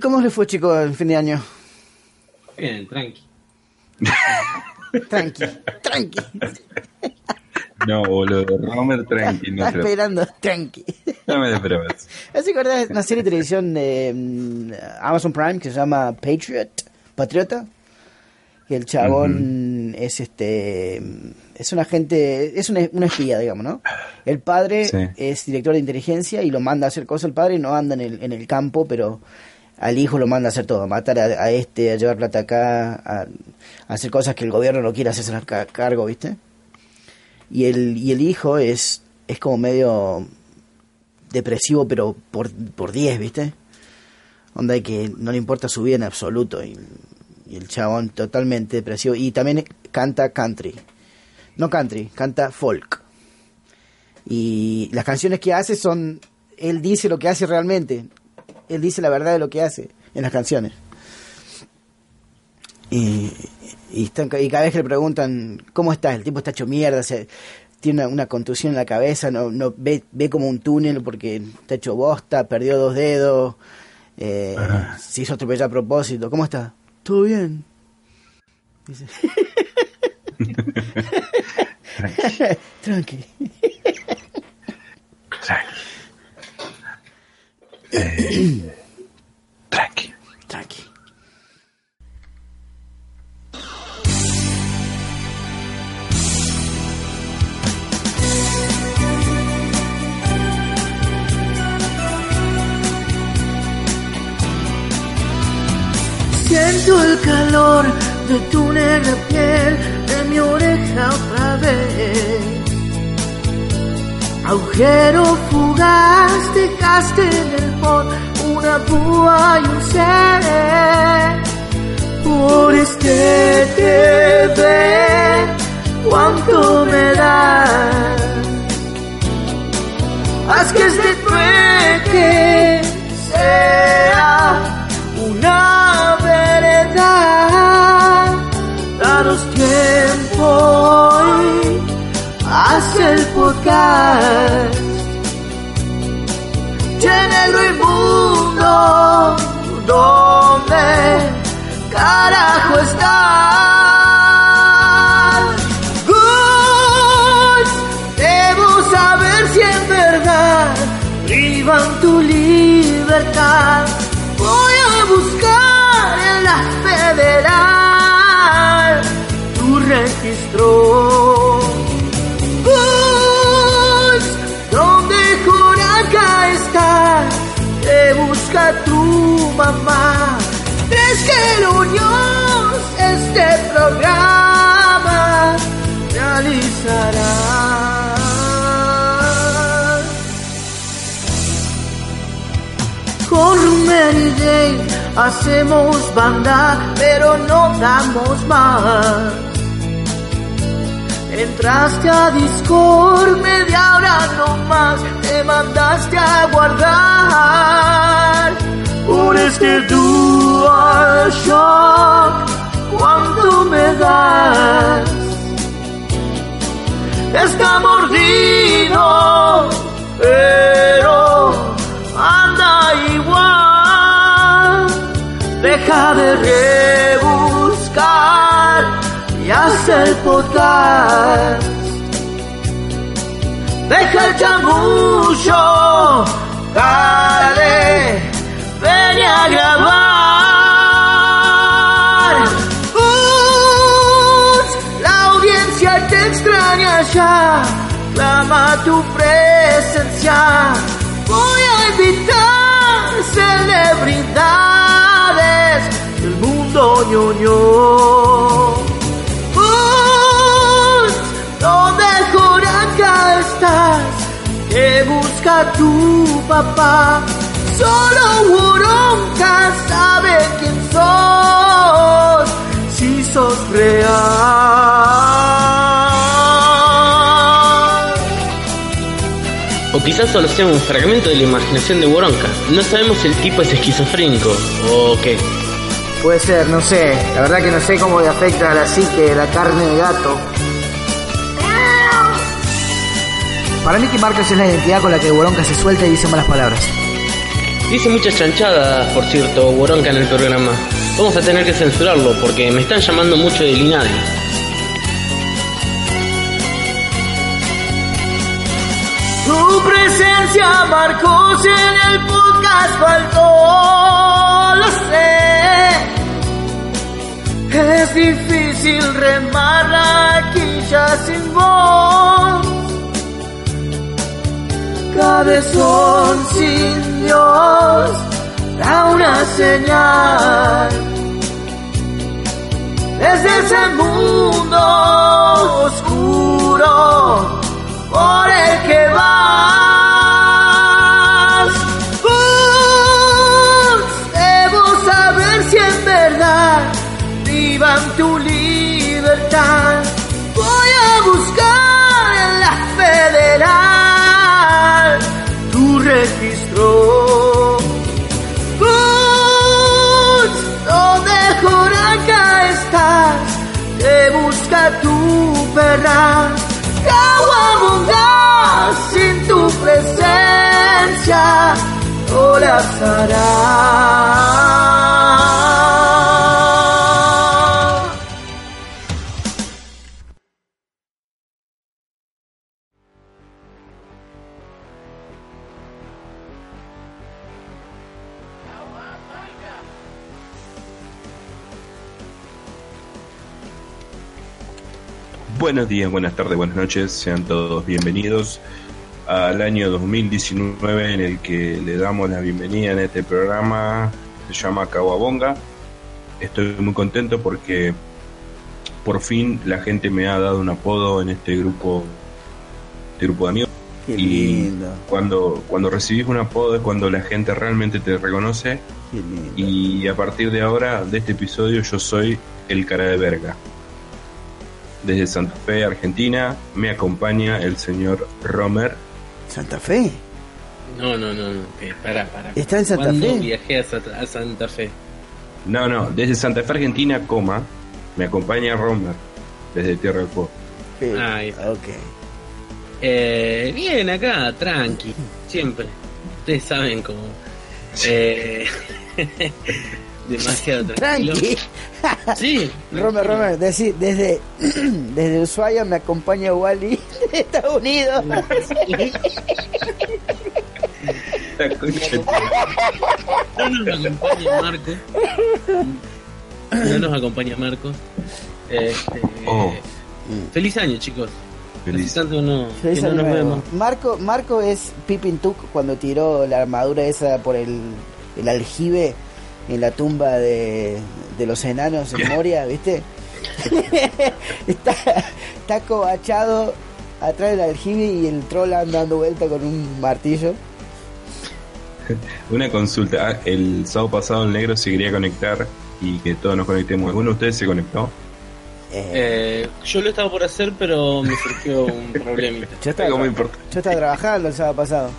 ¿Cómo le fue, chicos, el fin de año? Bien, tranqui. Tranqui, tranqui. No, boludo, Romer, tranqui, no Está esperando, tranqui. no me desprevas. ¿Así que verdad una serie de televisión de mm, Amazon Prime que se llama Patriot? Patriota. Que el chabón es este. Es un agente. Es un, un espía, digamos, ¿no? El padre Sí. es director de inteligencia y lo manda a hacer cosas. El padre no anda en el, en el campo, pero al hijo lo manda a hacer todo: a matar a, este, a llevar plata acá, a, a hacer cosas que el gobierno no quiere hacerse a cargo, ¿viste? Y el, y el hijo es, es como medio depresivo, pero por, por 10, ¿viste? Onda que no le importa su vida en absoluto. Y, y el chabón totalmente depresivo. Y también canta country. No country, canta folk. Y las canciones que hace son. Él dice lo que hace realmente. Él dice la verdad de lo que hace en las canciones. Y, y, están- y cada vez que le preguntan cómo está, el tipo está hecho mierda, se, tiene una, una contusión en la cabeza, no, no ve, ve como un túnel porque está hecho bosta, perdió dos dedos, eh, se hizo atropellar a propósito. ¿Cómo está? ¿Todo bien? Dice. Tranqui. Tranqui. Eh, tranqui. Tranqui. Siento el calor de tu negra piel en mi oreja otra vez. Agujero fugaz, dejaste en el fondo una púa y un ser. Por este TV, ¿cuánto me das? Haz que este trueque sea una verdad. Danos tiempo haz el podcast. Llénelo inmundo, ¿dónde carajo está? Programa realizará? Con Rumer y Dave hacemos banda, pero no damos más. Entraste a Discord media hora no más, te mandaste a guardar. Por este Dual ¿cuánto me das? Está mordido, pero anda igual. Deja de rebuscar y haz el podcast. Deja el chamullo, dale, ven a grabar. Ya, clama tu presencia. Voy a invitar celebridades del mundo ñoño. Gus, ¿dónde Joraca estás? Te busca tu papá. Solo Woronka sabe quién sos, si sos real. O quizás solo sea un fragmento de la imaginación de Woronka. No sabemos si el tipo es esquizofrénico o qué. Puede ser, no sé. La verdad que no sé cómo le afecta a la psique la carne de gato. Para Nicky Marcos es la identidad con la que Boronca se suelta y dice malas palabras. Dice muchas chanchadas, por cierto, Boronca en el programa. Vamos a tener que censurarlo porque me están llamando mucho de Linadi. Tu presencia, Marcos, en el podcast faltó, lo sé. Es difícil remar la quilla sin voz. Cabezón sin Dios, da una señal. Desde ese mundo oscuro por el que vas. Vos debo saber si en verdad vivan tu libertad. Voy a buscar en la federal tu registro. Vos, donde Joraca estás, te busca tu perra. Colapsará. Buenos días, buenas tardes, buenas noches, sean todos bienvenidos al año 2019 en el que le damos la bienvenida en este programa, se llama Caguabonga. Estoy muy contento porque por fin la gente me ha dado un apodo en este grupo, este grupo de amigos. Qué y lindo, cuando, cuando recibís un apodo es cuando la gente realmente te reconoce qué lindo. y a partir de ahora, de este episodio, yo soy el cara de verga. Desde Santa Fe, Argentina, me acompaña el señor Romer. Santa Fe. No, no, no, no. eh, pará, pará. ¿Está en Santa ¿Cuándo Fe? viajé a, Santa- a Santa Fe? No, no, desde Santa Fe, Argentina, coma, me acompaña Romer. Desde Tierra del Fuego. Ahí está. Ok. Eh, bien, acá, tranqui, siempre. Ustedes saben cómo. Eh, demasiado tranquilo. Tranqui. Sí, Romer, Romer, decí, desde, desde Ushuaia me acompaña Wally de Estados Unidos. No nos acompaña Marco. No nos acompaña Marco. Este, Oh. Feliz año, chicos. Feliz. Tanto no, Feliz que no año nos vemos. Marco, Marco es Pippin Tuk cuando tiró la armadura esa por el, el aljibe en la tumba de, de los enanos en Moria, ¿viste? está, está cobachado atrás del aljibe y el troll anda dando vuelta con un martillo. Una consulta. Ah, el sábado pasado el negro se quería conectar y que todos nos conectemos. ¿Alguno de ustedes se conectó? Eh, Eh, yo lo estaba por hacer, pero me surgió un problemita. yo, estaba, yo estaba trabajando el sábado pasado.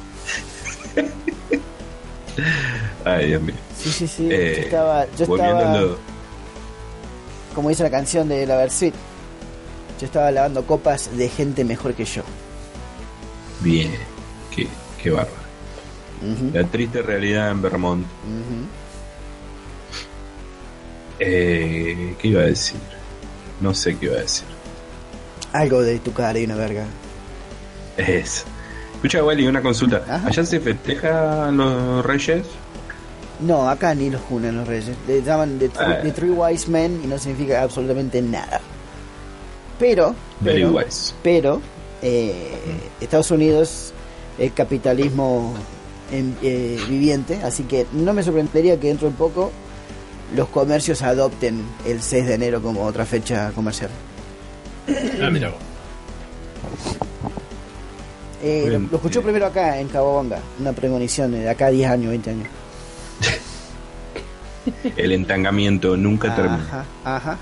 Ay, Dios mío. Sí, sí, sí. Eh, yo estaba, yo estaba como dice la canción de la Versuit, yo estaba lavando copas de gente mejor que yo. Bien. Qué, qué bárbaro. La triste realidad en Vermont. Eh, ¿Qué iba a decir? No sé qué iba a decir. Algo de tu cara y una verga. Es. Escucha, Wally, una consulta. Ajá. ¿Allá se festejan los Reyes? No, acá ni los junan los reyes. Le llaman The, Three- Ah. The Three Wise Men y no significa absolutamente nada. Pero, Very pero, wise. pero eh, Estados Unidos es capitalismo en- eh, viviente, así que no me sorprendería que dentro de poco los comercios adopten el 6 de enero como otra fecha comercial. Ah, mira vos. Eh, lo, lo escuchó primero acá en Cabobonga, una premonición de acá 10 años, 20 años. El entangamiento nunca termina. Ajá, ajá.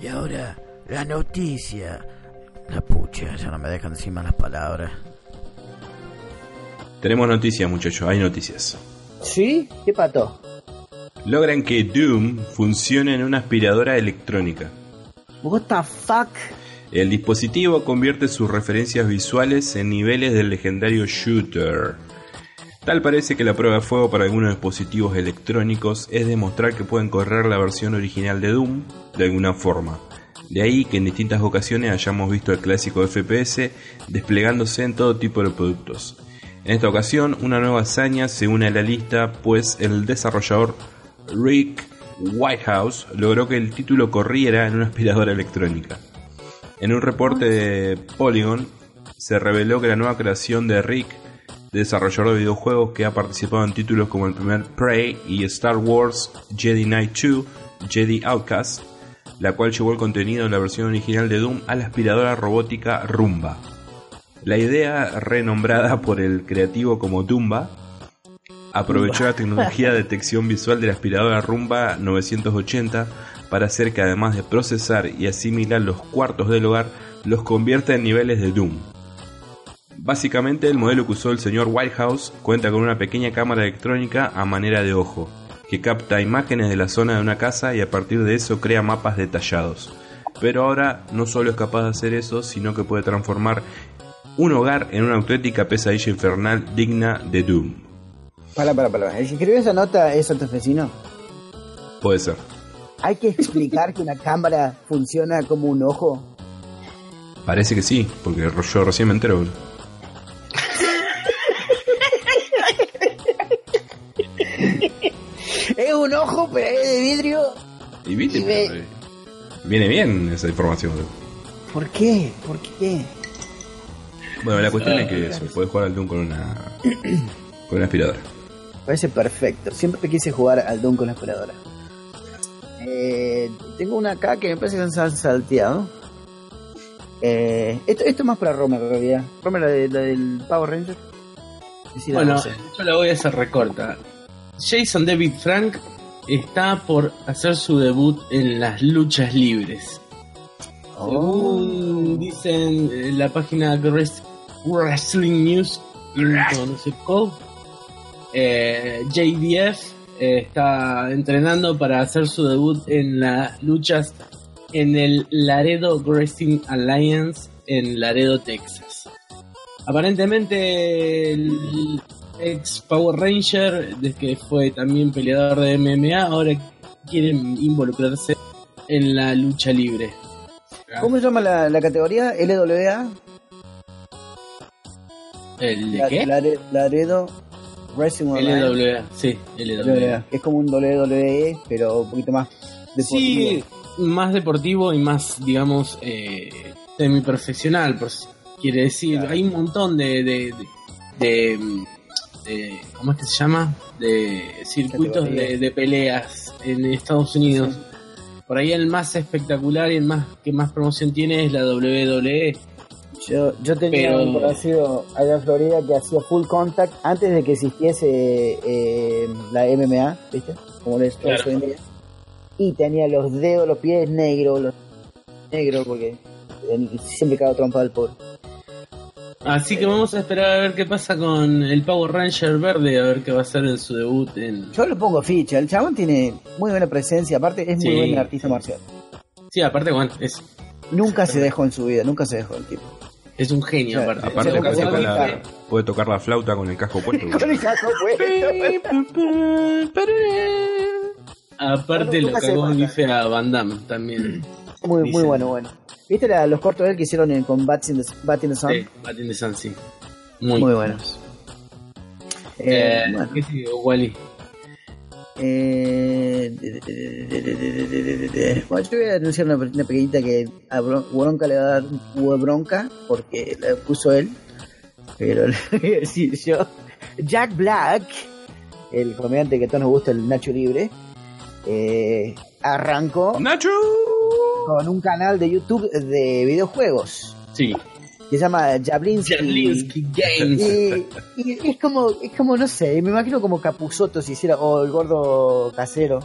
Y ahora, la noticia. La pucha, ya no me dejan encima las palabras. Tenemos noticias, muchachos. Hay noticias. ¿Sí? ¿Qué pato? Logran que Doom funcione en una aspiradora electrónica. What the fuck? El dispositivo convierte sus referencias visuales en niveles del legendario shooter. Tal parece que la prueba de fuego para algunos dispositivos electrónicos es demostrar que pueden correr la versión original de Doom de alguna forma. De ahí que en distintas ocasiones hayamos visto el clásico FPS desplegándose en todo tipo de productos. En esta ocasión, una nueva hazaña se une a la lista, pues el desarrollador Rick Whitehouse logró que el título corriera en una aspiradora electrónica. En un reporte de Polygon se reveló que la nueva creación de Rick, desarrollador de videojuegos que ha participado en títulos como el primer Prey y Star Wars Jedi Knight 2, Jedi Outcast, la cual llevó el contenido de la versión original de Doom a la aspiradora robótica Rumba. La idea, renombrada por el creativo como Dumba, aprovechó la tecnología de detección visual de la aspiradora Rumba 980 para hacer que además de procesar y asimilar los cuartos del hogar, los convierta en niveles de Doom. Básicamente el modelo que usó el señor Whitehouse cuenta con una pequeña cámara electrónica a manera de ojo, que capta imágenes de la zona de una casa y a partir de eso crea mapas detallados. Pero ahora no solo es capaz de hacer eso, sino que puede transformar un hogar en una auténtica pesadilla infernal digna de Doom. Para, para, para. ¿El que escribió esa nota es santafesino? Puede ser. ¿Hay que explicar que una cámara funciona como un ojo? Parece que sí, porque yo recién me entero. boludo. Es un ojo, pero es de vidrio. Y viste, Y ve- pero, eh, viene bien esa información. ¿Por qué? ¿Por qué? Bueno, la cuestión es que eso, puedes jugar al Doom con una con una aspiradora. Parece perfecto. Siempre quise jugar al Doom con la aspiradora. Eh, tengo una acá que me parece que se han salteado. Eh, esto, esto es más para Romer en realidad. Romer, la, de- la del Power Ranger. Bueno, yo la voy a hacer recorta. Jason David Frank está por hacer su debut en las luchas libres. Según dicen en la página Wrest- Wrestling News, no sé cómo, eh, JDF eh, está entrenando para hacer su debut en las luchas en el Laredo Wrestling Alliance en Laredo, Texas. Aparentemente el ex Power Ranger, de que fue también peleador de MMA, ahora quiere involucrarse en la lucha libre. ¿Cómo se llama la, la categoría? LWA. ¿El de La- qué? Lare- Laredo Wrestling. LWA, sí, LWA. Es como un WWE, pero un poquito más deportivo. Sí, más deportivo y más, digamos, eh, semiprofesional, por quiere decir. Hay un montón de, de, de, de, de- ¿cómo es que se llama? De circuitos de, peleas en Estados Unidos. Por ahí el más espectacular y el más que más promoción tiene es la. WWE. Yo, yo tenía Pero- un conocido allá en Florida que hacía full contact antes de que existiese eh, la MMA, ¿viste? Como lo es Claro. hoy en día. Y tenía los dedos, los pies negros, los negros, porque siempre cada trompa del pobre. Así que vamos a esperar a ver qué pasa con el Power Ranger verde, a ver qué va a hacer en su debut en... Yo lo pongo ficha, el chabón tiene muy buena presencia, aparte es muy Sí. buen artista marcial. Sí, aparte, bueno, es, Nunca se dejó en su vida, nunca se dejó el tipo. Es un genio, Claro, aparte. Puede tocar, la la, guitarra. puede tocar la flauta con el casco puesto. Con el casco puesto. Aparte lo cagó bife a Van Damme también. Muy, muy bueno, bueno. ¿Viste la- los cortos de él que hicieron en, con Bats in the, Bat in the Sun? Sí, Batin de Sun, sí. Muy, Muy buenos. Eh, Eh, bueno. ¿Qué sigue, Wally? Eh, bueno, yo voy a anunciar una, una pequeñita que a Bronca le va a dar hubo bronca porque la puso él. Pero le voy yo. Jack Black, el comediante que a todos nos gusta, el Nacho Libre, eh, arrancó. ¡Nacho! Con un canal de YouTube de videojuegos. Sí que se llama Jablinsky. Jablinski Games. Y, y es como, es como, no sé, me imagino como Capuzoto si hiciera, o el gordo casero,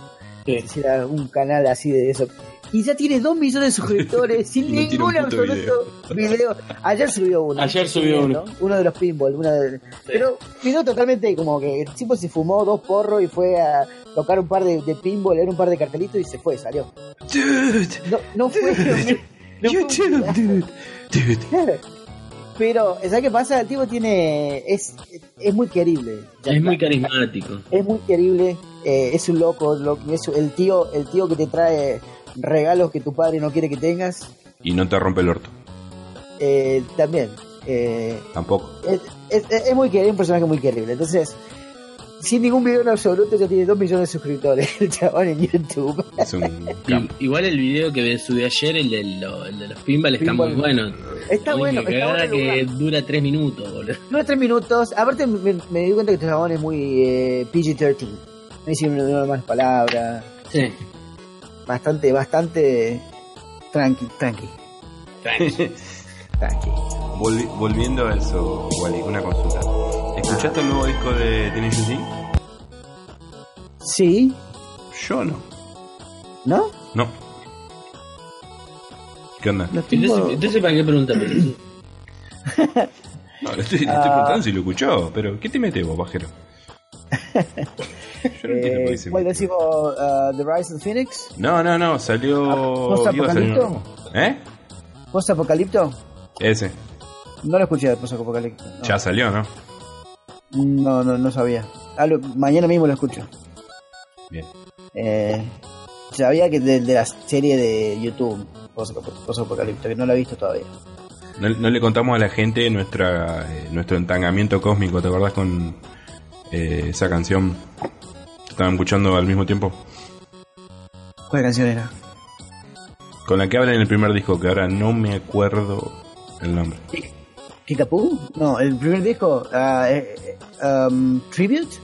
Sí. si hiciera un canal así de eso. Y ya tiene dos millones de suscriptores sin no ningún absoluto video. Ayer subió uno. Ayer subió uno. Uno de los pinball. Una de- Pero video totalmente como que el tipo se fumó dos porros y fue a tocar un par de, de pinball, leer un par de cartelitos y se fue, salió. Dude, No, no fue. no un YouTube, dude, dude. Pero, ¿sabes qué pasa? El tipo tiene. Es, es muy querible. Es muy carismático. Es muy querible. eh, es un loco. lo- es el tío, el tío que te trae regalos que tu padre no quiere que tengas. Y no te rompe el orto. eh, también. Eh, Tampoco. es, es- es muy querible, un personaje muy querible. Entonces, sin ningún video en absoluto, ya tiene 2 millones de suscriptores el chabón en YouTube. Es un Igual el video que subí ayer, el de, lo- el de los pinball, está Pinball. muy bueno. Está La bueno, está bueno que lugar. dura tres minutos, boludo. Dura 3 minutos. Aparte, me, me di cuenta que este chabón es muy eh, PG-13. No dice una más palabras. Sí. Bastante, bastante tranqui, tranqui, Tranqui. tranqui. Volvi- volviendo a eso, Wally, una consulta. ¿Escuchaste el nuevo disco de G? Sí, Yo no. ¿no? No. ¿Qué onda? Tengo- Entonces, entonces, ¿para qué preguntarme? No, le estoy, le estoy Ah. preguntando si lo escuchó, pero ¿qué te metes vos, pajero? Yo no entiendo por qué Eh, se ¿Cuál decimos? uh, The Rise of Phoenix? No, no, no, salió. iba a salir ¿Post-apocalipto? uno. ¿Eh? ¿Post-apocalipto? Ese. No lo escuché de post-apocalipto. No. Ya salió, ¿no? no, no, no sabía. Ah, lo- mañana mismo lo escucho. Bien. Eh, sabía que de, de la serie de YouTube, post- post-apocalipto, que no la he visto todavía. No, no le contamos a la gente nuestra eh, nuestro entangamiento cósmico, ¿te acordás con eh, esa canción que estaban escuchando al mismo tiempo? ¿Cuál canción era? Con la que hablan en el primer disco, que ahora no me acuerdo el nombre. ¿Kickapoo? No, el primer disco, eh, eh, um, Tribute.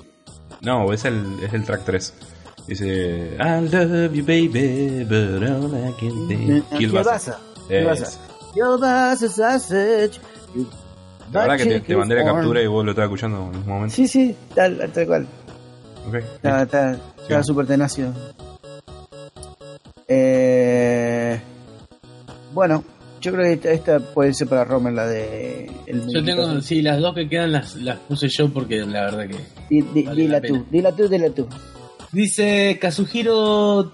No, es el, es el track 3. Dice I love you baby, but all I can think. Kill Baza. Es. Kielbasa sausage. you La verdad que te, te mandé la captura y vos lo estabas escuchando en un momento. Sí, sí, tal, tal cual. Ok. Está, está, está Sí. súper tenacio. Eh, bueno, yo creo que esta, esta puede ser para Romer, la de... El Yo tengo, sí, las dos que quedan las, las puse yo porque la verdad que... Di- di- vale dila la tú, dila tú, dila tú. Dice Kazuhiro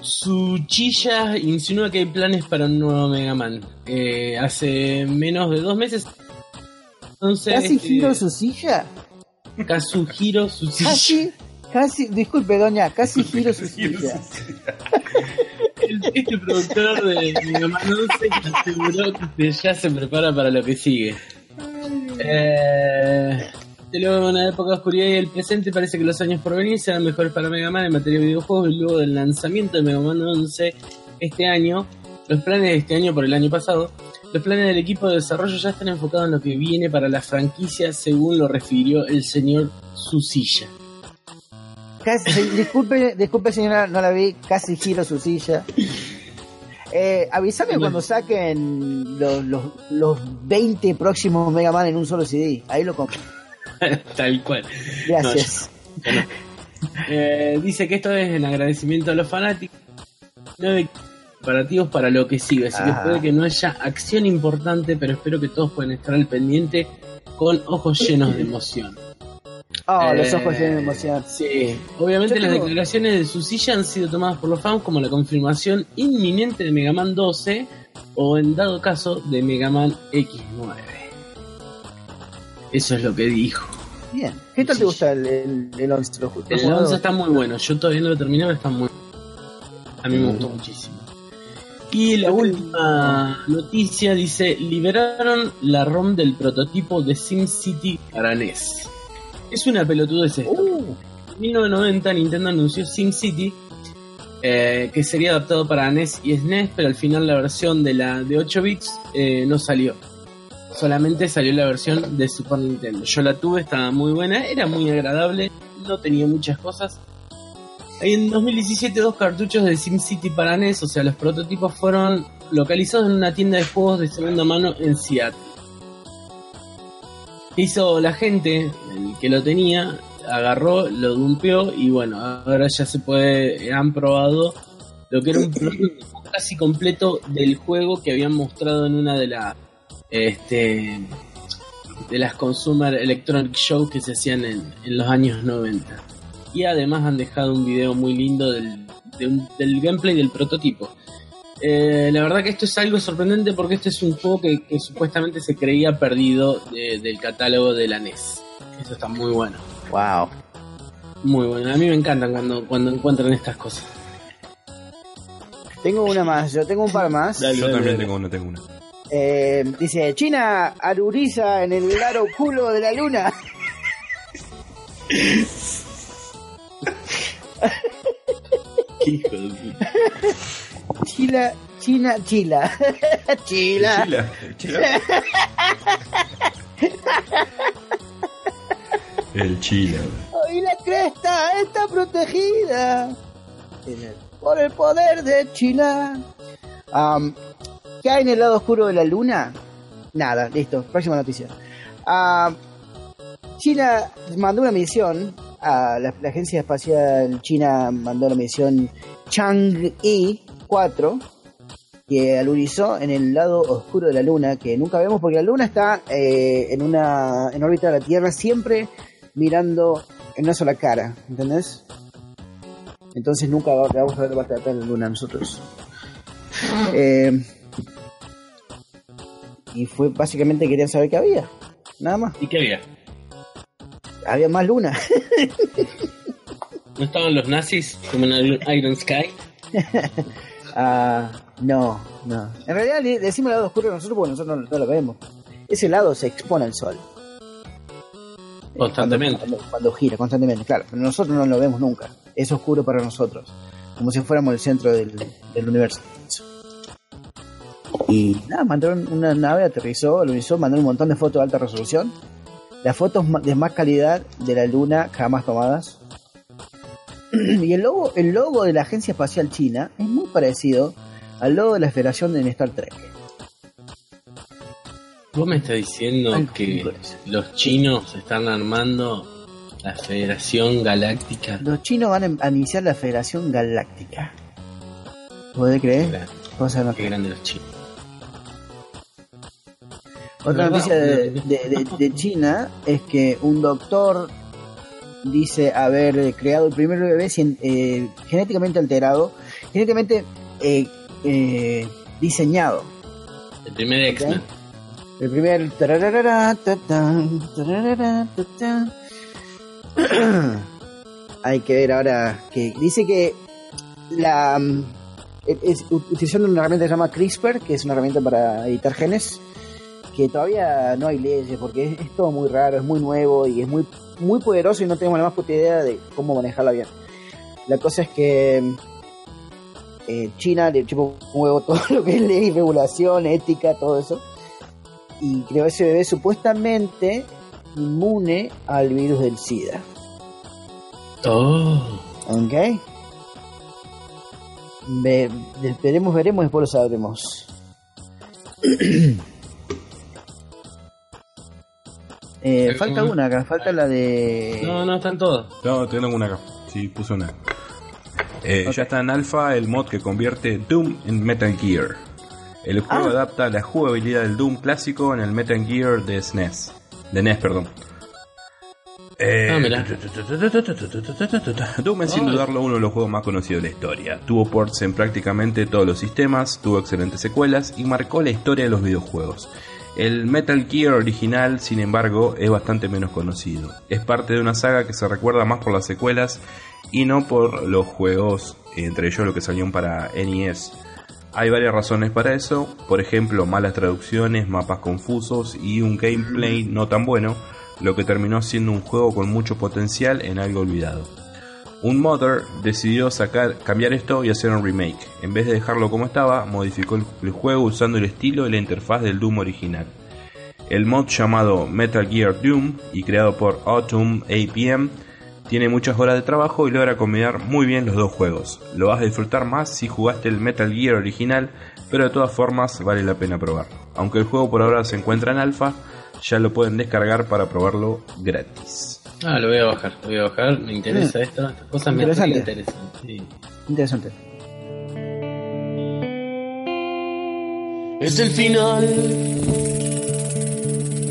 Tsuchiya insinúa que hay planes para un nuevo Mega Man. Eh, hace menos de dos meses. Entonces, ¿Casi este, giro su silla? Kazuhiro Tsuchiya. Casi, casi, disculpe doña, casi giro su silla. Este productor de Mega Man 11 que aseguró que ya se prepara para lo que sigue. Eh, luego de una época de oscuridad y el presente parece que los años por venir serán mejores para Mega Man en materia de videojuegos y luego del lanzamiento de Mega Man 11 este año, los planes de este año por el año pasado, los planes del equipo de desarrollo ya están enfocados en lo que viene para la franquicia según lo refirió el señor Susilla. Casi, disculpe, disculpe señora, no la vi, casi giro su silla. Eh, avísame cuando saquen los, los, los 20 próximos Mega Man en un solo CD. Ahí lo compro. Tal cual. Gracias. Eh, dice que esto es en agradecimiento a los fanáticos. Nueve preparativos para lo que sigue. Así que puede que no haya acción importante, pero espero que todos puedan estar al pendiente con ojos llenos de emoción. Oh, los Eh, ojos llenos de emoción. Sí, obviamente Yo las tengo- declaraciones de su silla han sido tomadas por los fans como la confirmación inminente de Mega Man 12 o en dado caso de Mega Man X9. Eso es lo que dijo. Bien. ¿Qué tal te gusta el, el, el 11? ¿Lo justo? El 11 está muy bueno. Yo todavía no lo terminé, pero está muy A mí me gustó muchísimo. Y la última noticia dice: liberaron la ROM del prototipo de SimCity para NES. Es una pelotudez esto. Uh, En 1990 Nintendo anunció SimCity, eh, que sería adaptado para NES y SNES, pero al final la versión de la de 8 bits eh, no salió. Solamente salió la versión de Super Nintendo. Yo la tuve, estaba muy buena, era muy agradable, no tenía muchas cosas. En 2017 dos cartuchos de SimCity para NES, o sea, los prototipos fueron localizados en una tienda de juegos de segunda mano en Seattle. ¿Qué hizo la gente, el que lo tenía? Agarró, lo dumpeó y bueno, ahora ya se puede, han probado lo que era un prototipo casi completo del juego que habían mostrado en una de las este de las Consumer Electronic Shows que se hacían en, en los años 90. Y además han dejado un video muy lindo del, del gameplay del prototipo. Eh, la verdad que esto es algo sorprendente porque este es un juego que, que supuestamente se creía perdido de- del catálogo de la NES. Eso está muy bueno. Wow. Muy bueno. A mí me encantan cuando, cuando encuentran estas cosas. Tengo una más, yo tengo un par más. Dale, Yo dale, también dale. tengo una, tengo una. Eh, dice, China aruriza en el laro culo de la luna. Hijo de puta. Chila, China, chila. chila. Chila, chila. El chila. Y la cresta está protegida por el poder de China. Am, ¿Qué hay en el lado oscuro de la luna? Nada, listo. Próxima noticia. China mandó una misión a la, la agencia espacial china mandó la misión Chang'e 4 que alurizó en el lado oscuro de la luna que nunca vemos porque la luna está eh, en una en órbita de la Tierra siempre mirando en una sola cara, ¿entendés? Entonces nunca va- vamos a ver batalla en la luna nosotros. Eh, y fue básicamente querían saber qué había, nada más. ¿Y qué había? Había más luna. ¿No estaban los nazis como en Iron Sky? Ah, no, no. En realidad le decimos el lado oscuro a nosotros porque nosotros no, no lo vemos. Ese lado se expone al sol. Constantemente. Cuando, cuando gira, constantemente, claro. Pero nosotros no lo vemos nunca. Es oscuro para nosotros. Como si fuéramos el centro del, del universo. Y nada, mandaron una nave, aterrizó, lo hizo, mandaron un montón de fotos de alta resolución. Las fotos de más calidad de la luna jamás tomadas. y el logo, el logo de la Agencia Espacial China es muy parecido al logo de la Federación en Star Trek. ¿Vos me estás diciendo que los chinos están armando la Federación Galáctica? Los chinos van a iniciar la Federación Galáctica. ¿Podés creer? Cosa no Qué grande los chinos. Otra noticia de, de- de- de China es que un doctor dice haber creado el primer bebé eh, genéticamente alterado, genéticamente eh, eh, diseñado. El primer X-Men. El primer... tararara, tatán, tararara, tatán. Hay que ver ahora que dice que la mm, es, utilizando una herramienta que se llama CRISPR, que es una herramienta para editar genes, que todavía no hay leyes porque es, es todo muy raro, es muy nuevo y es muy muy poderoso y no tenemos la más puta idea de cómo manejarla bien. La cosa es que eh, China le chupa un huevo todo lo que es ley, regulación, ética, todo eso. Y creó ese bebé supuestamente inmune al virus del SIDA. Oh. ¿Ok? Ve- esperemos, veremos después lo sabremos. Eh, falta una acá, falta la de... No, no, están todos. No, tengo una acá. Sí, puse una. Eh, Ya está en alfa el mod que convierte Doom en Metal Gear. El juego Ah. adapta la jugabilidad del Doom clásico en el Metal Gear de SNES. De NES, perdón. Eh, Ah. Doom es sin dudarlo uno de los juegos más conocidos de la historia. Tuvo ports en prácticamente todos los sistemas, tuvo excelentes secuelas y marcó la historia de los videojuegos. El Metal Gear original, sin embargo, es bastante menos conocido. Es parte de una saga que se recuerda más por las secuelas y no por los juegos, entre ellos lo que salieron para NES. Hay varias razones para eso, por ejemplo, malas traducciones, mapas confusos y un gameplay no tan bueno, lo que terminó siendo un juego con mucho potencial en algo olvidado. Un modder decidió sacar, cambiar esto y hacer un remake. En vez de dejarlo como estaba, modificó el, el juego usando el estilo y la interfaz del Doom original. El mod llamado Metal Gear Doom y creado por Autumn APM tiene muchas horas de trabajo y logra combinar muy bien los dos juegos. Lo vas a disfrutar más si jugaste el Metal Gear original, pero de todas formas vale la pena probarlo. Aunque el juego por ahora se encuentra en alfa, ya lo pueden descargar para probarlo gratis. Ah, lo voy a bajar, lo voy a bajar. Me interesa esto. Estas cosas me Interesante. interesan. Sí. Interesante. Es el final.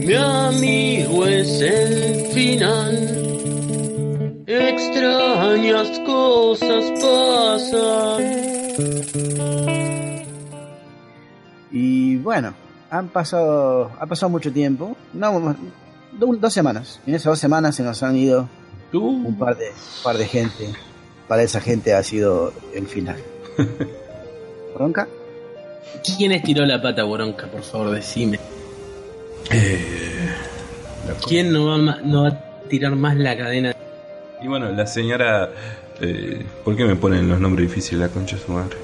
Mi amigo es el final. Extrañas cosas pasan. bueno, han pasado, ha pasado mucho tiempo, no, do- dos semanas. En esas dos semanas se nos han ido un par de, un par de gente. Para esa gente ha sido el final. ¿Bronca? ¿Quién estiró la pata, Boronca? Por favor, decime. ¿Quién no va, ma- no va a tirar más la cadena? Y bueno, la señora... eh, ¿Por qué me ponen los nombres difíciles la concha de su madre?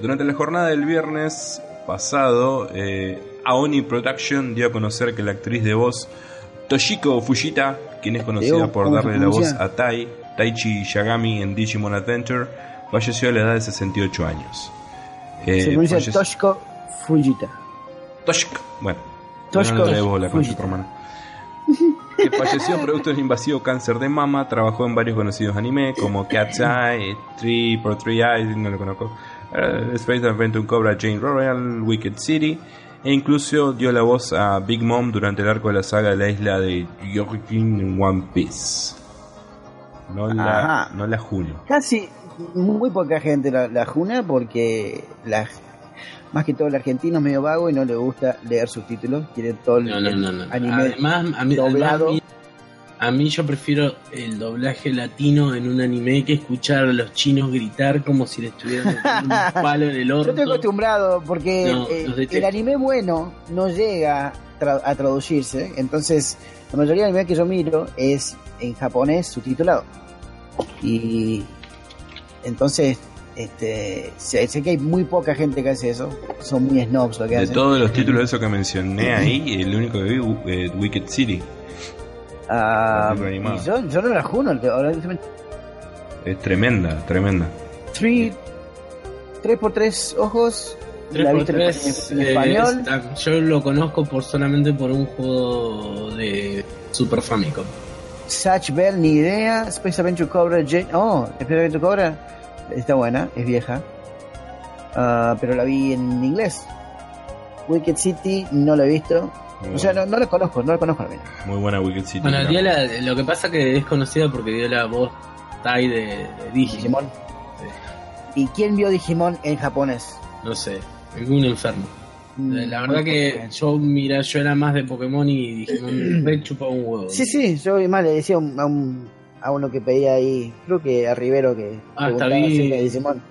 Durante la jornada del viernes pasado, eh, Aoni Production dio a conocer que la actriz de voz Toshiko Fujita, quien es conocida por ¿cómo se darle la voz pronuncia? a Tai, Taichi Yagami en Digimon Adventure, falleció a la edad de 68 años. Eh, se pronuncia falle- Toshko Fujita. Toshiko. Bueno, Toshiko no le debo la de Fujita. Que falleció producto del invasivo cáncer de mama, trabajó en varios conocidos anime como Cat's Eye, Three por Three Eyes, no lo conozco, eh, Space Adventure Cobra Jane Royal, Wicked City, e incluso dio la voz a Big Mom durante el arco de la saga de la isla de Yorkin en One Piece. No la, Ajá. no la Junio. Casi muy poca gente la, la juna porque la, más que todo el argentino es medio vago y no le gusta leer subtítulos. Quiere todo el, No, anime. Además, a mí, doblado. además, a mí yo prefiero el doblaje latino en un anime que escuchar a los chinos gritar como si le estuvieran metiendo un palo en el Yo orto. estoy acostumbrado porque No, eh, el anime bueno no llega tra- a traducirse. Entonces, la mayoría del anime que yo miro es en japonés subtitulado. Y entonces, este, sé, sé que hay muy poca gente que hace eso. Son muy snobs lo que De hacen. todos los títulos de eso que mencioné ahí, el único que vi es Wicked City. Ah, y yo, yo no la juno. el que- Ahora, Es tremenda, tremenda. three, tres por tres ojos. la 3x3 viste en, en eh, español. yo lo conozco por solamente por un juego de Super Famicom. Satch Bell, ni idea. Space Adventure Cobra J. Oh, Space Adventure Cobra está buena, es vieja. Ah, pero la vi en inglés. Wicked City no la he visto. Muy O sea, buena. no, no la conozco, no la conozco la mina. Muy buena Wicked City. Bueno, la- lo que pasa que es conocida porque dio la voz Tai de, de Digimon. Digimon. ¿Y quién vio Digimon en japonés? No sé, algún enfermo. Mm, La verdad muy que yo, mira, yo era más de Pokémon y Digimon me chupaba un huevo. Sí, sí, yo más le decía a, un- a, un- a uno que pedía ahí, creo que a Rivero que Ah, bien. acerca de Digimon.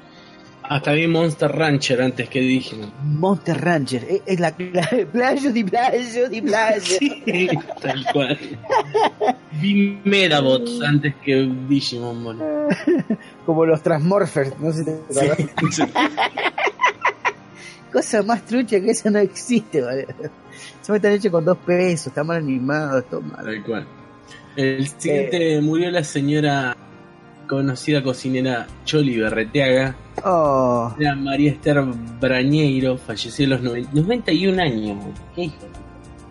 Hasta vi Monster Rancher antes que Digimon. Monster Rancher, es, es la, la playo de playo de playo. Sí, tal cual. Vi Medabots antes que Digimon, boludo. Como los Transmorphers, no sé si te acordás. Cosa más trucha que esa no existe, ¿vale? Son están hechos con dos pesos, está mal animado, todo mal. Tal cual. El siguiente murió la señora conocida cocinera Choli Berreteaga. Oh, Era María Esther Brañeiro, falleció a los noven- 91 años. ¿Qué hijo?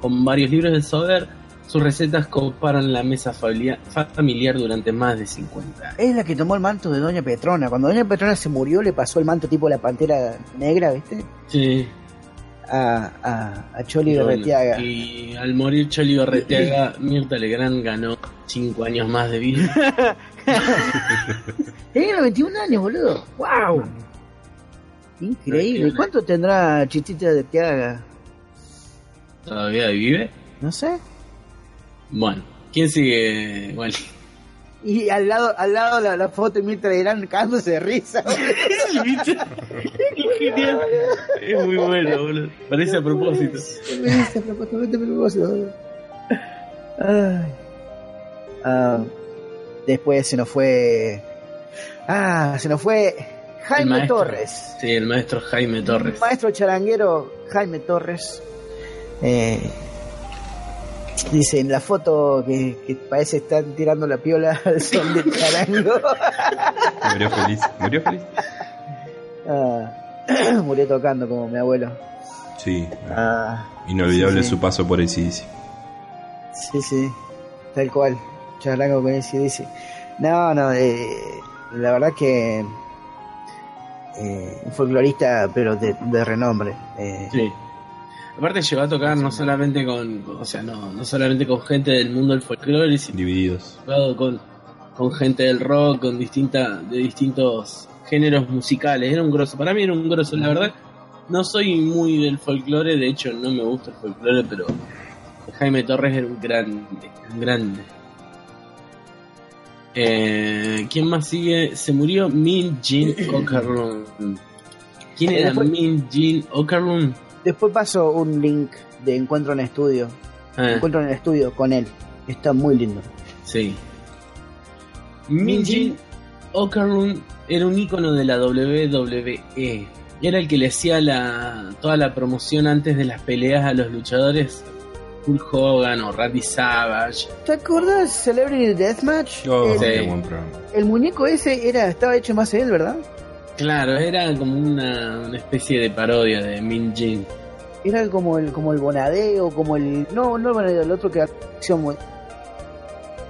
Con varios libros de saber, sus recetas coparon la mesa familia- familiar durante más de 50 años. es la que tomó el manto de Doña Petrona. Cuando Doña Petrona se murió, le pasó el manto tipo la pantera negra, ¿viste? Sí. A, a, a Choli Y bueno, Berretiaga. Y al morir Choli Berreteaga, Mirta Legrand ganó 5 años más de vida. Tenía 91 años, boludo. ¡Wow! Increíble. Increíble. ¿Cuánto tendrá Chichita de Teaga? ¿Todavía vive? No sé. Bueno, ¿quién sigue, Wally? Y al lado, al lado la, la foto de Mirta Legrand cagándose de risa. Genial. Es muy bueno, boludo. Parece a propósito. Dice, a propósito, a propósito. Ay. Ah, después se nos fue. Ah, se nos fue El Jaime maestro. Torres. Sí, el maestro Jaime Torres. Maestro charanguero Jaime Torres. Eh, dice en la foto que, que parece estar tirando la piola al son del charango. Murió feliz. Murió feliz. Ah, murió tocando como mi abuelo. Sí. Ah, Inolvidable sí, sí. su paso por ACDC. Sí, sí, tal cual. Charango con ese dice. No, no, eh, la verdad que eh, un folclorista, pero de, de renombre. Eh, Sí. Aparte llegó a tocar no solamente con, o sea, no, no solamente con gente del mundo del folclore, sino Divididos. con, con gente del rock, con distinta, de distintos géneros musicales. Era un grosso, para mí era un grosso, la verdad. no soy muy del folclore, de hecho no me gusta el folclore, pero Jaime Torres era un grande, un grande. Eh, ¿Quién más sigue? Se murió Min Jin Okerlund. ¿Quién era Min Jin Okerlund? Después paso un link de encuentro en estudio. Ah, Encuentro en el estudio con él. Está muy lindo. sí. Min Jin Okerlund era un ícono de la WWE. Era el que le hacía la, toda la promoción antes de las peleas a los luchadores. Hulk Hogan o Randy Savage. ¿Te acordás Celebrity Deathmatch? Oh, el, Sí. qué buen programa. el muñeco ese era estaba hecho más él, ¿verdad? Claro, era como una, una especie de parodia de Min Jin. Era como el como el Bonadeo, como el no, no el Bonadeo, el otro que acción muy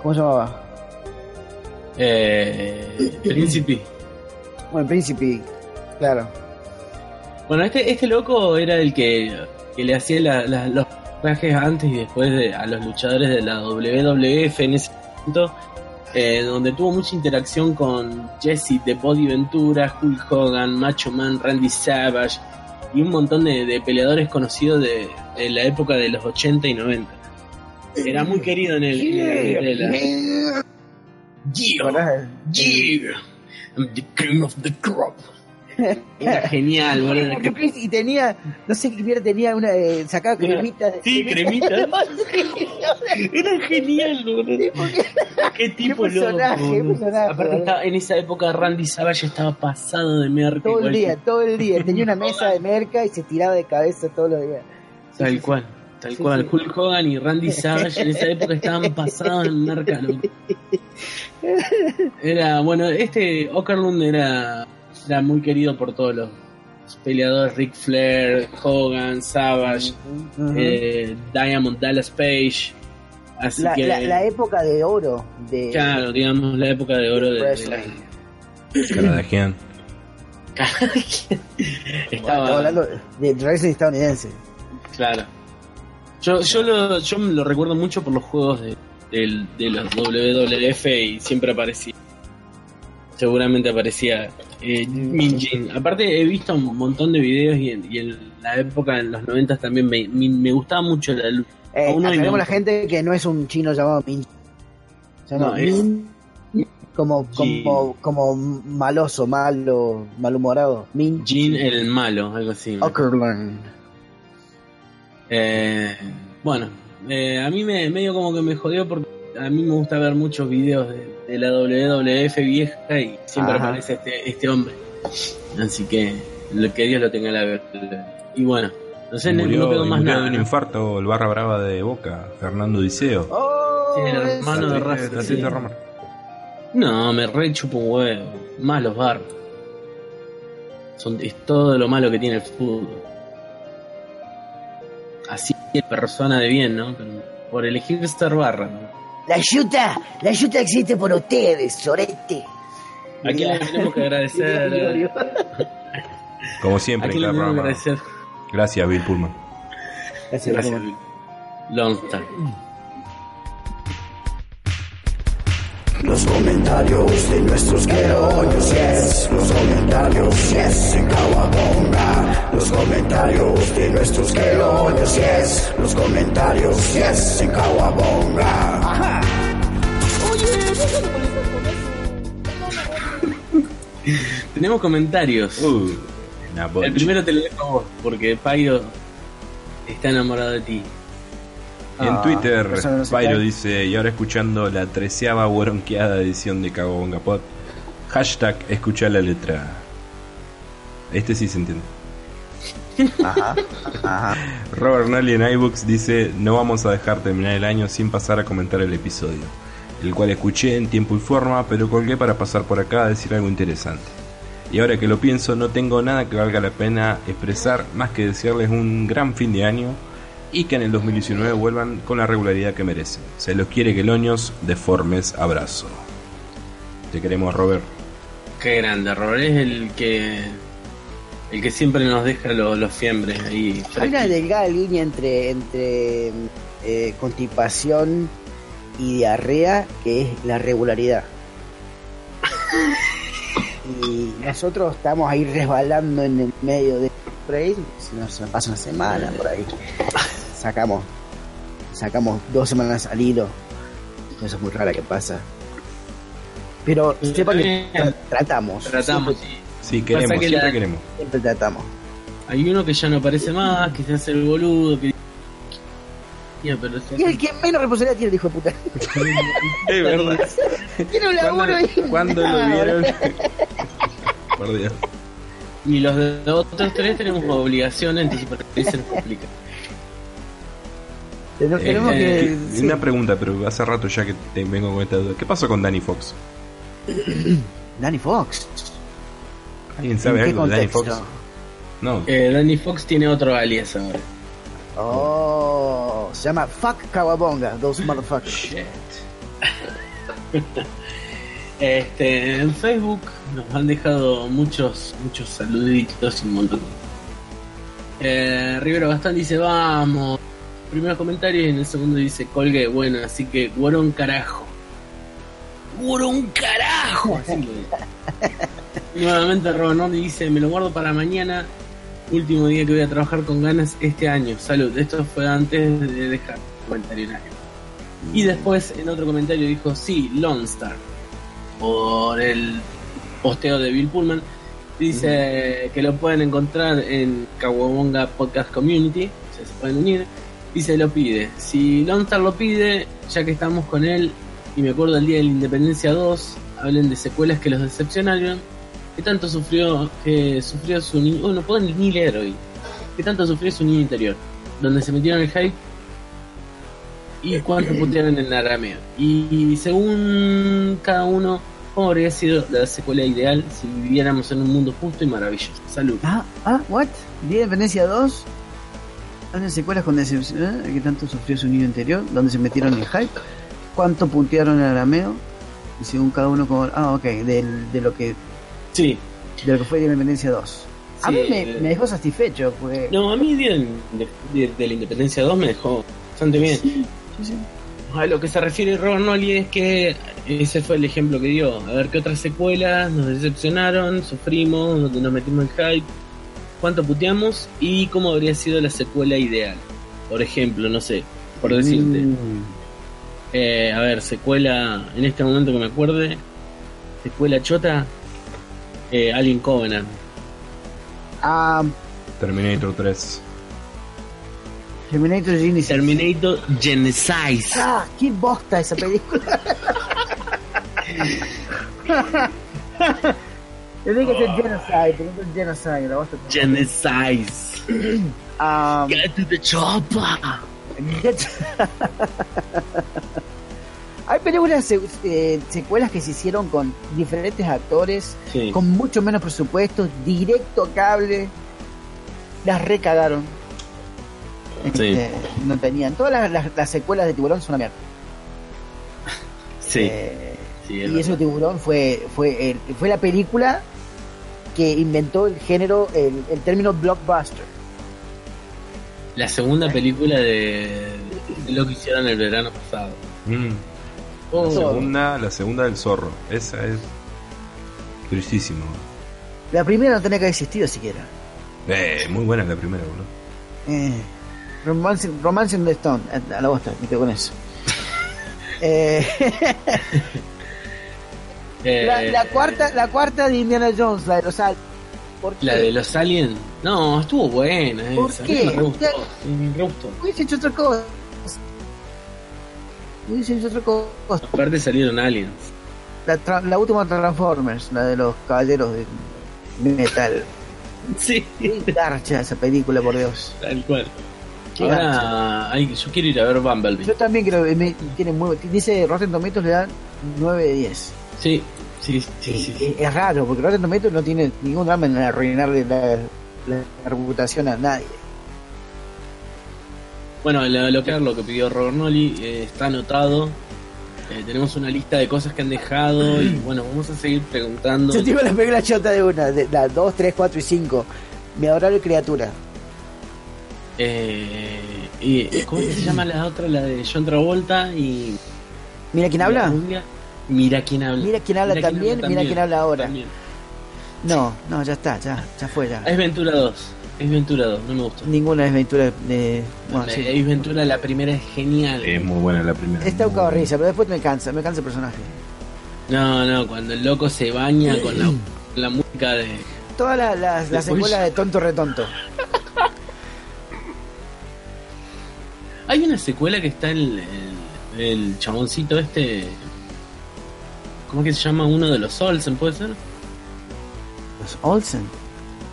¿Cómo se llamaba? Eh, Príncipe. Bueno, Príncipe. Claro. Bueno, este, este loco era el que, que le hacía la- la- los trajes antes y después de, a los luchadores de la WWF en ese momento, eh, donde tuvo mucha interacción con Jesse de Body Ventura, Hulk Hogan, Macho Man, Randy Savage y un montón de, de peleadores conocidos de, de la época de los 80 y 90. Era muy querido en el, en la- Yeah, ¿Verdad? yeah, I'm the king of the crop. Era genial, boludo. Y tenía, no sé qué mierda tenía una eh, sacaba cremita. Sí, cremita. Era genial, boludo. Qué tipo Qué personaje, loco, qué personaje, Aparte, estaba- en esa época Randy Savage estaba pasado de merca. todo el día, todo el día. Tenía una mesa de merca y se tiraba de cabeza todos los días. Sí, Tal sí, cual, tal Sí, cual. Hulk Hogan y Randy Savage en esa época estaban pasados en merca, loco. Era, bueno, este Okerlund era, era muy querido por todos los peleadores: Ric Flair, Hogan, Savage, eh, Diamond Dallas Page. Así la, que, la, la época de oro de claro, digamos, la época de oro de, de. Estaba hablando wrestling estadounidense. claro. Yo, yo, lo, yo lo recuerdo mucho por los juegos de, del- de los WWF y siempre aparecía. Seguramente aparecía eh, Min Jin. Aparte, he visto un montón de videos y en, y en la época, en los 90 también, me, me, me gustaba mucho la lucha. Eh, la gente que no es un chino llamado Min. Se llama No, es- Min como, como, como maloso, malo, malhumorado. Min Jin el malo, algo así. Okerlund. Eh, bueno, eh, a mí me medio como que me jodió porque a mí me gusta ver muchos videos de, de la WWF vieja y siempre Ajá. aparece este, este hombre. Así que lo que Dios lo tenga la Y bueno, no sé, no, murió, no quedó más murió nada. de un infarto el barra brava de Boca, Fernando Diceo. Oh, Sí, el hermano de Rafa. Sí. No, me re chupo un huevo. Malos bar. Son, es todo lo malo que tiene el fútbol. Así es persona de bien, ¿no? Por elegir ser barra, ¿no? La yuta, la yuta existe por ustedes, sorete. ¿A quién le tenemos que agradecer? Como ¿A siempre en cada tenemos que programa. agradecer? Gracias, Bill Pullman. Gracias, Gracias, Ramón. Longtime. Los comentarios de nuestros querollos, yes. Los comentarios, yes, en Kawabonga. Los comentarios de nuestros querollos, yes. Los comentarios, yes, en Kawabonga. Tenemos comentarios. Uh, El primero te lo dejo a vos, porque Pyro está enamorado de ti. En Ah, Twitter, no cae. dice, y ahora escuchando la treceava hueronqueada edición de Cagabonga Pod, hashtag escucha la letra. Este sí se entiende. Ajá, ajá. Robert Nally en iBooks dice, no vamos a dejar terminar el año sin pasar a comentar el episodio, el cual escuché en tiempo y forma, pero colgué para pasar por acá a decir algo interesante. Y ahora que lo pienso, no tengo nada que valga la pena expresar más que desearles un gran fin de año y que en el 2019 vuelvan con la regularidad que merecen. Se los quiere Queloños, deformes, abrazo. Te queremos, Robert. Qué grande, Robert. Es el que. El que siempre nos deja lo- los fiembres ahí. Hay una delgada línea entre, entre eh, constipación y diarrea que es la regularidad. Y nosotros estamos ahí resbalando en el medio de por ahí, si nos pasa una semana por ahí. Sacamos, sacamos dos semanas al hilo. Cosa muy rara que pasa. Pero sepan que tra- tratamos. Tratamos. Siempre, Sí, queremos, que siempre la- queremos. siempre tratamos. Hay uno que ya no aparece más, que se hace el boludo, que... Pero Y el que menos responsabilidad tiene el hijo de puta. Es verdad. Tiene un laburo ¿Cuándo, y- cuándo lo Ah, vieron? Por Dios. Y los de otros tres tenemos para que se nos complica. Tenemos, Eh, que. sí. Una pregunta, pero hace rato ya que te vengo con esta duda. ¿Qué pasó con Danny Fox? Danny Fox. ¿Alguien sabe ¿En algo de Danny Fox? No. Eh, Danny Fox tiene otro alias ahora. Oh, se llama Fuck Kawabonga, those motherfuckers. Este, en Facebook nos han dejado muchos, muchos saluditos y un montón. Eh, Rivero Gastón dice, vamos. Primeros comentarios y en el segundo dice, colgué, bueno, así que guarón carajo. ¡Guarón carajo! Así dice. Nuevamente Robert dice, me lo guardo para mañana, último día que voy a trabajar con ganas este año. Salud, esto fue antes de dejar el comentario en. Y después en otro comentario dijo, sí, Lone Star. Por el posteo de Bill Pullman. Dice que lo pueden encontrar en Kawabonga Podcast Community. o sea, se pueden unir. Y se lo pide. Si Lone Star lo pide, ya que estamos con él, y me acuerdo el día de la Independencia 2, hablen de secuelas que los decepcionaron. ¿Qué tanto sufrió que sufrió su niño? Oh, no puedo ni leer hoy. ¿Qué tanto sufrió su niño interior? Donde se metieron el hype y cuánto putearon en arameo. Y según cada uno, ¿cómo habría sido la secuela ideal si viviéramos en un mundo justo y maravilloso? Salud. Ah, ah, what? Día de Independencia 2. ¿Dónde secuelas con decepción? ¿Qué tanto sufrió su niño interior? ¿Dónde se metieron en el hype? ¿Cuánto puntearon el arameo? Y según cada uno como... Ah, ok, del, de lo que Sí. de lo que fue Día de Independencia 2. A mí me, me dejó satisfecho, porque... No, a mí Día de, de- de la Independencia 2 me dejó bastante bien. A lo que se refiere Robert Nolly es que ese fue el ejemplo que dio. A ver qué otras secuelas nos decepcionaron, sufrimos, donde nos metimos en hype, cuánto puteamos y cómo habría sido la secuela ideal. Por ejemplo, no sé, por decirte. Mm, Eh, a ver, secuela, en este momento que me acuerde, secuela chota, eh, Alien Covenant. ah, Terminator 3. Terminator Genesis. Terminator Genesis. Ah, qué bosta esa película. Tiene que ser Genocide, pero no es Genocide, la bosta. Genesis. Ah, Get to the chopper. Get- Hay películas, se- eh, secuelas que se hicieron con diferentes actores, Sí. con mucho menos presupuesto, directo a cable. Las recagaron. Sí. Este, no tenían. Todas las, las- las secuelas de Tiburón son una mierda. Sí, Eh, sí, es y eso. Tiburón fue, fue, el- fue la película que inventó el género, el, el término blockbuster. La segunda película de, de lo que hicieron el verano pasado. Mm. Oh, La segunda, la segunda del zorro. Esa es tristísimo. La primera no tenía que haber existido siquiera. Eh, muy buena la primera, boludo. Eh, romance, romance in the Stone, a, a la bosta, me quedo con eso. Eh, eh, la, la cuarta, la cuarta de Indiana Jones, la de los Alpes. ¿Por qué? La de los aliens. No, estuvo buena. ¿Por esa. qué? Me gustó. Me gustó. Hubiese hecho otra cosa. Otra cosa. Aparte salieron aliens. La, tra- la última Transformers, la de los caballeros de metal. Sí, Qué garcha esa película, por Dios. tal cual. Ahora, hay, yo quiero ir a ver Bumblebee. Yo también creo que me- tiene muy, dice Rotten Tomatoes le dan 9 de 10. Sí, sí, sí, sí. sí. Es, es raro, porque Rotten Tomatoes no tiene ningún drama en arruinarle la, la reputación a nadie. Bueno, lo, lo que lo que pidió Robert Nolly eh, está anotado. Eh, tenemos una lista de cosas que han dejado y bueno, vamos a seguir preguntando. Yo digo la película chota de una, de la 2, 3, 4 y 5. Mi adorable criatura. Eh, y, ¿Cómo se llama la otra? La de John Travolta y... Mira quién habla. Mira quién habla. Mira quién habla también, mira quién habla ahora. también. No, no, ya está, ya, ya fue ya. Es Ventura 2. Es Ventura 2, no me gustó. Ninguna desventura de. Bueno, sí. Ace Ventura, la primera es genial. Es muy buena la primera. Está un risa, pero después me cansa, me cansa el personaje. No, no, cuando el loco se baña con la, la música de. Todas las, las, las Después- secuelas de tonto retonto. Hay una secuela que está el, el, el chaboncito este. ¿Cómo es que se llama? Uno de los Olsen, ¿puede ser? Los Olsen.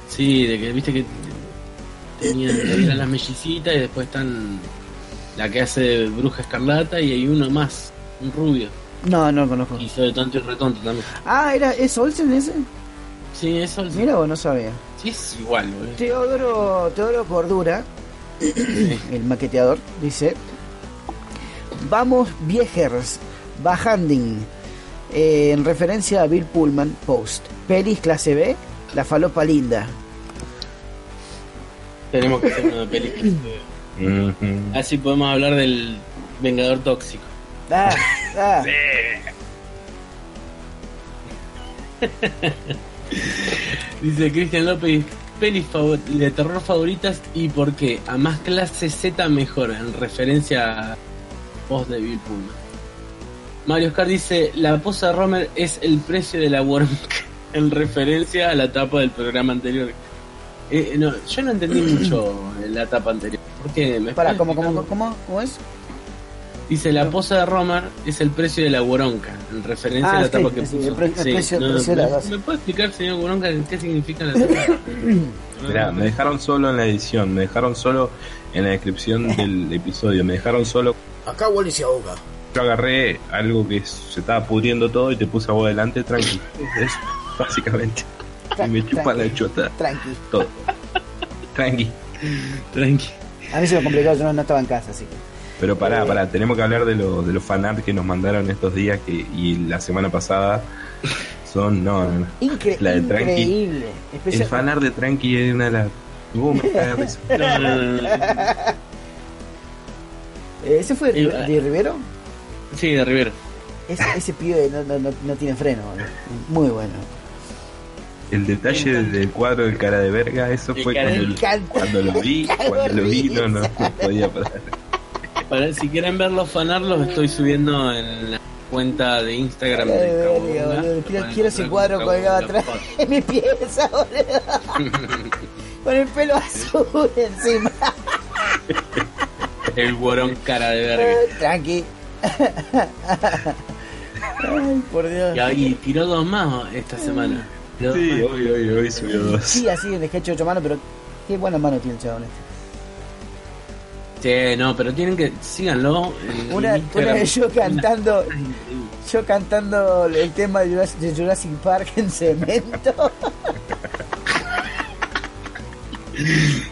Sí, de que viste que tenían, eran las mellicitas y después están la que hace bruja escarlata y hay uno más, un rubio. No, no lo conozco. Hizo de tonto y retonto también. Ah, ¿era, ¿es Olsen ese? Sí, es Olsen. Mira vos, no sabía. Sí, es igual, boludo. Teodoro, Teodoro Cordura, el maqueteador, dice: Vamos viejers, bajanding. Eh, en referencia a Bill Pullman, post. Pelis clase B, la falopa linda. Tenemos que hacer una película. Así podemos hablar del Vengador Tóxico. Ah, ah. Dice Cristian López, pelis de terror favoritas y por qué. A más clase Z mejor, en referencia a voz de Bill Pullman. Mario Oscar dice, la posa de Romer es el precio de la worm en referencia a la tapa del programa anterior. Eh, no, yo no entendí mucho la tapa anterior. ¿Por qué? ¿Me puedes ¿cómo, cómo, cómo, cómo es? Dice, la posa de Romer es el precio de la Woronka, en referencia Ah, a la sí, tapa que puso. el pre- el precio- el precio de la ¿me, base. ¿Me puede explicar, señor Woronka, qué significa la tapa? Mirá, me dejaron solo en la edición, me dejaron solo en la descripción del episodio, me dejaron solo. Acá Wally se ahoga. Yo agarré algo que se estaba pudriendo todo y te puse a vos adelante, tranqui. Es básicamente. Y me chupa la chota Tranqui. todo. Tranqui. Tranqui. A mí se me complicó, yo no, no estaba en casa, así que. Pero pará, pará, tenemos que hablar de los de los fanart que nos mandaron estos días que, y la semana pasada. Son, no, no, no. Incre- La de Tranqui. increíble. El Especial- fanart de Tranqui es una de las. Uh, me cae de risa. No, no, no, no. Eh, ¿Ese fue de, de Rivero? Sí, de Rivero. Ese, ese pibe no, no, no, no tiene freno. boludo. Muy bueno. El detalle del cuadro del cara de verga, eso El fue cuando, lo- encanta. cuando lo vi, cuando lo vi, no, no, no podía parar. Para, si quieren ver los fanart, los estoy subiendo en la cuenta de Instagram de boludo. Quiero, ese cuadro colgado atrás de mi pieza, boludo. Con el pelo azul encima. El guarón cara de verga. Tranqui. Ay, por Dios. Y ahí tiró dos más esta semana. Dos Sí, hoy, hoy, hoy subió dos. Sí, así de ocho manos, pero qué buena mano tiene el chabón este. Sí, no, pero tienen que. Síganlo. en Una, una vez yo cantando, yo cantando el tema de Jurassic, de Jurassic Park en cemento.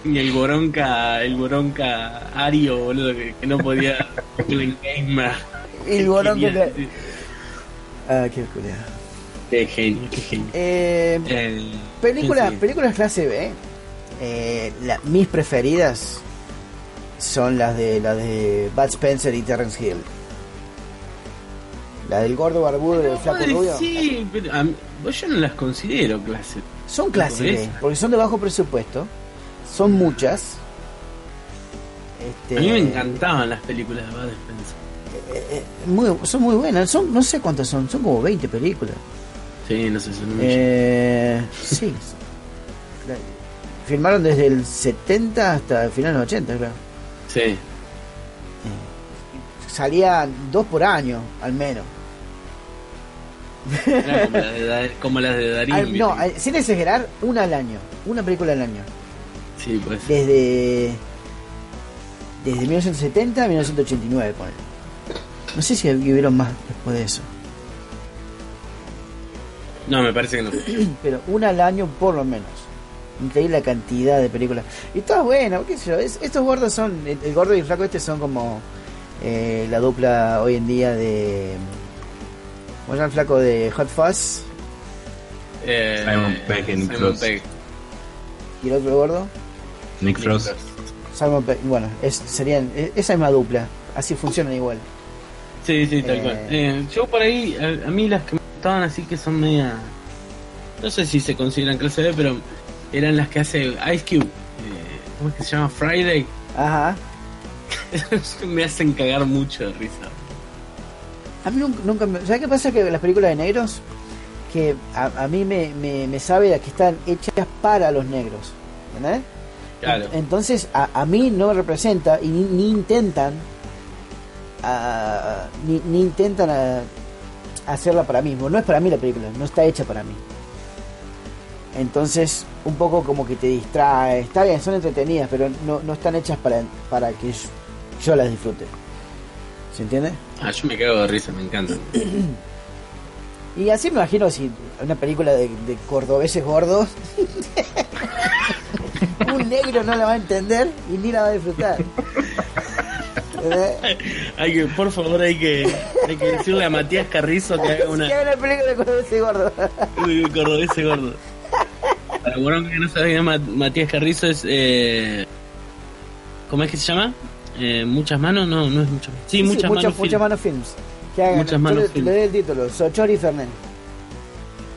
Y el Boronca, el Boronca Ario, boludo, que, que no podía. el te- Ah, qué culiao. Qué genio, qué genio. Eh, El- películas, películas clase B. eh, la- mis preferidas son las de las de Bud Spencer y Terrence Hill. La del gordo barbudo y el flaco rubio. Sí, pero a mí- yo no las considero clase. Son clase B, porque son de bajo presupuesto. Son muchas. Este, A mí me encantaban las películas de Bud Spencer. eh, muy, son muy buenas. Son, no sé cuántas son, son como 20 películas. Sí, no sé, son un Eh, sí. Filmaron desde el 70 hasta el final de los 80, creo. Sí. Salían dos por año, al menos. Era como, las de, como las de Darín. Al- no, sin exagerar, una al año. Una película al año. Sí, pues. Desde. Desde 1970 a 1989, ponele. No sé si hubieron más después de eso. No, me parece que no. Pero una al año por lo menos. Increíble la cantidad de películas. Y todas buenas, qué sé yo. es- estos gordos son. El, el gordo y el flaco este son como. eh, la dupla hoy en día de. ¿Cómo se llama el flaco de Hot Fuzz? Eh, Simon Pegg y Nick Simon Frost. Pegg. Y el otro gordo. Nick Frost. Simon Pegg. Bueno, es, serían e- esa misma dupla. Así funcionan igual. Sí, sí, tal Eh. cual. Eh, yo por ahí, a, a mí las que me gustaban así que son media. no sé si se consideran clase B, pero eran las que hace Ice Cube. Eh, ¿Cómo es que se llama? Friday. Ajá. me hacen cagar mucho de risa. A mí nunca, nunca me... ¿Sabes qué pasa? Que las películas de negros, que a, a mí me, me, me sabe a que están hechas para los negros. ¿Entendés? Claro. Entonces a, a mí no me representa y ni, ni intentan ah, ni, ni intentan hacerla para mí. No es para mí la película, no está hecha para mí. Entonces un poco como que te distrae. Está bien, son entretenidas, pero no, no están hechas para, para que yo, yo las disfrute. ¿Se entiende? Ah, yo me cago de risa, me encanta. Y así me imagino si una película de, de cordobeses gordos, un negro no la va a entender y ni la va a disfrutar. Hay que, por favor, hay que, hay que decirle a Matías Carrizo que haga una Que haga una película de cordobeses gordos. Uy, cordobés gordo. Para Morón que no sabía, Ma- Matías Carrizo es. Eh, ¿Cómo es que se llama? Eh, ¿Muchas manos? No, no es muchas manos. Sí, Sí, muchas muchas, manos. muchas film. manos films. Que hagan, Muchas manos le, film. le doy el título, Sochori Fernández.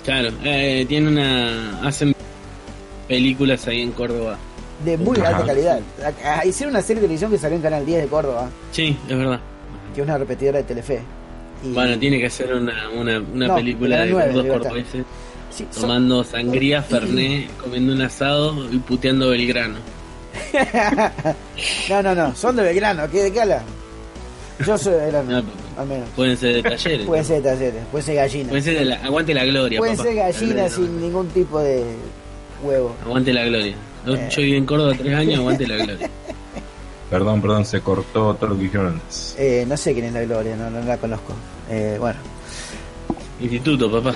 Claro, eh, tiene una. Hacen películas ahí en Córdoba. De muy Ajá. alta calidad. A- a- Hicieron una serie de televisión que salió en Canal 10 de Córdoba, Sí, es verdad. que es una repetidora de Telefe. Y- Bueno, tiene que hacer una, una, una No, película la de nueva, gordos Libertad. cordobeses sí, son- tomando sangría, fernet, comiendo un asado y puteando Belgrano. no, no, no, son de Belgrano, ¿qué, ¿de qué habla? Yo soy de Belgrano, No, al menos. Pueden ser de talleres. Puede ser de talleres, puede ser gallina. Pueden ser de la, aguante la gloria. Pueden papá. ser gallinas sin ningún tipo de huevo. Aguante la gloria. Yo Eh. yo viví en Córdoba tres años, aguante la gloria. Perdón, perdón, se cortó todo lo que dijeron antes. Eh, no sé quién es la Gloria, no, no la conozco. Eh, bueno, Instituto, papá.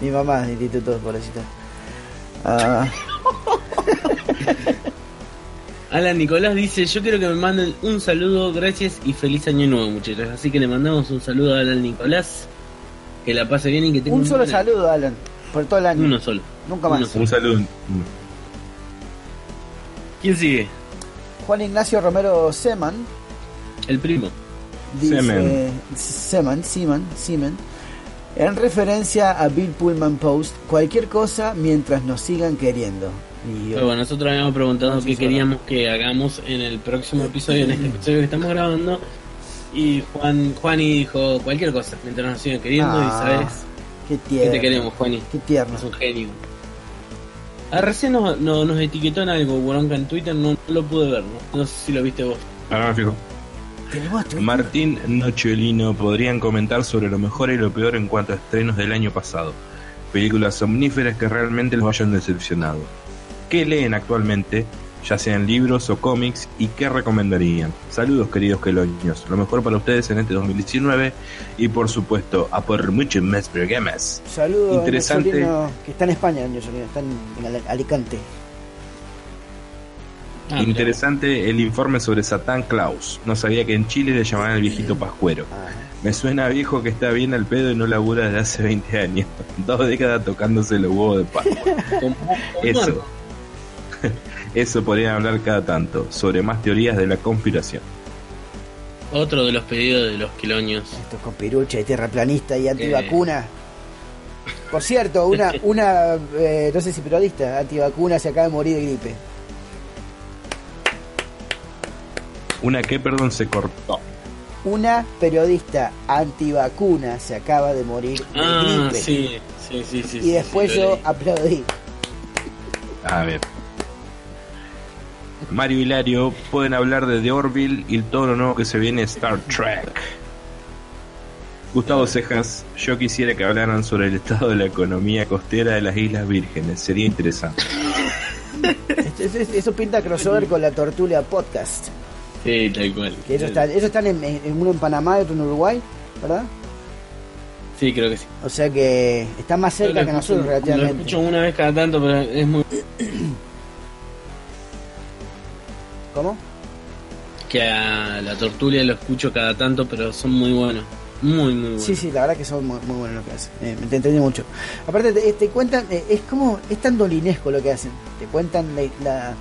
mi mamá es de instituto, pobrecita. Ah, Alan Nicolás dice, yo quiero que me manden un saludo, gracias y feliz año nuevo muchachos. Así que le mandamos un saludo a Alan Nicolás. Que la pase bien y que tenga un solo buen- saludo, Alan, por todo el año. Uno solo. Nunca más. Uno solo. Un saludo. ¿Quién sigue? Juan Ignacio Romero Seman El primo. dice Semen. Seman, Seman, Seman, en referencia a Bill Pullman Post, cualquier cosa mientras nos sigan queriendo. Y yo- Pero bueno, nosotros habíamos preguntado No sé qué si queríamos que hagamos en el próximo episodio, en este episodio que estamos grabando. Y Juan Juani dijo cualquier cosa mientras nos sigan queriendo Ah, y sabes qué que tierno. te queremos, Juani. Qué tierno. Es un genio. Ah, recién nos, no- nos etiquetó en algo, Boronca, en Twitter, no, no lo pude ver, ¿no? No sé si lo viste vos. Ahora me fijo. Twitter. Martín Nochelino podrían comentar sobre lo mejor y lo peor en cuanto a estrenos del año pasado. Películas omníferas que realmente los hayan decepcionado. ¿Qué leen actualmente, ya sean libros o cómics, y qué recomendarían? Saludos queridos queloños, lo mejor para ustedes en este 2019 y por supuesto a por muchos más programas. Saludos Interesante. que está en España, está en, Alicante. Ah, Interesante el informe sobre Satán Klaus. No sabía que en Chile le llamaban el viejito pascuero. Ah, Me suena viejo que está bien al pedo y no labura desde hace 20 años. Dos décadas tocándose los huevos de Pascua. Eso. Eso podrían hablar cada tanto, sobre más teorías de la conspiración. Otro de los pedidos de los quiloños. estos con pirucha y tierraplanista y antivacuna. Por cierto, una, una eh, no sé si periodista, antivacuna se acaba de morir de gripe. Una que, perdón, se cortó. Una periodista antivacuna se acaba de morir de Ah, gripe. sí, sí, sí, sí. y sí, después sí, yo aplaudí. A ver. Mario Hilario, pueden hablar de The Orville y todo lo nuevo que se viene Star Trek. Gustavo Cejas, yo quisiera que hablaran sobre el estado de la economía costera de las Islas Vírgenes, sería interesante. Esto- eso- Eso pinta crossover con la Tortulia Podcast. Sí, tal cual. Que ellos están, ellos están en, en- uno en Panamá y otro en Uruguay, ¿verdad? Sí, creo que sí. O sea que están más cerca Lo que escucho- nosotros Lo relativamente. escucho una vez cada tanto, pero es muy. ¿Cómo? Que a la tortulia lo escucho cada tanto, pero son muy buenos. Muy, muy buenos. Sí, sí, la verdad que son muy, muy buenos lo que hacen. Eh, me te entendí mucho. Aparte, te, te cuentan, eh, es como, es tan dolinesco lo que hacen. Te cuentan la, la,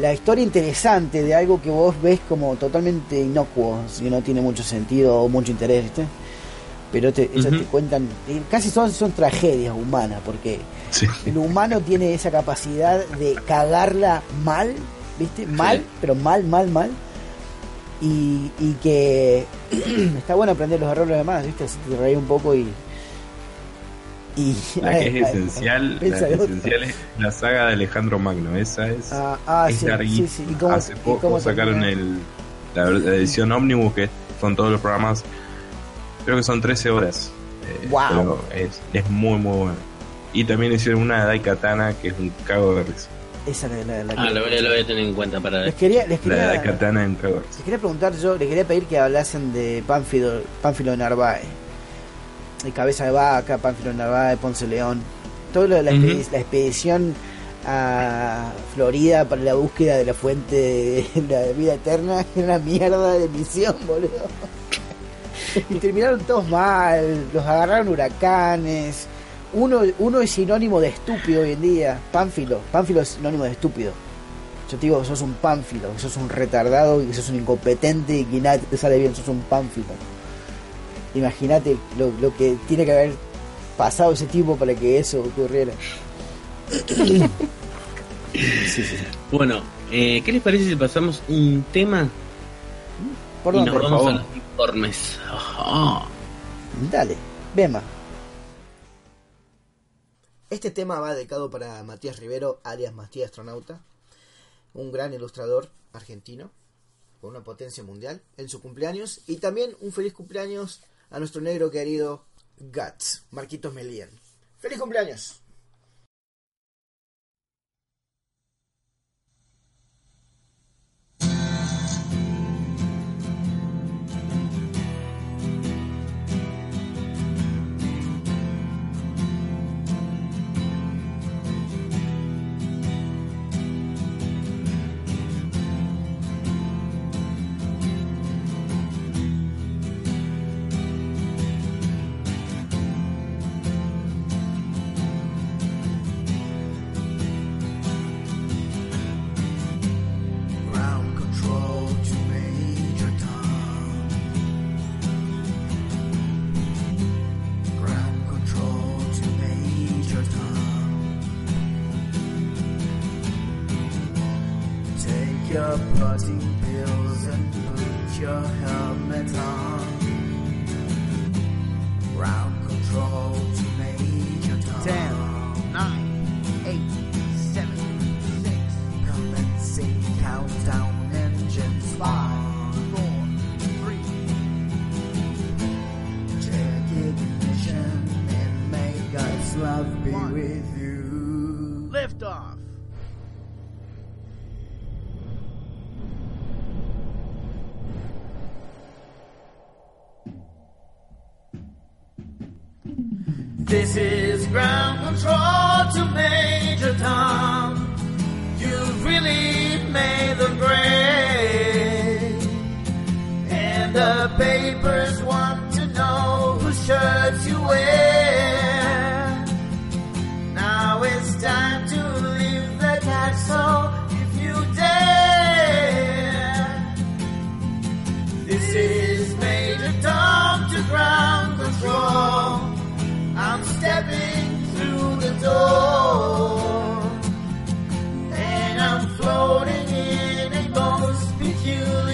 la historia interesante de algo que vos ves como totalmente inocuo, si no tiene mucho sentido o mucho interés, ¿viste? pero te, ellos te cuentan, y casi son, son tragedias humanas, porque Sí. el humano tiene esa capacidad de cagarla mal, ¿viste? Mal, pero mal, mal, mal. Y, y que está bueno aprender los errores de demás, ¿viste? Así te reí un poco y. y La que es esencial, la que es esencial es la saga de Alejandro Magno. Esa es, Ah, ah, es sí, larguísima. sí. ¿Y cómo- Hace y poco cómo sacaron el, la, la edición Omnibus, que son todos los programas. Creo que son 13 horas. Eh, Wow. pero es, es muy, muy bueno. Y también hicieron una de Daikatana, que es un cago de risa. Esa es la, la, la Ah, que- lo voy, a- lo voy a tener en cuenta para Les quería, les La de quería, Daikatana en les quería preguntar yo, les quería pedir que hablasen de Pánfilo, Pánfilo de Narváez. De Cabeza de Vaca, Pánfilo de Narváez, Ponce León. Todo lo de la, la expedición a Florida para la búsqueda de la fuente de la vida eterna. Era una mierda de misión, boludo. Y terminaron todos mal, los agarraron huracanes. Uno, uno es sinónimo de estúpido hoy en día. Pánfilo, Pánfilo es sinónimo de estúpido. Yo te digo que sos un pánfilo, que sos un retardado y que sos un incompetente y que nada te sale bien, sos un pánfilo. Imagínate lo, lo que tiene que haber pasado ese tipo para que eso ocurriera. Bueno, eh, ¿qué les parece si pasamos un tema ¿Por y nos vamos favor. a los informes? Ajá. Dale, Bema. Este tema va dedicado para Matías Rivero, alias Matías Astronauta, un gran ilustrador argentino, con una potencia mundial, en su cumpleaños, y también un feliz cumpleaños a nuestro negro querido Guts, Marquitos Melian. ¡Feliz cumpleaños! you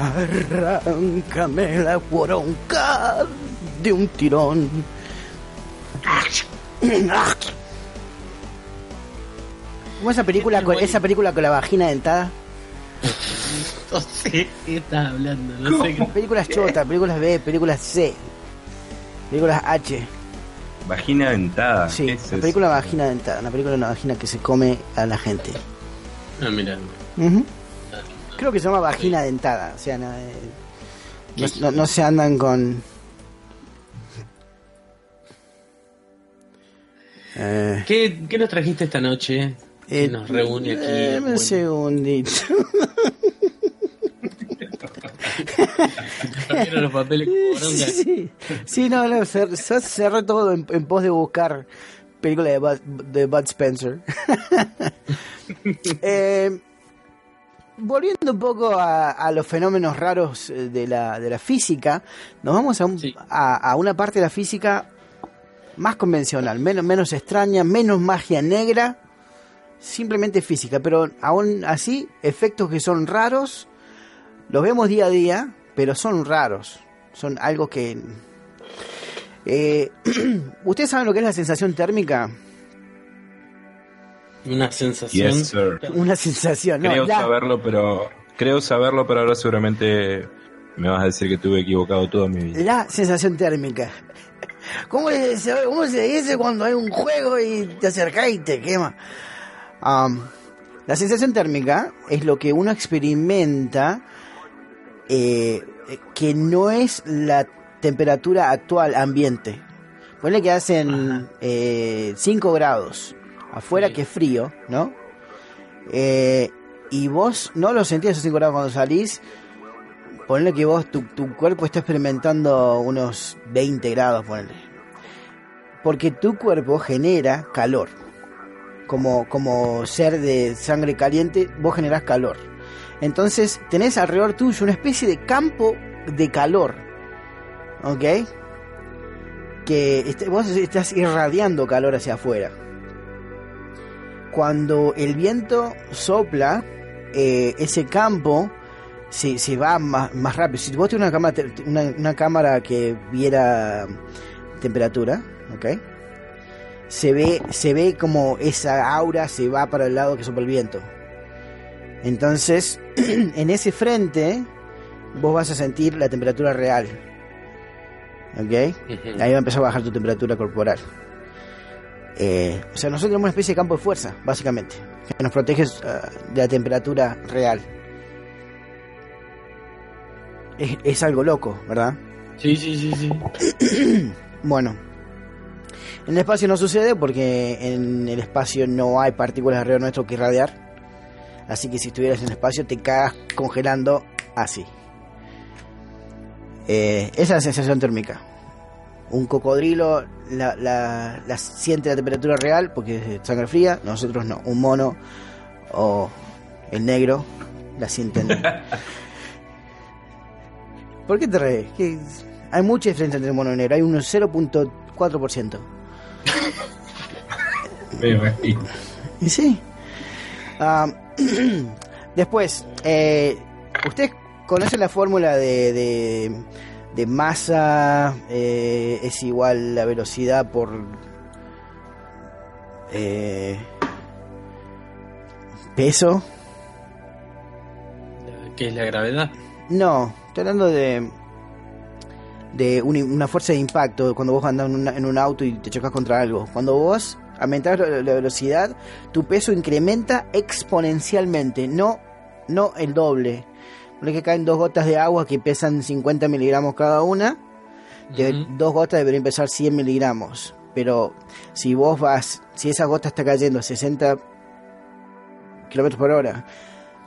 Arráncame la poronca de un tirón. ¿Cómo esa película con esa película con la vagina dentada? No sé qué estás hablando. No sé qué. Películas chota, películas B, películas C, películas H. Vagina dentada. Sí, ¿qué es la eso? película vagina dentada, una película de una vagina que se come a la gente. Ah, mira. Ujú. Creo que se llama vagina dentada, o sea, no, eh, no, no- no se andan con... Eh, ¿Qué, ¿Qué nos trajiste esta noche? Que eh, nos reúne aquí. eh, Bueno, un segundito. los papeles bronca. sí, sí, no, no, cer- cer- cerré todo en, en pos de buscar película de Bud, de Bud Spencer. Eh, volviendo un poco a, a los fenómenos raros eh, de la, de la física, nos vamos a, un- Sí. a, a una parte de la física más convencional, menos, menos extraña, menos magia negra, simplemente física, pero aún así, efectos que son raros, los vemos día a día, pero son raros, son algo que... Eh, ¿Ustedes saben lo que es la sensación térmica? Una sensación. Yes, sir. Una sensación, no, Creo la- saberlo, pero creo saberlo, pero ahora seguramente me vas a decir que estuve equivocado toda mi vida. La sensación térmica. ¿Cómo se, cómo se dice cuando hay un juego y te acercás y te quema? La sensación térmica es lo que uno experimenta eh, que no es la temperatura actual ambiente. Ponle que hacen 5 grados afuera Sí. que es frío, ¿no? Eh, y vos no lo sentís esos 5 grados cuando salís, ponle que vos, tu, tu cuerpo está experimentando unos 20 grados, ponle. Porque tu cuerpo genera calor. Como, como ser de sangre caliente, vos generás calor. Entonces tenés alrededor tuyo una especie de campo de calor. ¿Ok? Que este- vos estás irradiando calor hacia afuera. Cuando el viento sopla, eh, ese campo se, se va más, más rápido. Si vos tienes una cámara, una, una cámara que viera temperatura, ¿ok? Se ve, se ve como esa aura se va para el lado que sopla el viento. Entonces, en ese frente, vos vas a sentir la temperatura real. ¿Ok? Ahí va a empezar a bajar tu temperatura corporal. Eh, o sea, nosotros tenemos una especie de campo de fuerza, básicamente, que nos protege ah, de la temperatura real. Es, es algo loco, ¿verdad? Sí, sí, sí, sí. Bueno, en el espacio no sucede porque en el espacio no hay partículas alrededor nuestro que irradiar. Así que si estuvieras en el espacio te cagas congelando así. Eh, esa es la sensación térmica. Un cocodrilo la, la- la siente la temperatura real porque es sangre fría, nosotros no. Un mono o el negro la sienten. ¿Por qué te rees? ¿Qué- Hay mucha diferencia entre el mono y el negro. Hay un 0.4%. Veo ahí. Y sí. Ah, después, eh, ¿ustedes conocen la fórmula de, de, de masa eh, es igual la velocidad por... eh, peso? ¿Qué es la gravedad? No, estoy hablando de de un- una fuerza de impacto cuando vos andás en, una- en un auto y te chocas contra algo. Cuando vos aumentás la, la velocidad, tu peso incrementa exponencialmente, no, no el doble. Por que caen dos gotas de agua que pesan 50 miligramos cada una, de- dos gotas deberían pesar 100 miligramos. Pero si vos vas, si esa gota está cayendo a 60 kilómetros por hora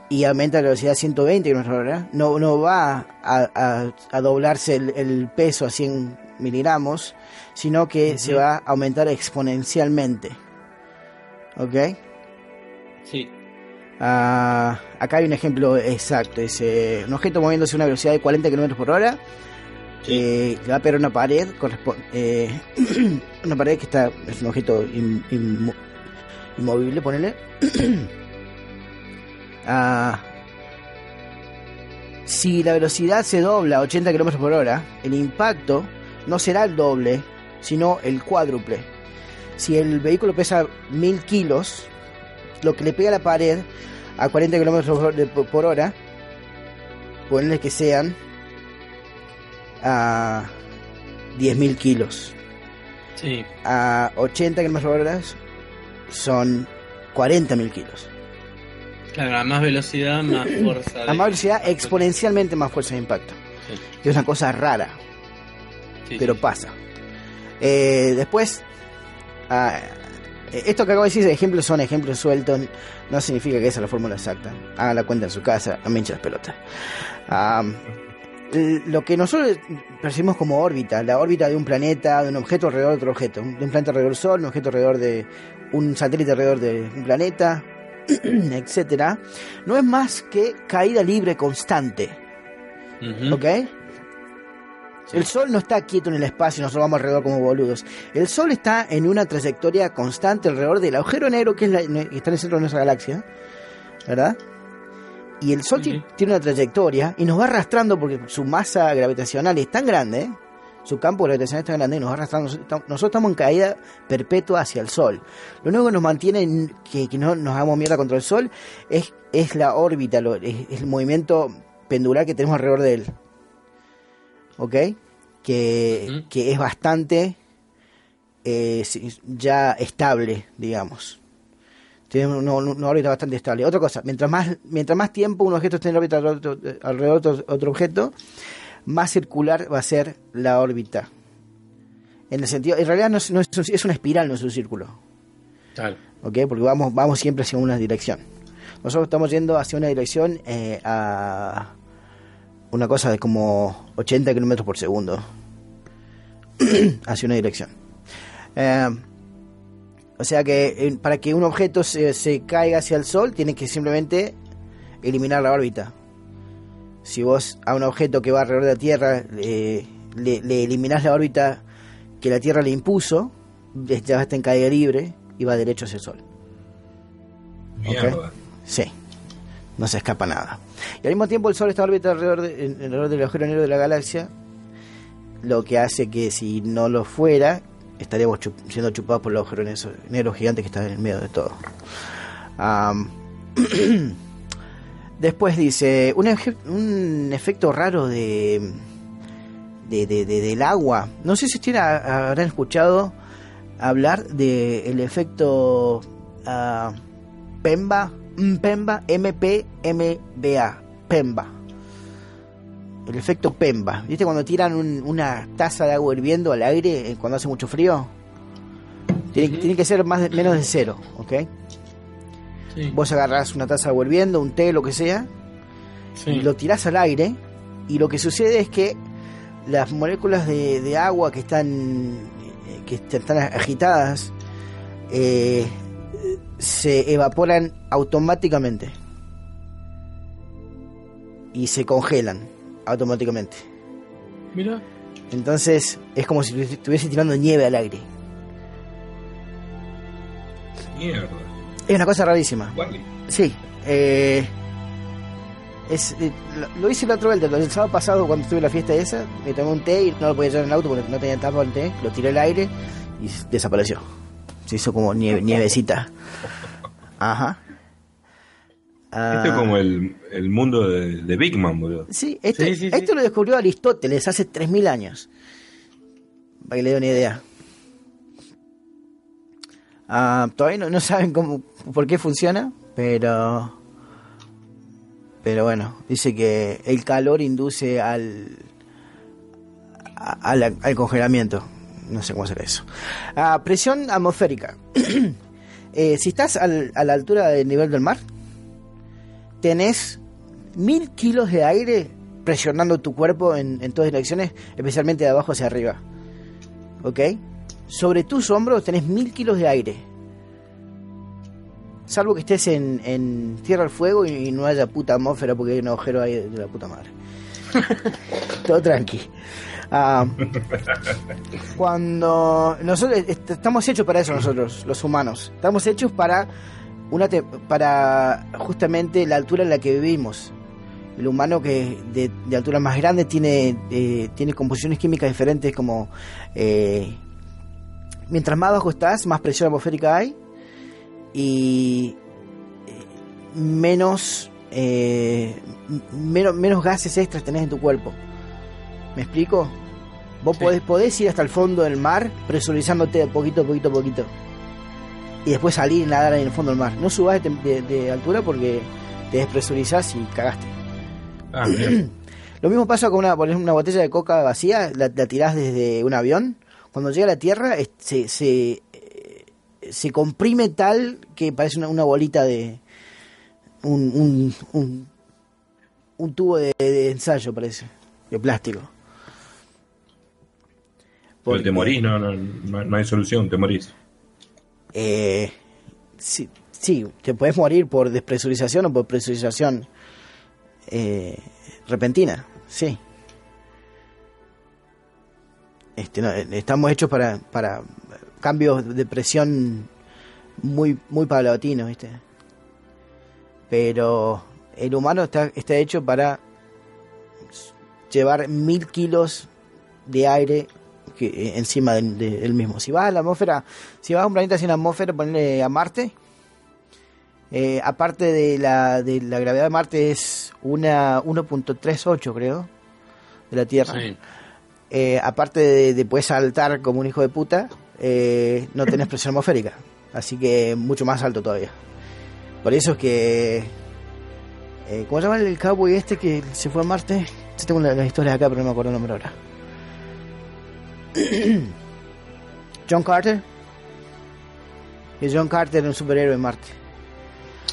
y aumenta la velocidad a 120 kilómetros por hora, no, no va a, a- a doblarse el, el peso a 100 miligramos, sino que se va a aumentar exponencialmente. ¿Ok? Sí. Ah, acá hay un ejemplo exacto. Es eh, un objeto moviéndose a una velocidad de 40 kilómetros por hora. eh, le va a pegar una pared. eh, una pared que está. Es un objeto in- inmo- inmovible, ponele. Ah, Si la velocidad se dobla a 80 km por hora, el impacto no será el doble, sino el cuádruple. Si el vehículo pesa 1000 kilos, lo que le pega a la pared a 40 km por hora, ponle que sean a 10.000 kilos. Sí. A 80 km por hora son 40.000 kilos. Claro, a más velocidad, más fuerza. A más velocidad, exponencialmente más fuerza de impacto. Sí, Que es una cosa rara, sí, pero sí. pasa. Eh, después, ah, esto que acabo de decir, ejemplos son ejemplos sueltos, no significa que esa es la fórmula exacta. Hagan la cuenta en su casa, no me hinchen las pelotas. Lo que nosotros percibimos como órbita, la órbita de un planeta, de un objeto alrededor de otro objeto, de un planeta alrededor del Sol, un objeto alrededor de un satélite alrededor de un planeta, etcétera, no es más que caída libre constante. ¿Ok? El Sol no está quieto en el espacio y nosotros vamos alrededor como boludos. El Sol está en una trayectoria constante alrededor del agujero negro que, es la- que está en el centro de nuestra galaxia. ¿Verdad? Y el Sol tiene una trayectoria y nos va arrastrando porque su masa gravitacional es tan grande, su campo gravitacional es tan grande y nos va arrastrando. Nosotros estamos- Nosotros estamos en caída perpetua hacia el Sol. Lo único que nos mantiene en- que, que no nos hagamos mierda contra el Sol es, es la órbita, lo- es, es el movimiento pendular que tenemos alrededor de él. ¿Ok? Que, que es bastante eh, ya estable, digamos. Tiene una, una órbita bastante estable. Otra cosa, mientras más, mientras más tiempo un objeto esté en órbita alrededor de otro- objeto, más circular va a ser la órbita. En el sentido, en realidad no es, no es, un- es una espiral, no es un círculo. Claro. ¿ok? Porque vamos, vamos siempre hacia una dirección. Nosotros estamos yendo hacia una dirección eh, a una cosa de como 80 kilómetros por segundo. hacia una dirección. Eh, o sea que eh, para que un objeto se, se caiga hacia el Sol, tiene que simplemente eliminar la órbita. Si vos a un objeto que va alrededor de la Tierra eh, le, le eliminás la órbita que la Tierra le impuso, ya está en caída libre y va derecho hacia el Sol. Mierda. Sí, no se escapa nada. Y al mismo tiempo el Sol está órbita alrededor, de- alrededor del agujero negro de la galaxia, lo que hace que si no lo fuera, estaríamos siendo chupados por el agujero negro, gigante que está en el medio de todo. Am, después dice, un, efecto raro de, de, de- de- del agua. No sé si ustedes ha- habrán escuchado hablar del efecto ah, Pemba, Pemba, M-P-M-B-A, Pemba. El efecto Pemba. ¿Viste cuando tiran un- una taza de agua hirviendo al aire eh, cuando hace mucho frío? Tiene, que ser más de- menos de cero, ¿ok? Sí. Vos agarrás una taza de agua hirviendo, un té, lo que sea, Sí. y lo tirás al aire y lo que sucede es que las moléculas de, de agua que están eh, que est- están agitadas eh, se evaporan automáticamente y se congelan automáticamente Mira. entonces es como si estuviese tirando nieve al aire Mierda. es una cosa rarísima Vale. Sí, eh, es, eh, lo, hice la otra vez, el sábado pasado cuando estuve en la fiesta esa, me tomé un té y no lo podía llevar en el auto porque no tenía tapa el té, lo tiré al aire y desapareció. Se hizo como nieve, nievecita. Ajá. Ah, Esto es como el, el mundo de, de Big Man, boludo. Sí, esto, Sí, sí, sí. esto lo descubrió Aristóteles hace 3.000 años. Para que le dé una idea. Ah, todavía no, no saben cómo, por qué funciona, pero... Pero bueno, dice que el calor induce al... a- al, al congelamiento. No sé cómo será eso. Ah, presión atmosférica. Eh, si estás al- a la altura del nivel del mar, tenés mil kilos de aire presionando tu cuerpo en, en todas direcciones, especialmente de abajo hacia arriba. ¿Ok? Sobre tus hombros tenés mil kilos de aire. Salvo que estés en, en Tierra del Fuego y, y no haya puta atmósfera porque hay un agujero ahí de la puta madre. Todo tranqui. Ah, cuando nosotros est- estamos hechos para eso nosotros, los humanos. Estamos hechos para una te- para justamente la altura en la que vivimos. El humano que de, de altura más grande tiene, eh, tiene composiciones químicas diferentes como... eh, mientras más bajo estás, más presión atmosférica hay y eh, menos, menos, menos gases extras tenés en tu cuerpo. ¿Me explico? Vos Sí. podés, podés ir hasta el fondo del mar presurizándote poquito a poquito a poquito. Y después salir y nadar en el fondo del mar. No subas de, tem- de- de altura porque te despresurizás y cagaste. Ah. Lo mismo pasa con una, una botella de coca vacía, la, la tirás desde un avión. Cuando llega a la tierra se, se, eh, se comprime tal que parece una, una bolita de. Un, un, un, un tubo de, de ensayo, parece. De plástico. Pero Porque, te morís, no, no, no, no hay solución, te morís. eh, sí, sí, te puedes morir por despresurización o por presurización eh, repentina, sí. Este, no, eh, estamos hechos para, para cambios de presión muy, muy paulatinos, ¿viste? Pero el humano está, está hecho para llevar mil kilos de aire que, eh, encima del, de- del mismo. Si vas a la atmósfera, si vas a un planeta sin atmósfera, ponle a Marte, eh, aparte de la, de la gravedad de Marte es una 1.38 creo de la Tierra. Sí. Eh, aparte de, de puedes saltar como un hijo de puta, eh, no tenés presión atmosférica. Así que mucho más alto todavía. Por eso es que... Eh, ¿Cómo se llama el cowboy este que se fue a Marte? Yo tengo la- las historias acá, pero no me acuerdo el nombre ahora. John Carter. Y John Carter un superhéroe en Marte.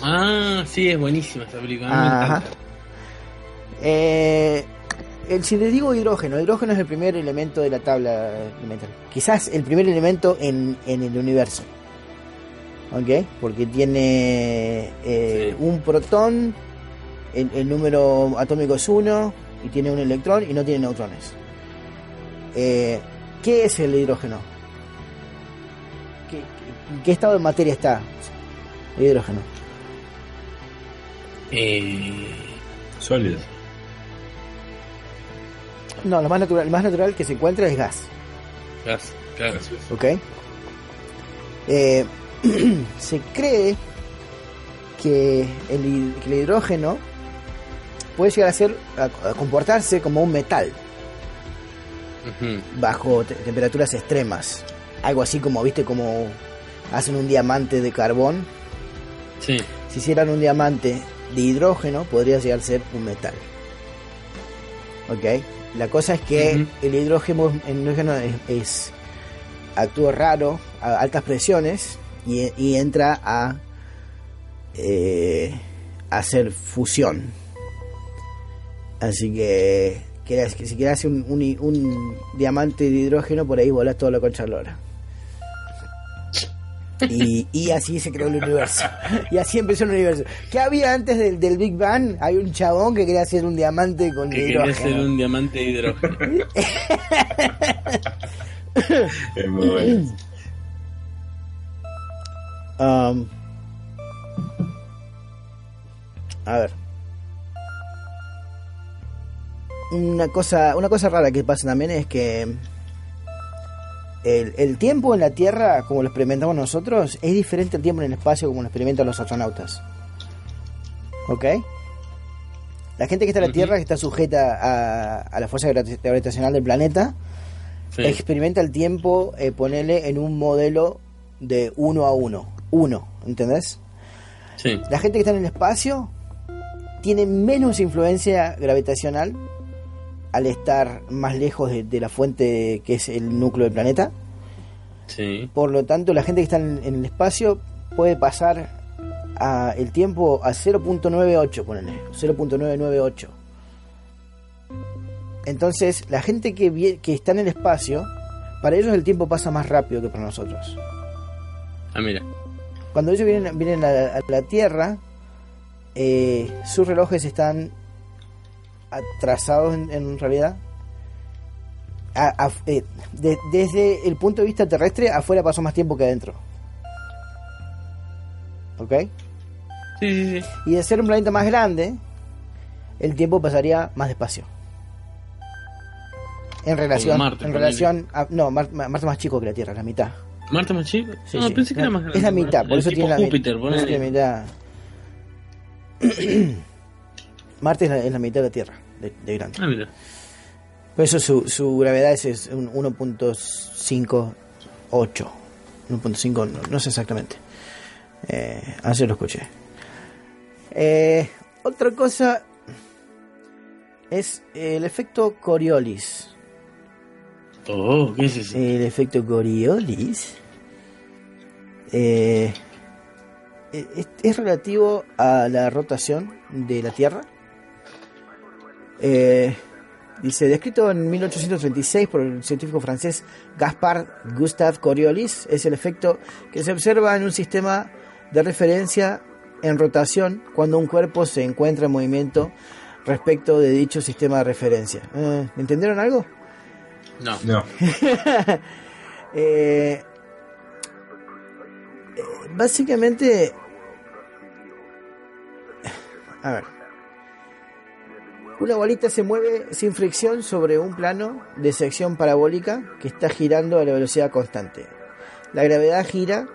Ah, sí, es buenísima esa película. Ajá. Eh, el, si le digo hidrógeno, el hidrógeno es el primer elemento de la tabla elemental. Quizás el primer elemento en, en el universo. ¿Ok? Porque tiene eh, Sí. un protón, el, el número atómico es 1, y tiene un electrón y no tiene neutrones. Eh, ¿Qué es el hidrógeno? ¿Qué, qué- en qué estado de materia está el hidrógeno? Eh, Sólido. No, lo más natural, el más natural que se encuentra es gas. gas, claro. ¿ok? Eh, se cree que el, hid- que el hidrógeno puede llegar a ser a, a comportarse como un metal Bajo te- temperaturas extremas, algo así como viste como hacen un diamante de carbón. Sí, Si hicieran un diamante de hidrógeno, podría llegar a ser un metal. ¿Ok? La cosa es que el hidrógeno, el hidrógeno es, es- actúa raro a altas presiones y, y entra a eh, hacer fusión. Así que, que si quieres hacer un, un, un diamante de hidrógeno, por ahí volás toda la concha de la lora. Y, y así se creó el universo. Y así empezó el universo. ¿Qué había antes del, del Big Bang? Hay un chabón que quería hacer un diamante con que quería hidrógeno. ser un diamante de hidrógeno. Es muy bueno. Um, a ver. Una cosa, una cosa rara que pasa también es que el, el tiempo en la Tierra, como lo experimentamos nosotros, es diferente al tiempo en el espacio como lo experimentan los astronautas. ¿Ok? La gente que está en la. Tierra, que está sujeta a, a la fuerza gravita- gravitacional del planeta, Sí. experimenta el tiempo, eh, ponerle en un modelo de uno a uno. Uno, ¿entendés? sí. La gente que está en el espacio tiene menos influencia gravitacional al estar más lejos de, de la fuente que es el núcleo del planeta. Sí. Por lo tanto, la gente que está en, en el espacio puede pasar a el tiempo a 0.98, ponele, 0.998. Entonces, la gente que, que está en el espacio, para ellos el tiempo pasa más rápido que para nosotros. Ah, mira. Cuando ellos vienen, vienen a, la, a la Tierra, eh, sus relojes están atrasados en, en realidad. A- a- eh, de- desde el punto de vista terrestre, afuera pasó más tiempo que adentro. ¿Ok? Sí, sí, sí. Y de ser un planeta más grande, el tiempo pasaría más despacio. En relación, Marte, en relación a, no, Mar- Marte es más chico que la Tierra, la mitad. ¿Marte más chico? Sí, no, sí. pensé que era más grande. Es la mitad, por eso tiene la, por eso tiene ponele. la mitad. Marte es la, es la mitad de la Tierra, de, de grande. Ah, mira. Por eso su, su gravedad es, es un 1.58. 1.5, no, no sé exactamente. Eh, así lo escuché. Eh, otra cosa es el efecto Coriolis. Oh, ¿qué es eso? El efecto Coriolis eh, es, es relativo a la rotación de la Tierra. Eh, dice, descrito en 1836 por el científico francés Gaspard Gustave Coriolis, es el efecto que se observa en un sistema de referencia en rotación cuando un cuerpo se encuentra en movimiento respecto de dicho sistema de referencia. Eh, ¿Entendieron algo? No. No. Eh, eh, básicamente, a ver, una bolita se mueve sin fricción sobre un plano de sección parabólica que está girando a la velocidad constante. La gravedad gira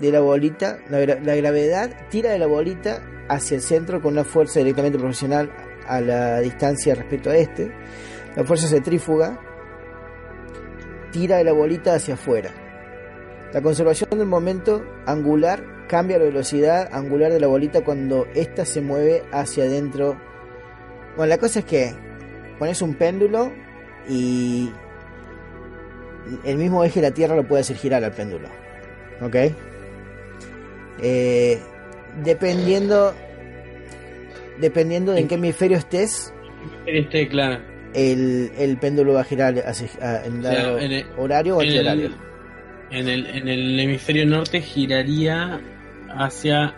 de la bolita, la, gra- la gravedad tira de la bolita hacia el centro con una fuerza directamente proporcional a la distancia respecto a este. La fuerza centrífuga tira de la bolita hacia afuera. La conservación del momento angular cambia la velocidad angular de la bolita cuando ésta se mueve hacia adentro. Bueno, la cosa es que pones un péndulo y el mismo eje de la Tierra lo puede hacer girar al péndulo. ¿Ok? Eh, dependiendo dependiendo de en qué hemisferio estés, Este, claro. el, el péndulo va a girar hacia, a- en Claro, lado en el- horario o En el, antihorario. en, el, en el hemisferio norte giraría hacia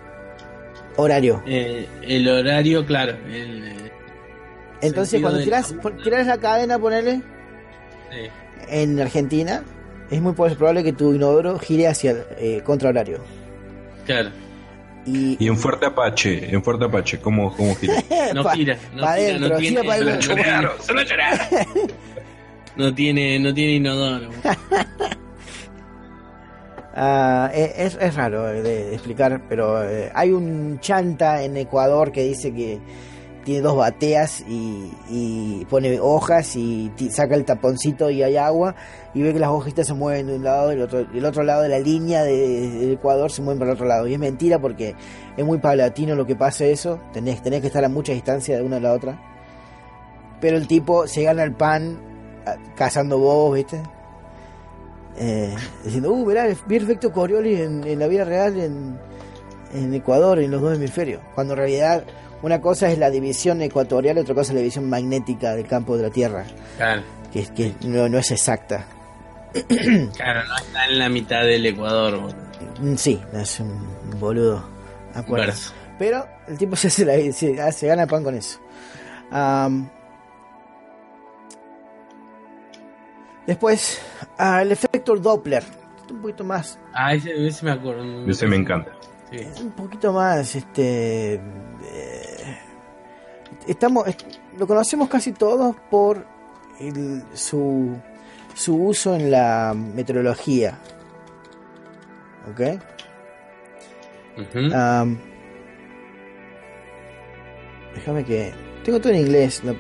Horario. eh, el horario, claro. El, Entonces, cuando tiras, pon- tiras la cadena, ponele, sí. en Argentina, es muy probable que tu inodoro gire hacia el eh, contrahorario. Claro. Y, Y en Fuerte Apache, en Fuerte Apache, ¿cómo, cómo gira? No pa- gira, no pa' gira, adentro, no gira tiene, pa' no, adentro. tiene- no tiene, no tiene inodoro. ah, es, es- es raro de, de explicar, pero eh, hay un chanta en Ecuador que dice que tiene dos bateas y, pone hojas y saca el taponcito y hay agua y ve que las hojitas se mueven de un lado y el otro, el otro lado de la línea de- del Ecuador se mueven para el otro lado. Y es mentira porque es muy paulatino lo que pasa eso, tenés, tenés que estar a mucha distancia de una a la otra. Pero el tipo se gana el pan ah, cazando bobos, ¿viste? Eh, diciendo, uh, mirá, efecto Coriolis en, en la vida real en Ecuador, en los dos hemisferios. Cuando en realidad una cosa es la división ecuatorial y otra cosa es la división magnética del campo de la Tierra, Claro, que, no, no es exacta. claro, no está en la mitad del Ecuador. boludo. Mm, Sí, es un boludo. acuerdo. Pero el tipo se, hace la- se, se gana pan con eso. Después, ah, el efecto Doppler. Un poquito más Ah, ese, ese me acuerdo. Ese me encanta. Sí. es un poquito más este eh, estamos est- lo conocemos casi todos por el- su su uso en la meteorología ¿ok? Déjame que tengo todo en inglés no-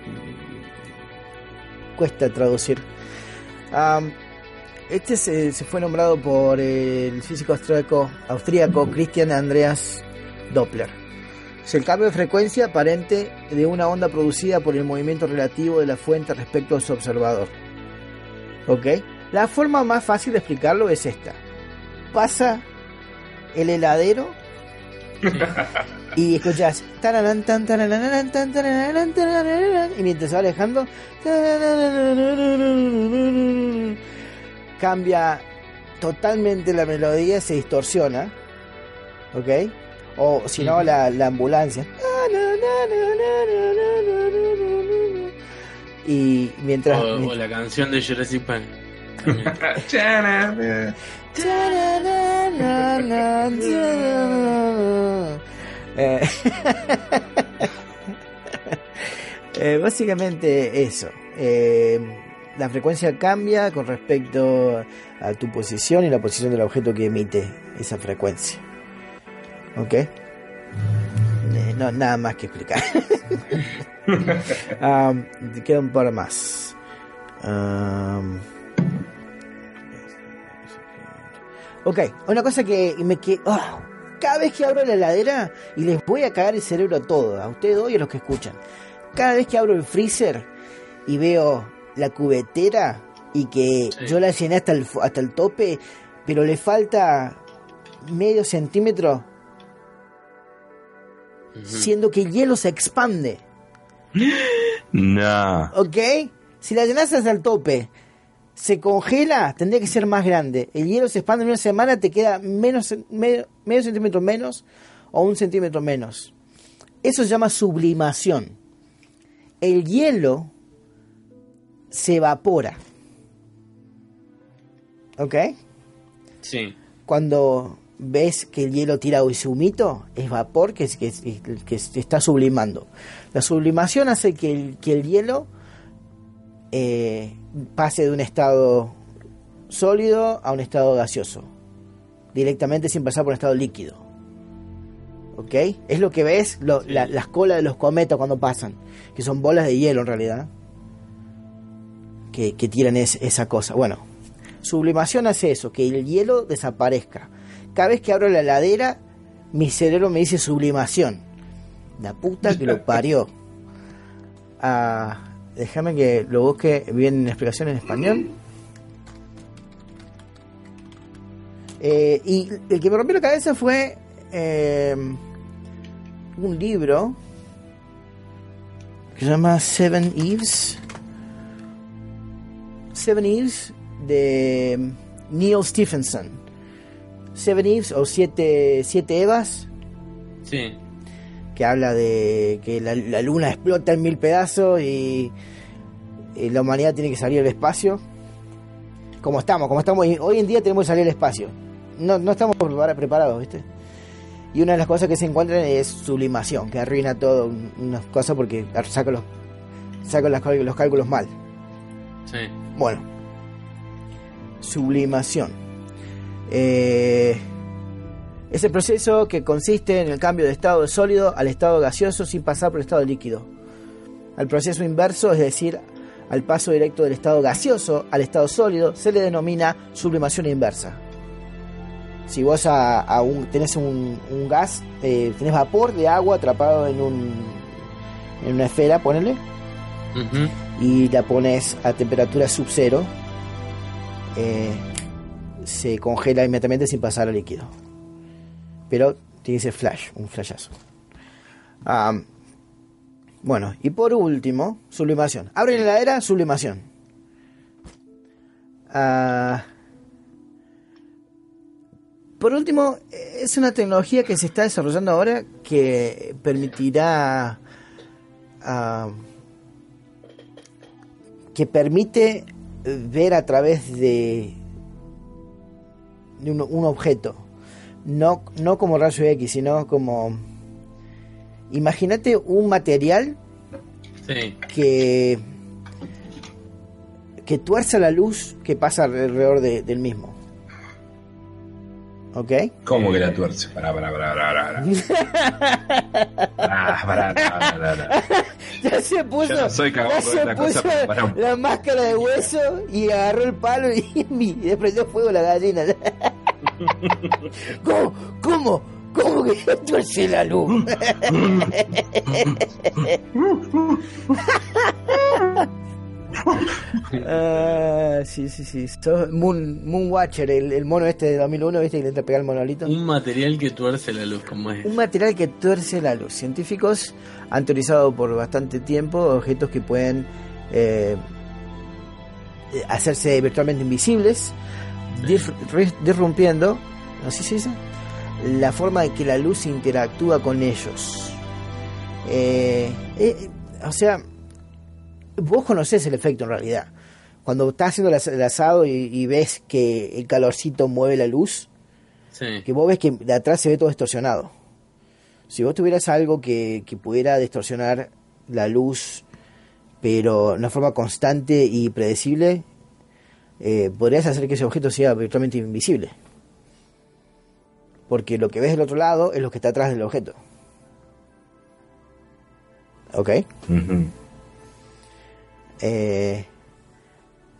cuesta traducir este se, se fue nombrado por el físico austríaco, austríaco Christian Andreas Doppler. Es el cambio de frecuencia aparente de una onda producida por el movimiento relativo de la fuente respecto a su observador. ¿Ok? La forma más fácil de explicarlo es esta. Pasa el heladero y escuchas y mientras se va alejando cambia totalmente la melodía se distorsiona ¿ok? O si no la, la ambulancia y mientras, O, la canción de Jurassic Park. Eh, Eh, básicamente eso. Eh, la frecuencia cambia con respecto a tu posición y la posición del objeto que emite esa frecuencia. ¿Ok? No, nada más que explicar. Um, queda un par más. Um, ok, una cosa que me que oh, cada vez que abro la heladera y les voy a cagar el cerebro a todos, a ustedes dos y a los que escuchan. Cada vez que abro el freezer y veo la cubetera y que Sí. yo la llené hasta el, hasta el tope, pero le falta medio centímetro, siendo que el hielo se expande. Nah. ¿Ok? Si la llenas hasta el tope, se congela, tendría que ser más grande. El hielo se expande en una semana, te queda menos, medio, medio centímetro menos o un centímetro menos. Eso se llama sublimación. El hielo se evapora. ¿Ok? Sí. Cuando ves que el hielo tira ese humito, es vapor que, que, que se está sublimando. La sublimación hace que el, que el hielo eh, pase de un estado sólido a un estado gaseoso, directamente sin pasar por un estado líquido. ¿Ok? Es lo que ves, lo- la- las colas de los cometas cuando pasan, que son bolas de hielo en realidad, que, que tiran es- esa cosa. Bueno, sublimación hace eso, que el hielo desaparezca. Cada vez que abro la heladera, mi cerebro me dice sublimación. La puta que lo parió. Ah, déjame que lo busque bien en explicación en español. Eh, y el que me rompió la cabeza fue eh, un libro que se llama Seven Eves. Seven Eves de Neil Stephenson. Seven Eves o Siete, siete Evas Sí. que habla de que la, la luna explota en mil pedazos y, y la humanidad tiene que salir al espacio. Como estamos, como estamos hoy- en día tenemos que salir al espacio. No, no estamos prepara- preparados, ¿viste? Y una de las cosas que se encuentran es sublimación, que arruina todo, un- unas cosas porque saca los, saca cal- los cálculos mal. Sí. Bueno, sublimación. Eh, es el proceso que consiste en el cambio de estado sólido al estado gaseoso sin pasar por el estado líquido. Al proceso inverso, es decir, al paso directo del estado gaseoso al estado sólido, se le denomina sublimación inversa. Si vos a, a un, tenés un, un gas, eh, tenés vapor de agua atrapado en, un, en una esfera, ponele, y la pones a temperatura sub-cero, eh, se congela inmediatamente sin pasar al líquido. Pero tiene que ser flash, un flashazo. Bueno, y por último, sublimación. Abre la heladera, sublimación. Ah, por último, es una tecnología que se está desarrollando ahora que permitirá que permite ver a través de, de un, un objeto. No, no como rayo X, sino como... Imagínate un material Sí. que, que tuerza la luz que pasa alrededor de- del mismo. ¿Ok? ¿Cómo que la tuerce? Pará, pará, pará, pará, pará. Ah, pará, pará, pará. Ya se puso, Yo no soy ya se cosa, puso pará un la máscara de hueso y agarró el palo y, y le prendió fuego la gallina. ¿Cómo? ¿Cómo? ¿Cómo que tuerce la luz? Ah, sí, sí, sí. Sos Moon, Moonwatcher, el, el mono este de 2001, ¿viste? Que le entra a pegar el monolito. Un material que tuerce la luz, como es. Un material que tuerce la luz. Científicos han teorizado por bastante tiempo objetos que pueden eh, hacerse virtualmente invisibles, disrumpiendo, no sé si dice, la forma en que la luz interactúa con ellos. Eh, eh, o sea, vos conocés el efecto en realidad. Cuando estás haciendo el as- el asado y, y ves que el calorcito mueve la luz, Sí. que vos ves que de atrás se ve todo distorsionado. Si vos tuvieras algo que, que pudiera distorsionar la luz pero de una forma constante y predecible, eh, podrías hacer que ese objeto sea virtualmente invisible. Porque lo que ves del otro lado es lo que está atrás del objeto. ¿Ok? Ujú. Eh,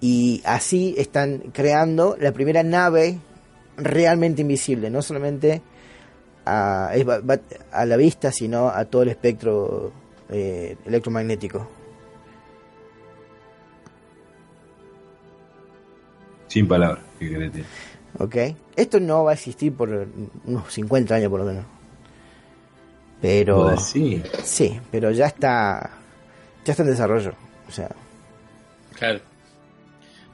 y así están creando la primera nave realmente invisible, no solamente a, la vista, sino a todo el espectro eh, electromagnético. Sin palabras, ¿qué querés decir? ¿Ok? Esto no va a existir por unos 50 años por lo menos. Pero... Decís. Sí, pero ya está... Ya está en desarrollo. O sea, Claro.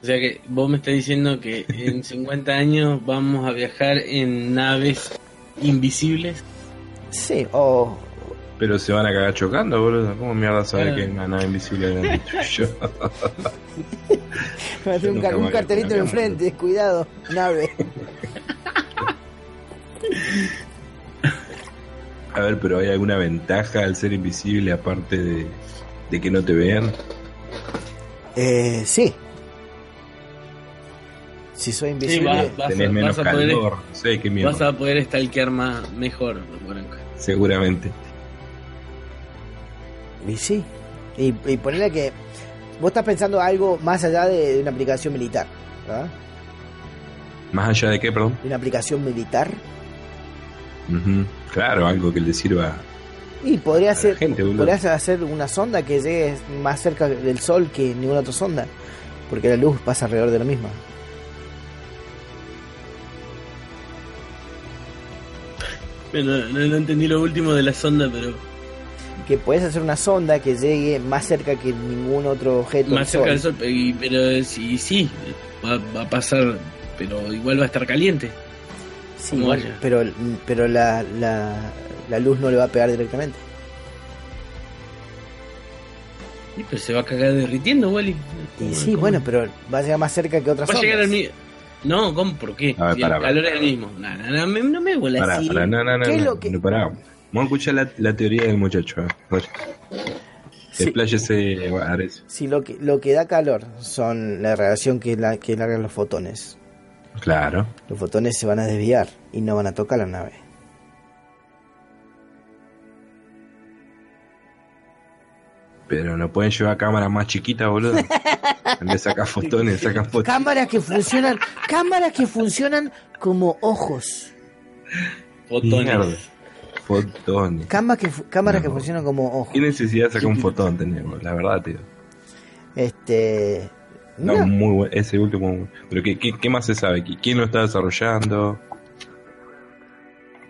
O sea que vos me estás diciendo que en 50 años vamos a viajar en naves invisibles. sí, o... Pero se van a cagar chocando, boludo. ¿Cómo mierda sabe Ah. que hay una nave invisible delante tuyo? Tener un, me un cartelito enfrente, cuidado, nave. A ver, pero ¿hay alguna ventaja al ser invisible aparte de, de que no te vean? Eh, sí. Si soy invisible. va- vas a- Tenés menos vas a poder- calor, sé qué mierda. Vas a poder stalkear más, mejor. Moranca. Seguramente. Y sí. Y, y ponerle que. Vos estás pensando algo más allá de, de una aplicación militar. ¿verdad? Más allá de qué, perdón. De una aplicación militar. Ujú. Claro, algo que le sirva Y podría ser. gente. Podrías hacer una sonda que llegue más cerca del sol que ninguna otra sonda. Porque la luz pasa alrededor de la misma. Bueno, no, no entendí lo último de la sonda, pero Que puedes hacer una sonda que llegue más cerca que ningún otro objeto. más del cerca del sol. y- pero sí, sí, va, va a pasar, pero igual va a estar caliente. Sí, vaya. pero, pero la, la, la luz no le va a pegar directamente. Y pero se va a cagar derritiendo, Wally. Y ¿Cómo- sí, cómo? bueno, pero va a llegar más cerca que otras Va a llegar al mismo. No, ¿cómo? ¿Por qué? A ver, si el calor es el mismo. No, no, no, me- no me vuela así. pará, no, no, no, ¿Qué es no, lo que- pará. Vamos a escuchar la, la teoría del muchacho. eh. Sí. Despláyese, Ares. Sí, lo que, lo que da calor son la radiación que, la, que largan los fotones. Claro. Los fotones se van a desviar y no van a tocar la nave. Pero no pueden llevar cámaras más chiquitas, boludo. En vez de sacar fotones, sacan fotos. Cámaras que funcionan, cámaras que funcionan como ojos. Fotones. Fotones. Cámaras que, cámaras que funcionan como ojos. ¿Qué necesidad de sacar un fotón tenemos? La verdad, tío. Este. No, no, muy bueno. Ese último. Pero ¿qué, qué, qué más se sabe? ¿Qui- ¿Quién lo está desarrollando?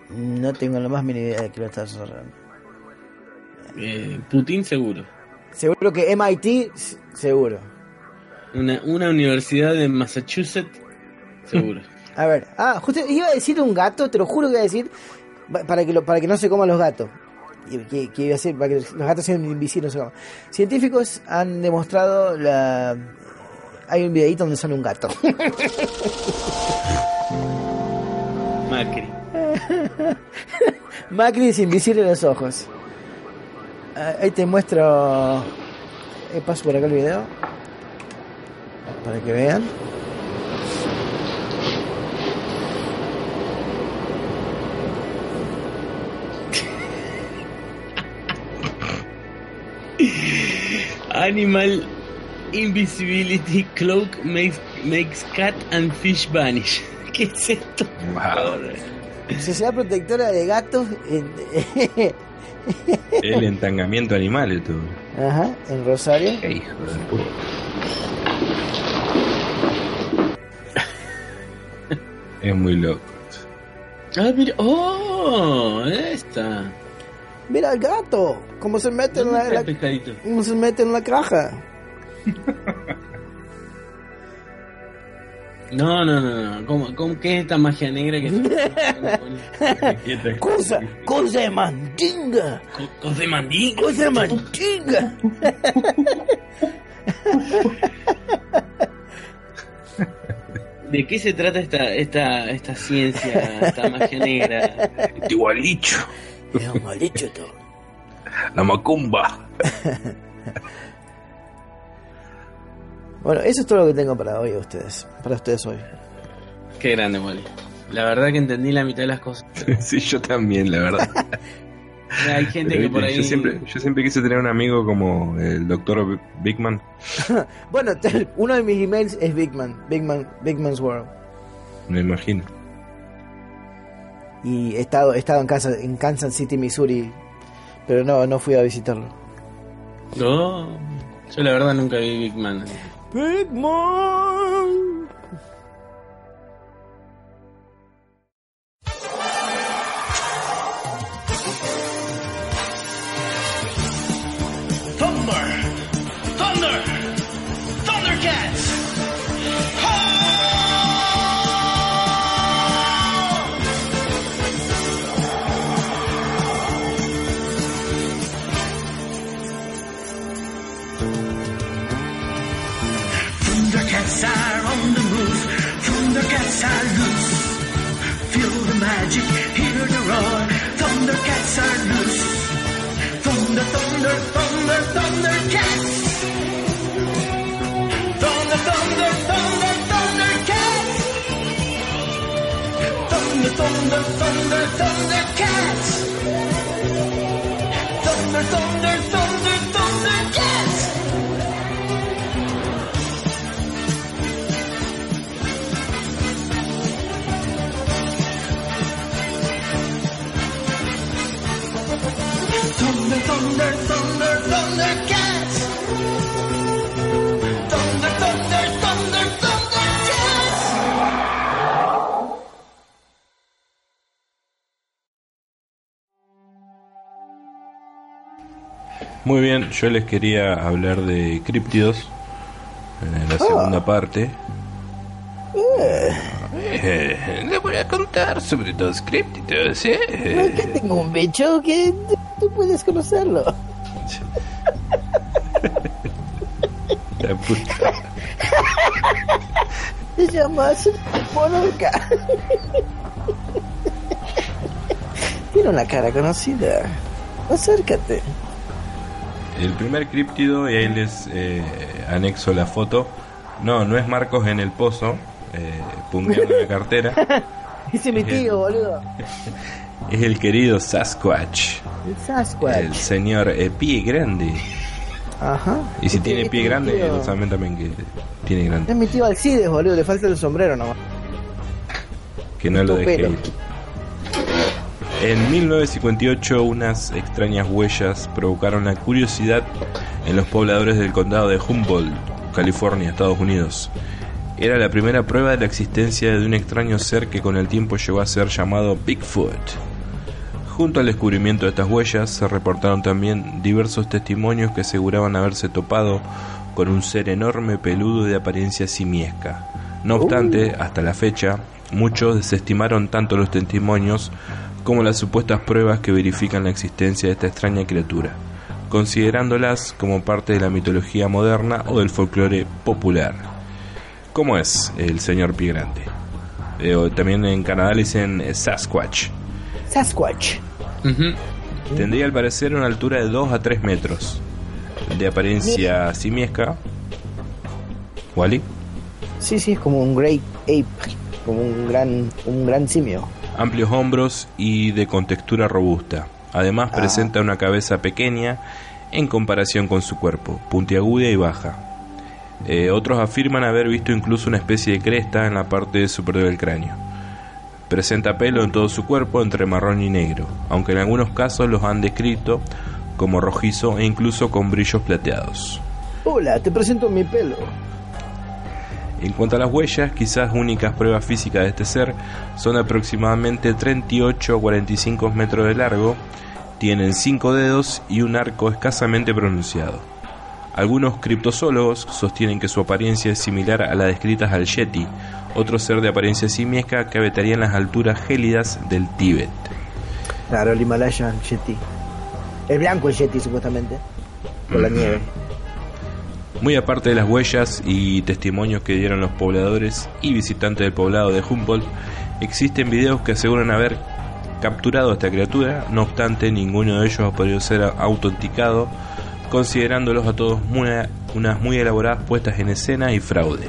no tengo la más mínima idea de que lo está desarrollando. Eh, Putin seguro. Seguro que MIT, seguro. Una, una universidad de Massachusetts, seguro. A ver, ah, justo iba a decir un gato, te lo juro que iba a decir, pa- para que, lo, para que no se coman los gatos. Que, que iba a decir, para que los gatos sean invisibles, no se coman. Científicos han demostrado la... Hay un videito donde sale un gato. Macri. Macri es invisible en los ojos. Ah, Ahí te muestro... eh, paso por acá el video. Para que vean. Animal Invisibility Cloak makes, makes cat and fish vanish. ¿Qué es esto? Wow. Sociedad protectora de gatos en, El entangamiento animal, esto. Ajá, en Rosario. Qué hijo de puta. Es muy loco. Ah, mira. ¡Oh! Esta. Mira el gato, cómo se mete en ¿Dónde la, la- cómo se mete en la caja. No, no, no, no. ¿Cómo, cómo, ¿Qué es esta magia negra que Cosa, cosa de mandinga, Co- Cosa de mandingo. cosa de mandinga. ¿De qué se trata esta, esta, esta ciencia, esta magia negra? Igualicho. Es un malicho todo. La macumba. Bueno, eso es todo lo que tengo para hoy ustedes, para ustedes hoy. Qué grande, Wally. La verdad que entendí la mitad de las cosas. sí, yo también, la verdad. Hay gente Pero, que por ahí. yo, siempre, yo siempre quise tener un amigo como el doctor Bigman. Bueno, uno de mis emails es Bigman, Bigman, Bigman's World. Me imagino. Y he estado, he estado en, casa, en Kansas City, Missouri, pero no, no fui a visitarlo. No, yo la verdad nunca vi Big Man. Bigman. Thunder, thunder, cats. Thunder, thunder, thunder, thunder. Thunder, thunder, thunder, thunder Muy bien, yo les quería hablar de críptidos en la segunda parte. Eh, les voy a contar sobre los críptidos, ¿eh? que tengo un bicho que tú puedes conocerlo. La puta. Te llamas Monarca. Tiene una cara conocida. Acércate. El primer críptido, y ahí les eh, anexo la foto. No, no es Marcos en el pozo, eh, pungueando la cartera. Ese es mi tío, boludo. Es el querido Sasquatch, El Sasquatch. el señor eh, Pie Grande. Ajá. Y si Este- tiene pie grande, tío. lo saben también que tiene grande. Es mi tío Alcides, boludo. Le falta el sombrero nomás. Que no lo dejé ir. En 1958 unas extrañas huellas provocaron la curiosidad en los pobladores del condado de Humboldt, California, Estados Unidos. Era la primera prueba de la existencia de un extraño ser que con el tiempo llegó a ser llamado Bigfoot. Junto al descubrimiento de estas huellas se reportaron también diversos testimonios que aseguraban haberse topado con un ser enorme, peludo y de apariencia simiesca. No obstante, hasta la fecha, muchos desestimaron tanto los testimonios como las supuestas pruebas que verifican la existencia de esta extraña criatura, considerándolas como parte de la mitología moderna o del folclore popular. ¿Cómo es el señor Pie Grande? Eh, o también en Canadá le dicen Sasquatch. Sasquatch. Tendría al parecer una altura de 2 a 3 metros, de apariencia simiesca. ¿Wally? Sí, sí, es como un great ape. Como un gran, un gran simio. Amplios hombros y de contextura robusta. Además Ah. presenta una cabeza pequeña en comparación con su cuerpo, puntiaguda y baja. Eh, otros afirman haber visto incluso una especie de cresta en la parte superior del cráneo. Presenta pelo en todo su cuerpo entre marrón y negro, aunque en algunos casos los han descrito como rojizo e incluso con brillos plateados. Hola, te presento mi pelo. En cuanto a las huellas, quizás únicas pruebas físicas de este ser son aproximadamente 38 a 45 metros de largo, tienen 5 dedos y un arco escasamente pronunciado. Algunos criptozoólogos sostienen que su apariencia es similar a la descrita al Yeti, otro ser de apariencia simiesca que habitaría en las alturas gélidas del Tíbet. Claro, el Himalaya, el Yeti. El blanco, el Yeti, supuestamente. Por la nieve. Muy aparte de las huellas y testimonios que dieron los pobladores y visitantes del poblado de Humboldt, existen videos que aseguran haber capturado a esta criatura, no obstante ninguno de ellos ha podido ser autenticado considerándolos a todos muy- unas muy elaboradas puestas en escena y fraude.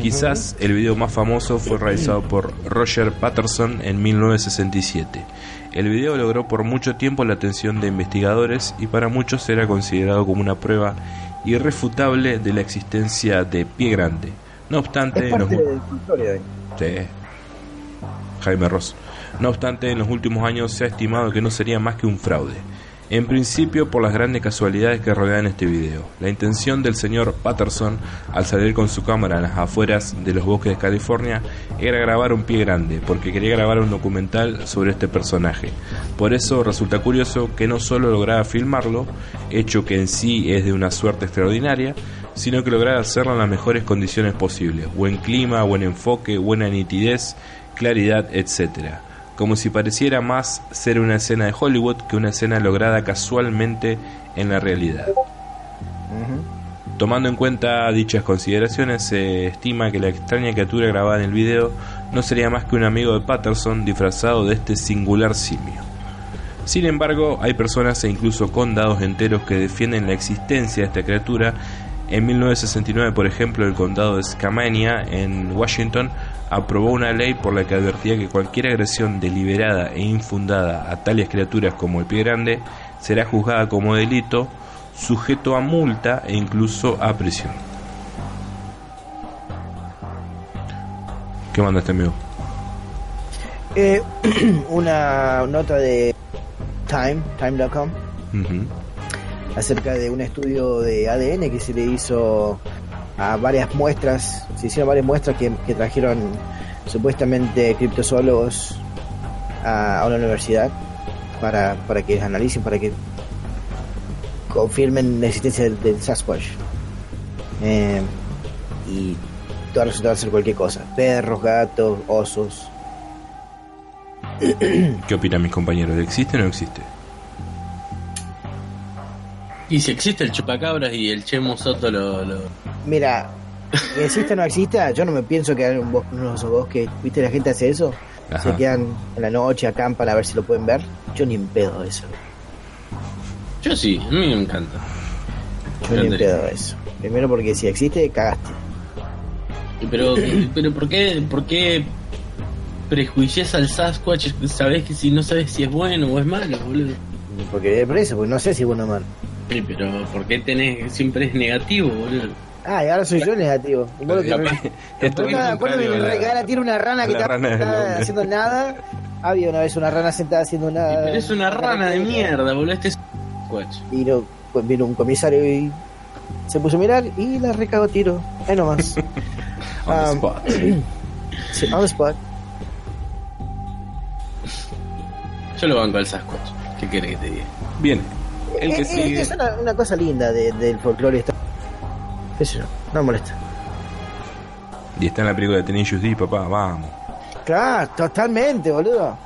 Quizás el video más famoso fue realizado por Roger Patterson en 1967. El video logró por mucho tiempo la atención de investigadores y para muchos era considerado como una prueba irrefutable de la existencia de Pie Grande. No obstante, Es los folclore hoy. Sí. Jaime Ross. No obstante, en los últimos años se ha estimado que no sería más que un fraude. En principio, por las grandes casualidades que rodean este video. La intención del señor Patterson, al salir con su cámara en las afueras de los bosques de California, era grabar un pie grande, porque quería grabar un documental sobre este personaje. Por eso resulta curioso que no solo lograra filmarlo, hecho que en sí es de una suerte extraordinaria, sino que lograra hacerlo en las mejores condiciones posibles. Buen clima, buen enfoque, buena nitidez, claridad, etc. Como si pareciera más ser una escena de Hollywood que una escena lograda casualmente en la realidad. Tomando en cuenta dichas consideraciones, se estima que la extraña criatura grabada en el video no sería más que un amigo de Patterson disfrazado de este singular simio. Sin embargo, hay personas e incluso condados enteros que defienden la existencia de esta criatura. En 1969, por ejemplo, el condado de Skamania, en Washington, aprobó una ley por la que advertía que cualquier agresión deliberada e infundada a tales criaturas como el pie grande será juzgada como delito, sujeto a multa e incluso a prisión. ¿Qué manda este amigo? Eh, una nota de Time, Time.com. acerca de un estudio de ADN que se le hizo a varias muestras, se hicieron varias muestras que, trajeron supuestamente criptozoólogos a, a una universidad para, para que analicen, para que confirmen la existencia del, del Sasquatch. Eh, y todo resultado ser cualquier cosa, perros, gatos, osos. ¿Qué opinan mis compañeros? ¿Existe o no existe? Y si existe el chupacabras y el Chemo Soto lo, lo- Mira, que exista o no exista, yo no me pienso quedar en un bosque, en unos bosques. ¿Viste? La gente hace eso. Ajá. Se quedan en la noche, acampan a ver si lo pueden ver. Yo ni en pedo eso. Yo sí, a mí me encanta. Yo ni en pedo eso. Primero porque si existe, cagaste. Pero, pero ¿por qué, por qué prejuicias al Sasquatch? Sabes que si no sabes si es bueno o es malo, boludo. Porque por eso, porque no sé si es bueno o malo. Sí, pero ¿por qué tenés, siempre es negativo, boludo? Ah, y ahora soy yo el negativo. Y vos que me- regala tira una rana que la está rana haciendo nada. Había una vez una rana sentada haciendo nada. Pero es una rana de mierda, boludo. Este es Sasquatch. Vino, pues vino un comisario y se puso a mirar y la recagó a tiro. Ahí nomás. On the spot. Sí, on the spot. Yo lo banco al Sasquatch. ¿Qué querés que te diga? Bien, el que sigue. Es una, una cosa linda de- del folclore. Esto. Qué sé yo, no me molesta. Y está en la película de Tenacious D, papá, vamos. Claro, totalmente, boludo.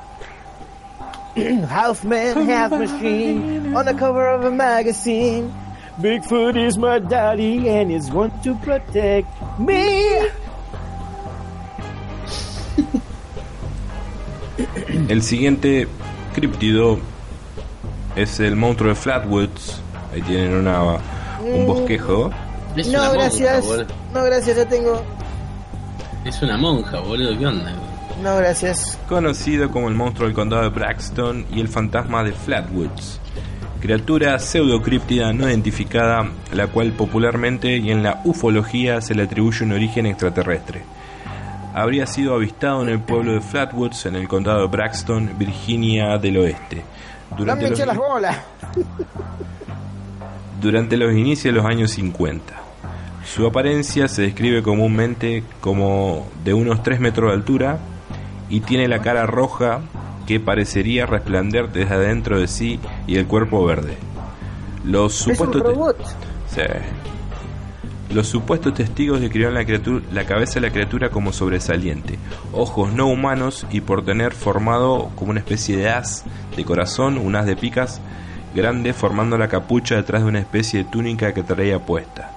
half man, half machine, on the cover of a magazine. Bigfoot is my daddy and he's going to protect me. El siguiente críptido es el monstruo de Flatwoods. Ahí tienen una, un bosquejo. Es No, una gracias. No, gracias, ya tengo. Es una monja, boludo. ¿Qué onda? No, gracias. conocido como el monstruo del condado de Braxton y el fantasma de Flatwoods, criatura pseudocríptida no identificada, la cual popularmente y en la ufología se le atribuye un origen extraterrestre. Habría sido avistado en el pueblo de Flatwoods, en el condado de Braxton, Virginia del Oeste. Durante los, las bolas. durante los inicios de los años 50. Su apariencia se describe comúnmente como de unos 3 metros de altura y tiene la cara roja que parecería resplandecer desde adentro de sí y el cuerpo verde. Los Es un supuestos, robot. Sí. Los supuestos testigos describieron la, la cabeza de la criatura como sobresaliente, ojos no humanos y por tener formado como una especie de as de corazón, un as de picas grande formando la capucha detrás de una especie de túnica que traía puesta.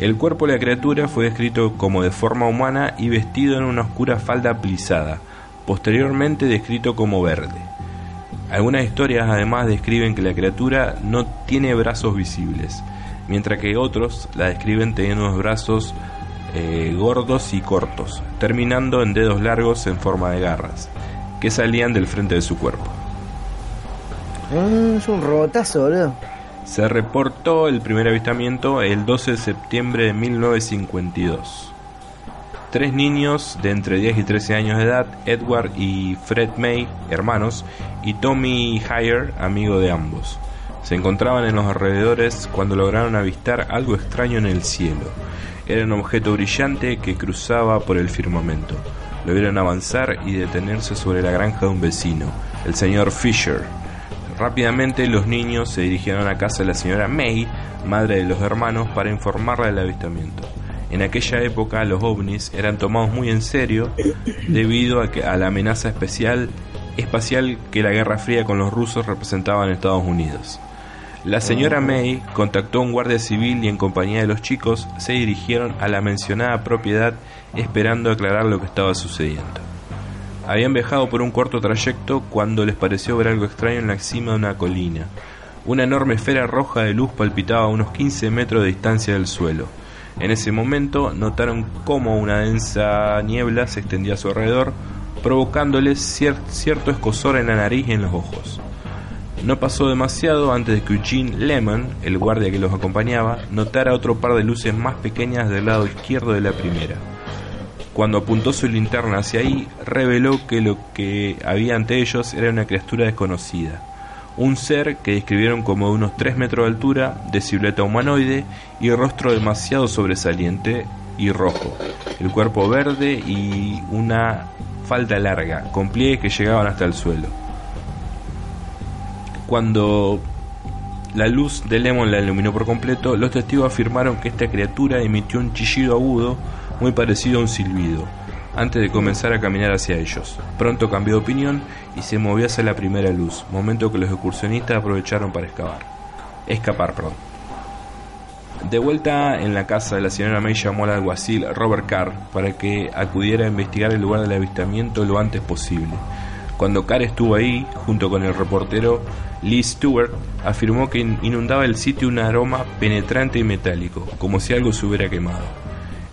El cuerpo de la criatura fue descrito como de forma humana y vestido en una oscura falda plisada, posteriormente descrito como verde. Algunas historias además describen que la criatura no tiene brazos visibles, mientras que otros la describen teniendo unos brazos eh, gordos y cortos, terminando en dedos largos en forma de garras, que salían del frente de su cuerpo. Mm, es un robotazo, boludo. Se reportó el primer avistamiento el 12 de septiembre de 1952. Tres niños de entre 10 y 13 años de edad, Edward y Fred May, hermanos, y Tommy Hyer, amigo de ambos, se encontraban en los alrededores cuando lograron avistar algo extraño en el cielo. Era un objeto brillante que cruzaba por el firmamento. Lo vieron avanzar y detenerse sobre la granja de un vecino, el señor Fisher. Rápidamente los niños se dirigieron a casa de la señora May, madre de los hermanos, para informarla del avistamiento. En aquella época los ovnis eran tomados muy en serio debido a, que, a la amenaza especial, espacial que la Guerra Fría con los rusos representaba en Estados Unidos. La señora May contactó a un guardia civil y en compañía de los chicos se dirigieron a la mencionada propiedad esperando aclarar lo que estaba sucediendo. Habían viajado por un corto trayecto cuando les pareció ver algo extraño en la cima de una colina. Una enorme esfera roja de luz palpitaba a unos 15 metros de distancia del suelo. En ese momento notaron cómo una densa niebla se extendía a su alrededor, provocándoles cier- cierto escosor en la nariz y en los ojos. No pasó demasiado antes de que Eugene Lemon, el guardia que los acompañaba, notara otro par de luces más pequeñas del lado izquierdo de la primera. Cuando apuntó su linterna hacia ahí, reveló que lo que había ante ellos era una criatura desconocida. Un ser que describieron como de unos 3 metros de altura, de silueta humanoide y rostro demasiado sobresaliente y rojo. El cuerpo verde y una falda larga, con pliegues que llegaban hasta el suelo. Cuando la luz de Lemon la iluminó por completo, los testigos afirmaron que esta criatura emitió un chillido agudo muy parecido a un silbido, antes de comenzar a caminar hacia ellos. Pronto cambió de opinión y se movió hacia la primera luz, momento que los excursionistas aprovecharon para excavar. Escapar, perdón. De vuelta en la casa de la señora May llamó al alguacil Robert Carr para que acudiera a investigar el lugar del avistamiento lo antes posible. Cuando Carr estuvo ahí, junto con el reportero Lee Stewart, afirmó que in- inundaba el sitio un aroma penetrante y metálico, como si algo se hubiera quemado.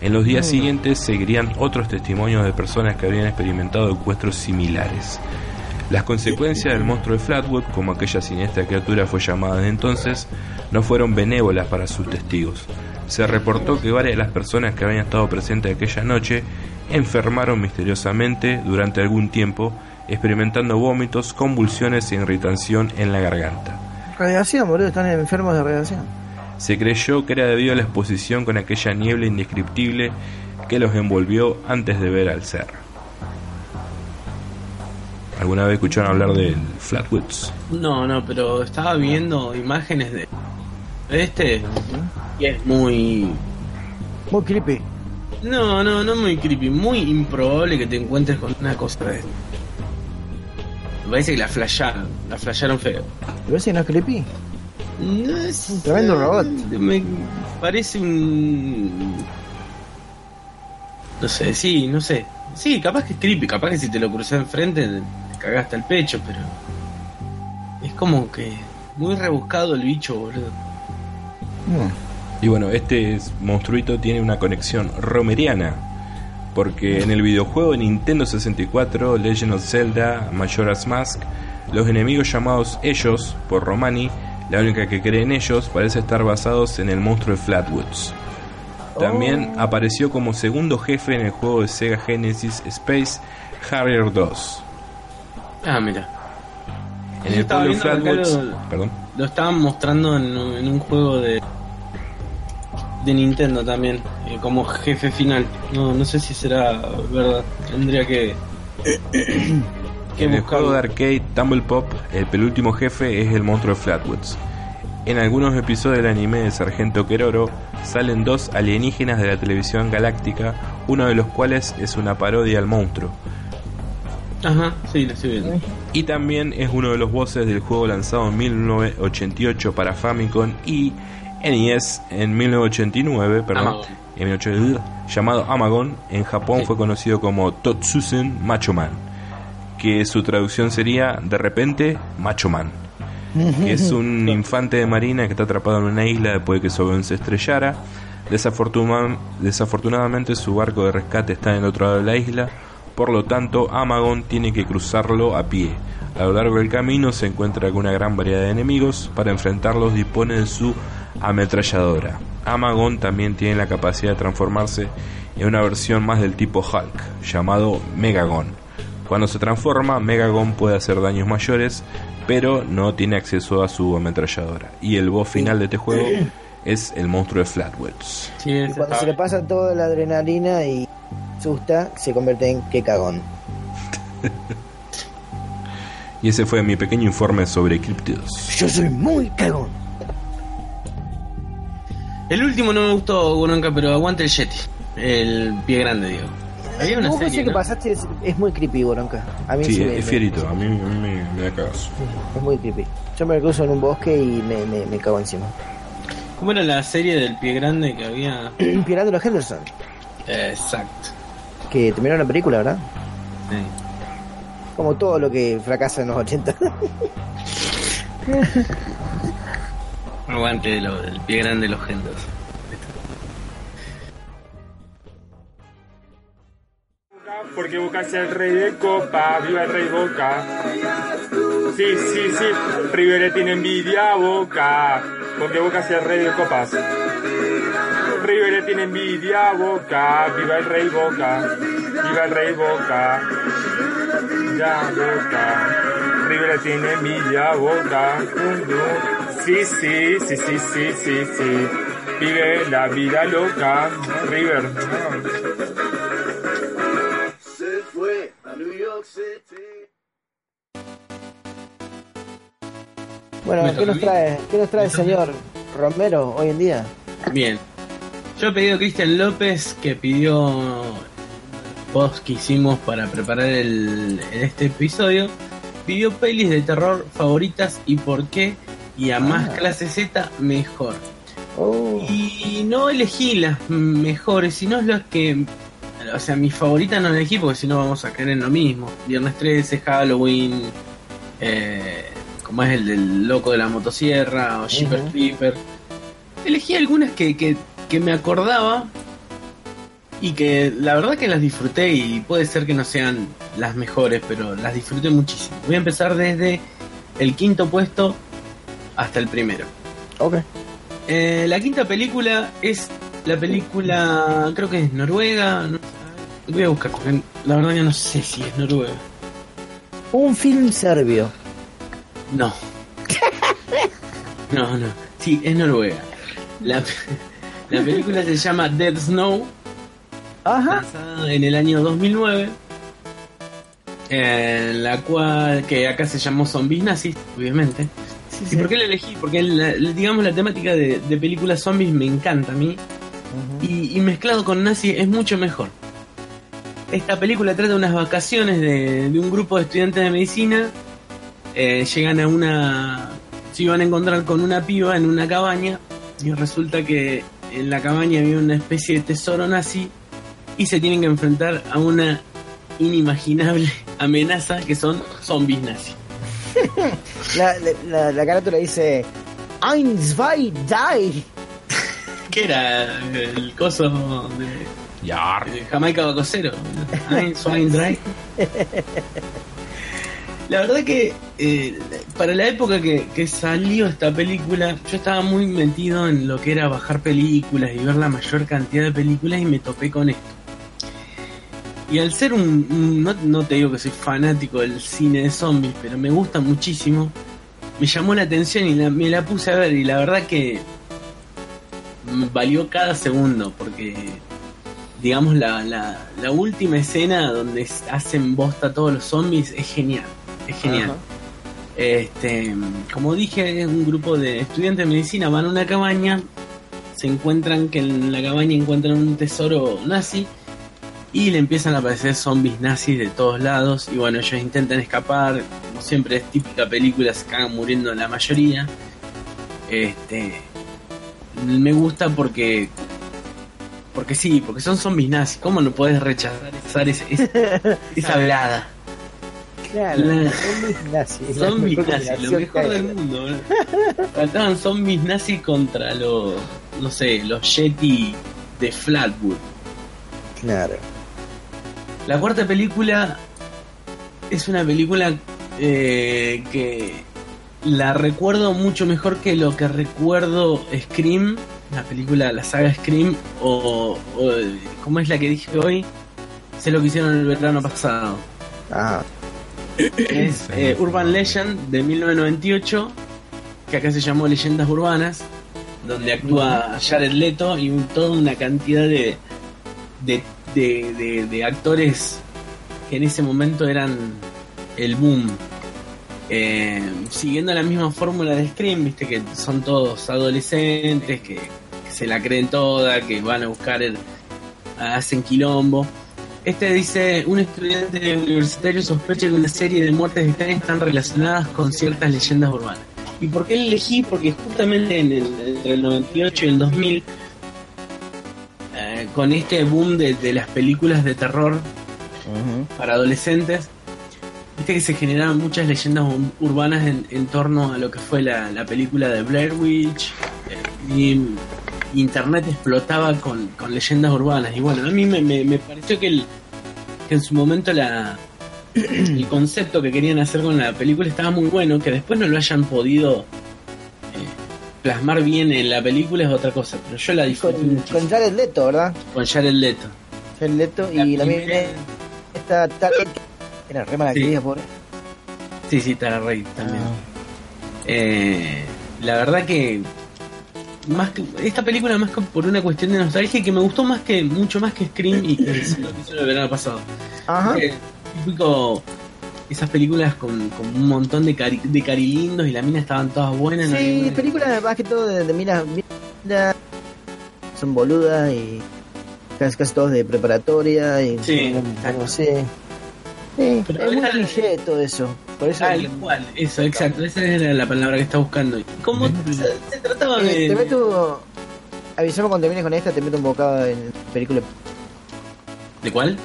En los días siguientes seguirían otros testimonios de personas que habían experimentado encuentros similares. Las consecuencias del monstruo de Flatwood, como aquella siniestra criatura fue llamada de entonces, no fueron benévolas para sus testigos. Se reportó que varias de las personas que habían estado presentes aquella noche enfermaron misteriosamente durante algún tiempo, experimentando vómitos, convulsiones e irritación en la garganta. Radiación, boludo, están enfermos de radiación. Se creyó que era debido a la exposición con aquella niebla indescriptible que los envolvió antes de ver al ser. ¿Alguna vez escucharon hablar del Flatwoods? No, no, pero estaba viendo imágenes de este y es muy... Muy creepy. No, no, no muy creepy, muy improbable que te encuentres con una cosa de esto. Me parece que la flasharon, la flasharon feo. Pero ese no es creepy. No es, Un tremendo robot. Me parece un... No sé, sí, no sé. Sí, capaz que es creepy, capaz que si te lo cruzas enfrente te cagaste el pecho, pero... Es como que muy rebuscado el bicho, boludo. Mm. Y bueno, este monstruito tiene una conexión romeriana. Porque en el videojuego de Nintendo 64, Legend of Zelda, Majora's Mask, los enemigos llamados ellos por Romani, la única que cree en ellos, parece estar basados en el monstruo de Flatwoods. También apareció como segundo jefe en el juego de Sega Genesis Space Harrier 2. Ah, mira. En el pueblo Flatwoods, lo- perdón, Lo estaban mostrando en un juego de de Nintendo también, eh, como jefe final. No, no sé si será verdad. Tendría que que En el juego de arcade Tumble Pop, el penúltimo jefe es el monstruo de Flatwoods. En algunos episodios del anime de Sargento Keroro salen dos alienígenas de la televisión galáctica, uno de los cuales es una parodia al monstruo. Ajá, sí, lo estoy viendo. Y también es uno de los voces del juego lanzado en 1988 para Famicom y NES en 1989, perdón, Amagon. en 1989, llamado Amagon, en Japón fue conocido como Totsusen Macho Man. que su traducción sería de repente Macho Man. Que es un infante de marina que está atrapado en una isla después de que su avión se estrellara. Desafortuna- desafortunadamente su barco de rescate está en el otro lado de la isla, por lo tanto Amagon tiene que cruzarlo a pie. A lo largo del camino se encuentra con una gran variedad de enemigos, para enfrentarlos dispone de su ametralladora. Amagon también tiene la capacidad de transformarse en una versión más del tipo Hulk, llamado Megagon. Cuando se transforma, Megagon puede hacer daños mayores, pero no tiene acceso a su ametralladora. Y el boss final de este juego es el monstruo de Flatwoods. Sí, Y cuando está- se le pasa toda la adrenalina y asusta, se convierte en qué cagón. Y ese fue mi pequeño informe sobre Cryptidos. Yo soy muy cagón. El último no me gustó, Goronka, pero aguante el Yeti. El pie grande, digo. Había una Vos serie, ese que ¿no? pasaste es, es muy creepy, Boronca. A mí sí, Sí, me- es me- fierito, a mí, a mí me, me da cagazo. Es muy creepy. Yo me cruzo en un bosque y me, me, me cago encima. ¿Cómo era la serie del pie grande que había? Pirando los Henderson, Exacto. que terminó la película, ¿verdad? Sí. Como todo lo que fracasa en los 80. Aguante lo- el pie grande de los gendos. Porque Boca es el rey de copa, viva el rey Boca. Sí, sí, sí, River tiene envidia a Boca, porque Boca es el rey de copas. River tiene envidia a Boca, viva el rey Boca, viva el rey Boca. Ya Boca, River tiene envidia a Boca. Sí, sí, sí, sí, sí, sí, sí. Vive la vida loca, River. Se fue a New York City. Bueno, ¿qué nos trae, qué nos trae el señor Romero hoy en día? Bien. Yo he pedido a Cristian López que pidió post que hicimos para preparar el, este episodio. Pidió pelis de terror favoritas y por qué. Y a más Ah. clase Z, mejor. Oh, Y no elegí las mejores, sino las que. O sea, mis favoritas no elegí porque si no vamos a caer en lo mismo. Viernes 13, Halloween, eh, como es el del loco de la motosierra o Shipper. Creeper. Elegí algunas que, que, que me acordaba y que la verdad que las disfruté y puede ser que no sean las mejores, pero las disfruté muchísimo. Voy a empezar desde el quinto puesto hasta el primero. ok. Eh, la quinta película es la película, creo que es Noruega. no- voy a buscar, porque la verdad que no sé si es Noruega. Un film serbio. No. No, no. Sí, es Noruega. La, la película se llama Dead Snow, Ajá. lanzada en el año 2009. En la cual, que acá se llamó Zombies Nazis, obviamente. Sí, ¿Y por qué la elegí? Porque la- digamos la temática de, de películas zombies me encanta a mí. Y, y mezclado con nazi es mucho mejor. Esta película trata de unas vacaciones de, de un grupo de estudiantes de medicina. Eh, llegan a una. Se iban a encontrar con una piba en una cabaña. Y resulta que en la cabaña había una especie de tesoro nazi. Y se tienen que enfrentar a una inimaginable amenaza que son zombies nazis. La, la, la, la carátula dice: Ein, zwei, drei. ¿Qué era el coso de, Yar. Jamaica bajo cero. Ein, zwei, drei. La verdad que eh, para la época que, que salió esta película, yo estaba muy metido en lo que era bajar películas y ver la mayor cantidad de películas y me topé con esto. Y al ser un... un- no, no te digo que soy fanático del cine de zombies, pero me gusta muchísimo, me llamó la atención y la- me la puse a ver y la verdad que valió cada segundo porque digamos la, la, la última escena donde hacen bosta todos los zombies es genial, es genial. Ajá. Este, como dije, es un grupo de estudiantes de medicina van a una cabaña, se encuentran que en la cabaña encuentran un tesoro nazi y le empiezan a aparecer zombies nazis de todos lados y bueno, ellos intentan escapar, como siempre es típica película, se cagan muriendo la mayoría. Este, me gusta porque porque sí, porque son zombies nazis, ¿cómo no puedes rechazar esa, esa, esa hablada? Claro, La- zombies nazis. Zombies nazis, lo mejor del mundo. ¿eh? Trataban zombies nazis contra los, no sé, los Yeti de Flatwood. Claro. La cuarta película es una película eh, que la recuerdo mucho mejor que lo que recuerdo Scream, la película, la saga Scream, o, o ¿cómo es la que dije hoy? Sé lo que hicieron el verano pasado. Ah, Es eh, Urban Legend de 1998, que acá se llamó Leyendas Urbanas, donde actúa Jared Leto y un- toda una cantidad de, de, de, de- de actores que en ese momento eran el boom. Eh, siguiendo la misma fórmula de Scream, viste que son todos adolescentes que, se la creen toda, que van a buscar el, hacen quilombo. Este dice, un estudiante universitario sospecha que una serie de muertes extrañas están relacionadas con ciertas leyendas urbanas. ¿Y por qué elegí? Porque justamente en el, entre el 98 y el 2000, eh, con este boom de, de las películas de terror para adolescentes, viste que se generaron muchas leyendas ur- urbanas en, en torno a lo que fue la, la película de Blair Witch, eh, y internet explotaba con, con leyendas urbanas. Y bueno, a mí me, me- me pareció que, el, que en su momento la, el concepto que querían hacer con la película estaba muy bueno, que después no lo hayan podido plasmar bien en la película es otra cosa, pero yo la disfruté Con, muchísimo. con Jared Leto, ¿verdad? con Jared Leto. Jared Leto La y la misma esta era re mala Sí. pobre. Sí, sí, Tara Reid también. Ah. Eh, la verdad que más que esta película más que por una cuestión de nostalgia que me gustó más que mucho más que Scream y que lo que hizo el verano pasado. Ajá. Eh, típico esas películas con, con un montón de cari, de carilindos y las minas estaban todas buenas. Sí, películas más que todo de, de minas, minas son boludas y casi, casi todos de preparatoria y Sí, no sé. Sí, Pero es muy cliché todo eso. Por eso Tal cual, eso, exacto, esa era la palabra que estaba buscando. ¿Cómo se, trataba Eh, de.? te meto avisame cuando termines con esta, te meto un bocado en película. ¿De cuál?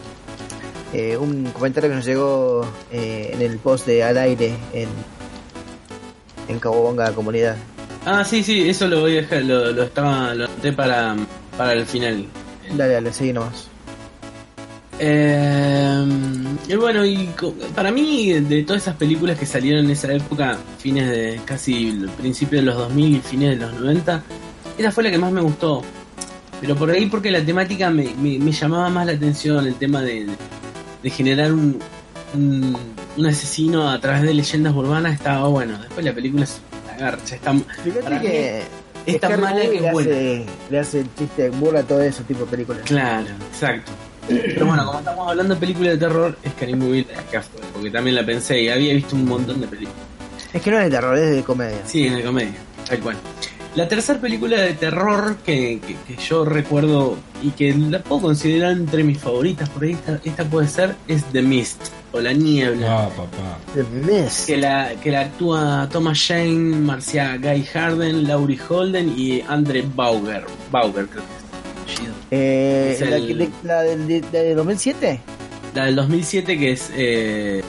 Eh, un comentario que nos llegó eh, en el post de al aire en en Cabobonga comunidad. Ah, sí, sí, eso lo voy a dejar, lo, lo estaba, lo anoté para, para el final. Dale, dale, sigue nomás. Eh, y bueno, y para mí, de todas esas películas que salieron en esa época, fines de casi el principio de los 2000 y fines de los 90, esa fue la que más me gustó. Pero por ahí porque la temática me, me- me llamaba más la atención, el tema de, de generar un, un, un asesino a través de leyendas urbanas estaba bueno. Después la película es una garcha, está, Para que es tan mala que es le buena. hace, le hace el chiste, burla todo ese tipo de películas. Claro, exacto. Pero bueno, como estamos hablando de películas de terror, Scary Movie la porque también la pensé y había visto un montón de películas. Es que no es de terror, es de comedia. Sí, de comedia, tal cual. La tercera película de terror que, que- que yo recuerdo y que la puedo considerar entre mis favoritas, por ahí esta, esta puede ser, es The Mist, o La Niebla. Ah, papá. The Mist. Que la, que la actúa Thomas Jane, Marcia Guy Harden, Laurie Holden y Andre Bauger. Bauger, creo que es. Eh, Es la, el- de- la del de, de 2007. La del 2007 que es... eh,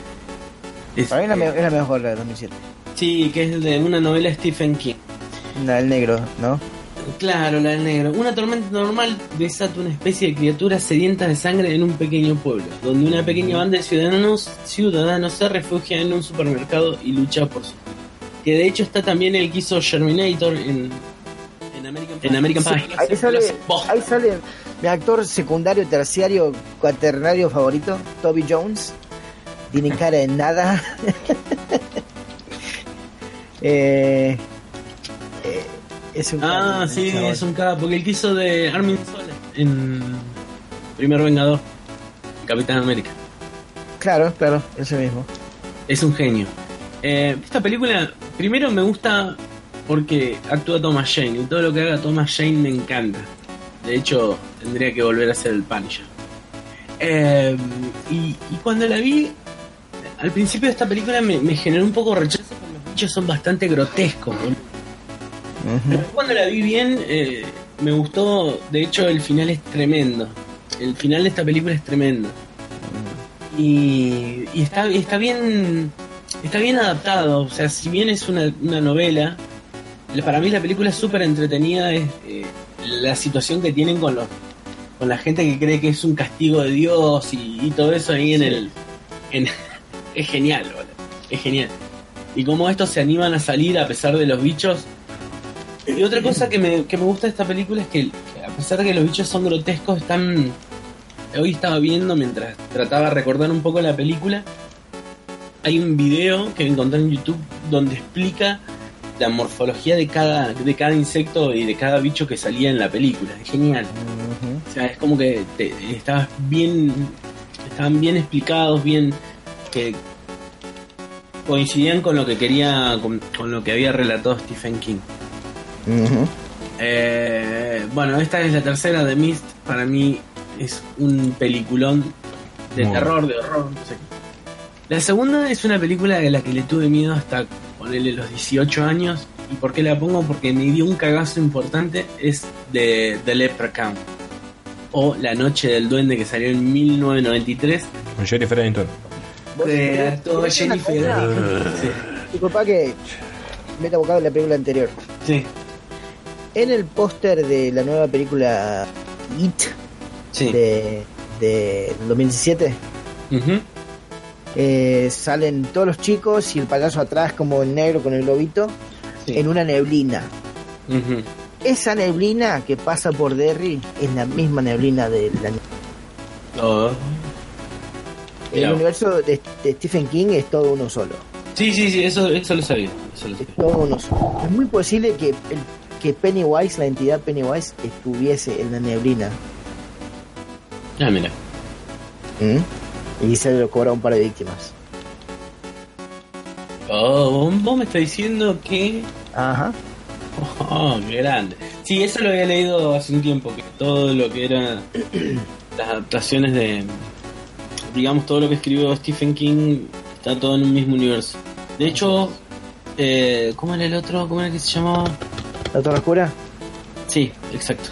es, Para mí es la, eh, me- es la mejor, la del 2007. Sí, que es de una novela de Stephen King. La del negro, ¿no? Claro, la del negro. Una tormenta normal desata una especie de criaturas sedientas de sangre en un pequeño pueblo, donde una pequeña banda de ciudadanos, ciudadanos se refugia en un supermercado y lucha por su Que de hecho está también el que hizo Terminator en, en American Pie. En American Pie. Ahí sale, ahí sale mi actor secundario, terciario, cuaternario favorito, Toby Jones. Tiene cara de nada. eh, eh, es un Ah, capo, sí, chabón. es un capo. Porque el que hizo de Armin Sola en Primer Vengador, Capitán América. Claro, claro, ese mismo. Es un genio. Eh, esta película, primero me gusta porque actúa Thomas Jane y todo lo que haga Thomas Jane me encanta. De hecho, tendría que volver a ser el Punisher. Eh, y, y cuando la vi, al principio de esta película me, me generó un poco rechazo porque los bichos son bastante grotescos. boludo. Cuando la vi bien, eh, me gustó. De hecho, el final es tremendo. El final de esta película es tremendo. Y, y está, está bien está bien adaptado. O sea, si bien es una, una novela, para mí la película es súper entretenida. Es, eh, la situación que tienen con los con la gente que cree que es un castigo de Dios y, y todo eso ahí en el. en- es genial, boludo. Es genial. Y cómo estos se animan a salir a pesar de los bichos. Y otra cosa que me, que me gusta de esta película es que, que a pesar de que los bichos son grotescos, están. Hoy estaba viendo mientras trataba de recordar un poco la película. Hay un video que encontré en YouTube donde explica la morfología de cada, de cada insecto y de cada bicho que salía en la película. Es genial. O sea, es como que te, estabas bien, estaban bien explicados, bien que coincidían con lo que quería, con, con lo que había relatado Stephen King. Eh, bueno, esta es la tercera de Mist. Para mí es un peliculón de Muy terror, de horror. no sé qué. La segunda es una película de la que le tuve miedo hasta ponerle los 18 años. ¿Y por qué la pongo? Porque me dio un cagazo importante. Es de The Leprechaun. O La Noche del Duende que salió en 1993. Con Jennifer Aniston. De una Jennifer. Disculpa que meta bocado en la película anterior. Sí. En el póster de la nueva película It Sí. de, de 2017 Ujú. eh, salen todos los chicos y el payaso atrás como en negro con el globito Sí. en una neblina. Esa neblina que pasa por Derry es la misma neblina de la Oh. El Mirá. universo de, de Stephen King es todo uno solo. Sí, sí, sí, eso, eso lo sabía. Eso lo Es sabía. todo uno solo. Es muy posible que, el- que Pennywise, la entidad Pennywise, estuviese en la neblina. Ah, mira. Y se lo cobra un par de víctimas. Oh, vos me estás diciendo que. Ajá. Oh, qué grande. Sí, eso lo había leído hace un tiempo, que todo lo que era las adaptaciones de. Digamos, todo lo que escribió Stephen King está todo en un mismo universo. De hecho, eh, ¿cómo era el otro? ¿Cómo era que se llamaba? ¿La Torre Oscura? Sí, exacto.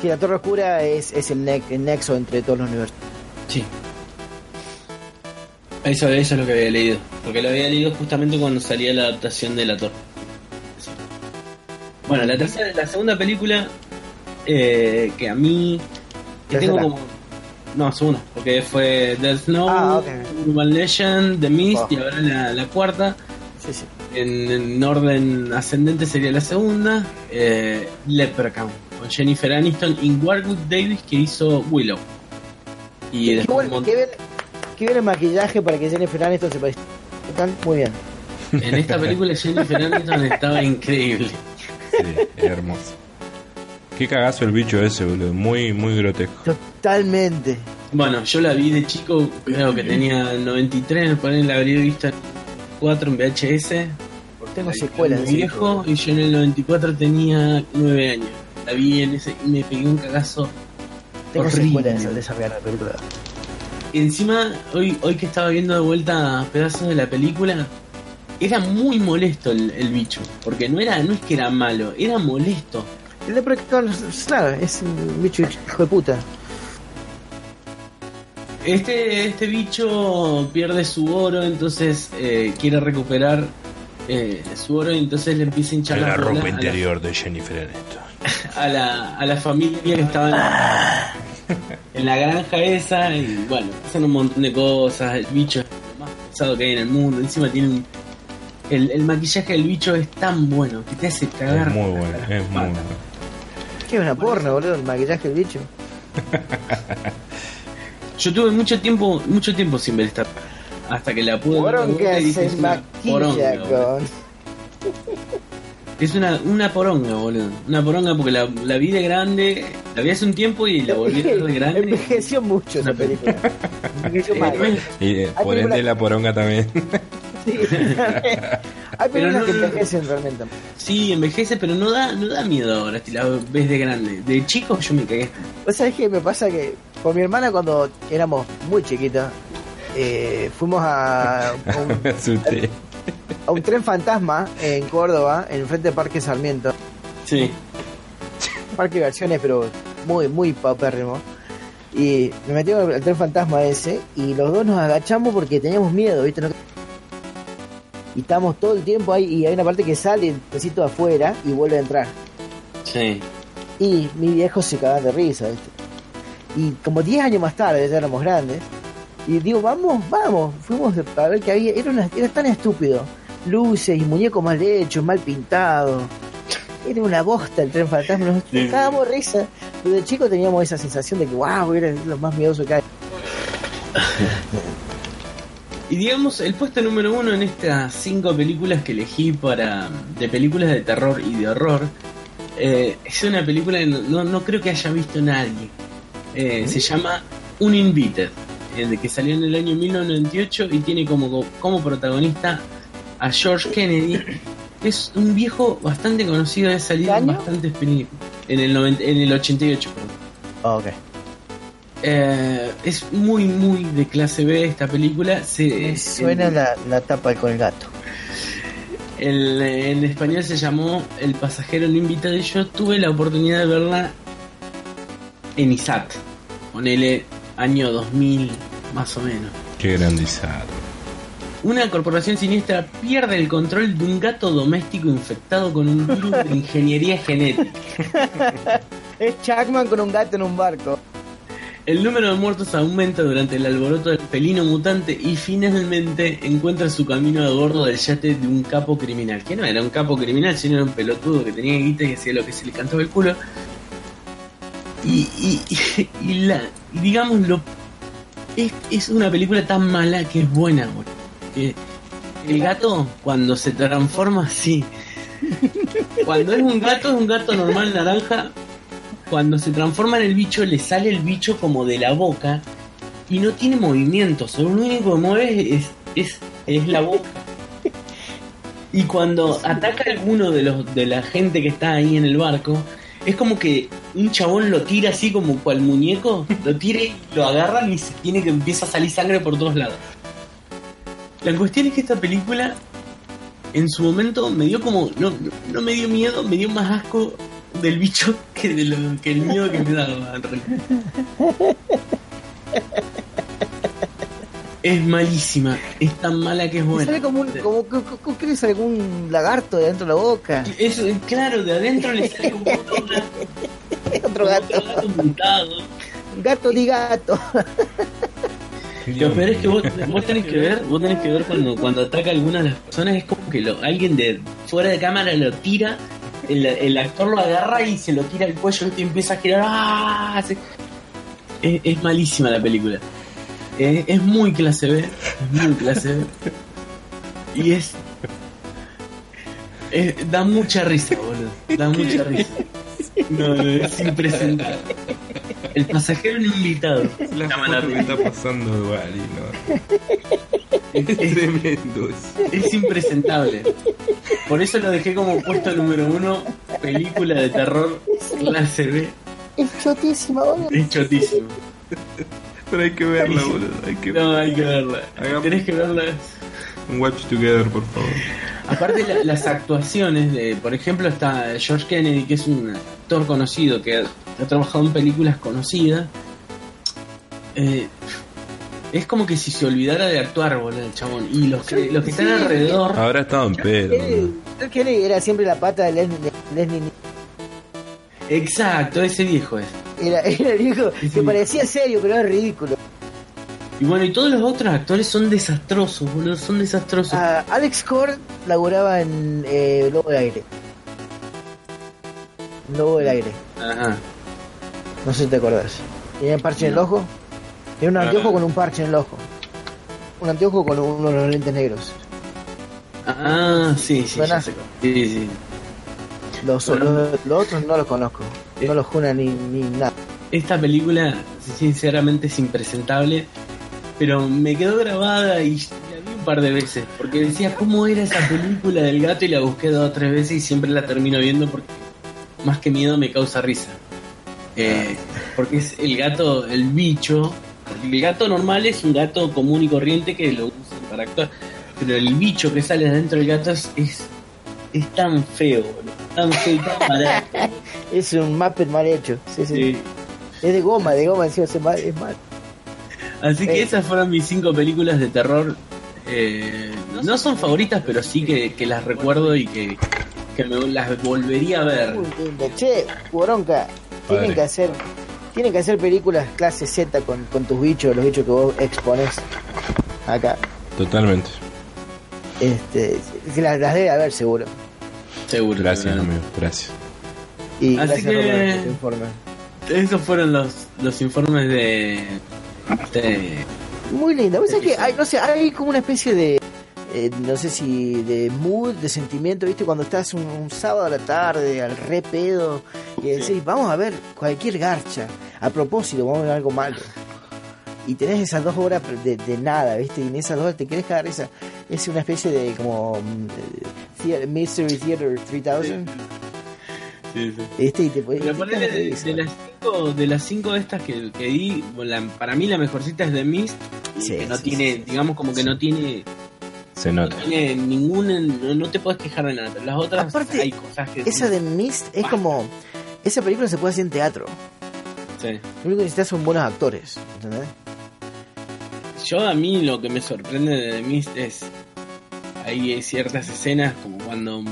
Sí, la Torre Oscura es, es el, ne- el nexo entre todos los universos. Sí. Eso, eso es lo que había leído. Porque lo había leído justamente cuando salía la adaptación de la torre. Eso. Bueno, la tercera, la segunda película eh, que a mí que tengo como no segunda porque fue The Snow, Ah. Urban Legend, The Mist Oh. y ahora la, la cuarta. Sí, sí. En, en orden ascendente sería la segunda, eh, Leprechaun con Jennifer Aniston y Warwick Davis que hizo Willow. Y Qué, bueno, qué bien, qué bien el maquillaje para que Jennifer Aniston se parezca. Están muy bien. En esta película Jennifer Aniston estaba increíble. Sí, hermoso. Qué cagazo el bicho ese, boludo. Muy, muy grotesco. Totalmente. Bueno, yo la vi de chico, creo que tenía 93, por ahí la habría visto en 4 en VHS. Tengo secuelas. viejo y yo en el 94 tenía 9 años. La vi en ese y me pegué un cagazo. Tengo horrible. secuelas de esa, de esa mierda de película. Y encima, hoy, hoy que estaba viendo de vuelta pedazos de la película, era muy molesto el, el bicho. Porque no era, no es que era malo, era molesto. El de Proyector, claro, es un bicho hijo de puta. Este, este bicho pierde su oro, entonces eh, quiere recuperar eh, su oro y entonces le empieza a hinchar la bolas ropa a la- interior de Jennifer Aniston. a la, a la familia que estaba en la, en la granja esa y bueno, pasan un montón de cosas, el bicho es lo más pesado que hay en el mundo, encima tiene un... El, el maquillaje del bicho es tan bueno que te hace cagar. Es muy bueno, es muy bueno. Que es una porno, boludo, el maquillaje del bicho. Yo tuve mucho tiempo, mucho tiempo sin ver esta hasta que la pude ver que dije, se "Es una poronga, maquilla boludo". con. Es una, una poronga, boludo. Una poronga porque la, la vi de grande, la vi hace un tiempo y la volví a ver de grande. Envejeció mucho esa película. Envejeció mal. Y eh, Hay por ende la poronga también. Sí. Hay películas no- que envejecen realmente. Sí, envejece, pero no da, no da miedo ahora si la ves de grande. De chico yo me cagué. ¿Vos sabés qué me pasa? Que con mi hermana cuando éramos muy chiquitos, eh, fuimos a, un, Me asusté. a un tren fantasma en Córdoba, en frente del Parque Sarmiento. Sí. Parque de diversiones, pero muy, muy paupérrimo. Y nos metimos al tren fantasma ese y los dos nos agachamos porque teníamos miedo, ¿viste? No- Y estamos todo el tiempo ahí y hay una parte que sale un pesito afuera y vuelve a entrar. Sí. Y mi viejo se cagaba de risa, ¿viste? Y como 10 años más tarde, ya éramos grandes, y digo, vamos, vamos, fuimos a ver que había, era, una- era tan estúpido. Luces y muñecos mal hechos, mal pintados. Era una bosta el tren fantasma, nos de risa. Pero de chico teníamos esa sensación de que, wow, era lo más miedoso que hay. Y digamos, el puesto número uno en estas cinco películas que elegí para de películas de terror y de horror eh, es una película que no- no creo que haya visto nadie. Eh, se llama Uninvited, eh, de que salió en el año 1998 y tiene como, como protagonista a George Kennedy. que Es un viejo bastante conocido, ha salido ¿Qué en bastantes películas. En el, 90 en el 88, perdón. ok. Eh, es muy, muy de clase B esta película. Se, Me suena la, la tapa con el gato. El- en español se llamó El pasajero no invitado y yo tuve la oportunidad de verla en ISAT. Ponele año 2000 más o menos. Qué grandizado. Una corporación siniestra pierde el control de un gato doméstico infectado con un virus de ingeniería genética. Es Chuckman con un gato en un barco. El número de muertos aumenta durante el alboroto del felino mutante y finalmente encuentra su camino a bordo del yate de un capo criminal. Que no era un capo criminal, sino era un pelotudo que tenía guita y hacía lo que se le cantaba el culo. Y, y, y- la, digámoslo, es, es una película tan mala que es buena. Que el gato, cuando se transforma así, cuando es un gato, es un gato normal naranja, cuando se transforma en el bicho le sale el bicho como de la boca y no tiene movimiento, solo lo único que mueve es, es, es la boca. Y cuando ataca a alguno de los de la gente que está ahí en el barco, es como que un chabón lo tira así como cual muñeco, lo tira y lo agarran y se tiene que empieza a salir sangre por todos lados. La cuestión es que esta película en su momento me dio como no, no, me dio miedo, me dio más asco del bicho que, de lo, que el miedo que me daba. Es malísima, es tan mala que es buena. sale como un, como, como, como que le sale como un lagarto de dentro de la boca. Es, claro, de adentro le sale como otro gato, Otro gato. otro gato mutado. Gato di gato. Lo peor es que vos, vos tenés que ver, vos tenés que ver cuando, cuando ataca a alguna de las personas, es como que lo, alguien de fuera de cámara lo tira, el, el actor lo agarra y se lo tira al cuello y empieza a girar. ¡ah! Es malísima la película. Es, es muy clase B, es muy clase B. Y es, es- da mucha risa, boludo. Da mucha risa. No, no, es impresentable. El pasajero no invitado. La la foto me está pasando igual y no. Es tremendo. Es impresentable. Por eso lo dejé como puesto número uno, película de terror clase B. Es chotísima, boludo. Es chotísimo. Pero hay que verla, boludo. Hay que No, hay que verla. Hagamos- Tenés que verla. un watch together, por favor. Aparte la- las actuaciones de, por ejemplo, está George Kennedy, que es un actor conocido que ha, trabajado en películas conocidas. Eh, es como que si se olvidara de actuar, boludo, el chabón. Y los que, los que están Sí. alrededor. Ahora estaba en pedo. Boludo. él era siempre la pata de Leslie. Leslie. Exacto, ese viejo es. Era, era el viejo Sí. que parecía serio, pero era ridículo. Y bueno, y todos los otros actores son desastrosos, boludo, son desastrosos. Ah, Alex Cord laburaba en eh, Lobo del Aire. Lobo del Aire. Ajá. No sé si te acordás. Tenía un parche en el ojo. Tenía un anteojo con un parche en el ojo. Un anteojo con uno de los lentes negros. Ah, sí, sí. Sí, sí. Los, los, los otros no los conozco. No los juna ni, ni nada. Esta película, sinceramente, es impresentable, pero me quedó grabada y la vi un par de veces, porque decía cómo era esa película del gato y la busqué dos o tres veces y siempre la termino viendo porque más que miedo me causa risa. Eh, porque es el gato, el bicho. El gato normal es un gato común y corriente que lo usan para actuar, pero el bicho que sale dentro del gato es, es, es tan feo, tan feo y tan barato. Es un Muppet mal hecho. Sí, sí. Sí. Es de goma, de goma encima, es mal. Es mal. Así que Eh. esas fueron mis cinco películas de terror. Eh, no son favoritas, pero sí que, que las recuerdo y que, que me las volvería a ver. Che, Boronca, tienen Padre. que hacer tienen que hacer películas clase Z con, con tus bichos, los bichos que vos expones acá. Totalmente. Este, las, las debe haber seguro. Seguro. Gracias, amigo. Gracias. Y Así gracias que- por informe. Esos fueron los, los informes de, de- Muy linda. ¿Vos sabés que hay, no sé, hay como una especie de, eh, no sé si de mood, de sentimiento, ¿viste? Cuando estás un, un sábado a la tarde, al re pedo, y decís, vamos a ver cualquier garcha. A propósito, vamos a ver algo malo. Y tenés esas dos horas de, de nada, ¿viste? Y en esas dos horas te querés cagar esa. Es una especie de como. mm, Mystery Theater 3000. Sí, sí. ¿Viste? Y te podés. Pero ponele de de, las cinco, de las cinco de estas que, que di, la- para mí la mejorcita es The Mist, Sí, que no sí, tiene, sí. digamos como que no tiene, Se no nota. tiene ninguna, no, no te puedes quejar de nada. Las otras Aparte, hay cosas que Esa de Mist es como. Esa película se puede hacer en teatro. Sí. Lo único que necesitas son buenos actores. ¿Entendés? Yo a mí lo que me sorprende de The Mist es hay ciertas escenas como cuando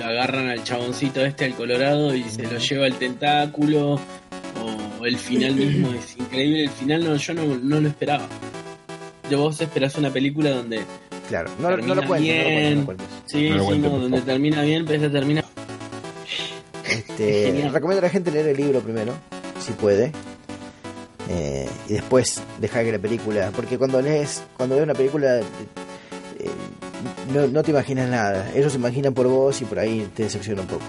lo agarran al chaboncito este al Colorado y se lo lleva el tentáculo o el final mismo es increíble el final no yo no, no lo esperaba yo vos esperás una película donde Claro, no, no lo cuentes, no lo cuentes, no bien. lo cuentes. sí, No lo sí, cuentes, no, por donde termina bien pero esta termina Este, recomiendo a la gente leer el libro primero, si puede. Eh, y después dejar que la película. Porque cuando lees, cuando ves una película, eh, no, no te imaginas nada. Ellos se imaginan por vos y por ahí te decepciona un poco.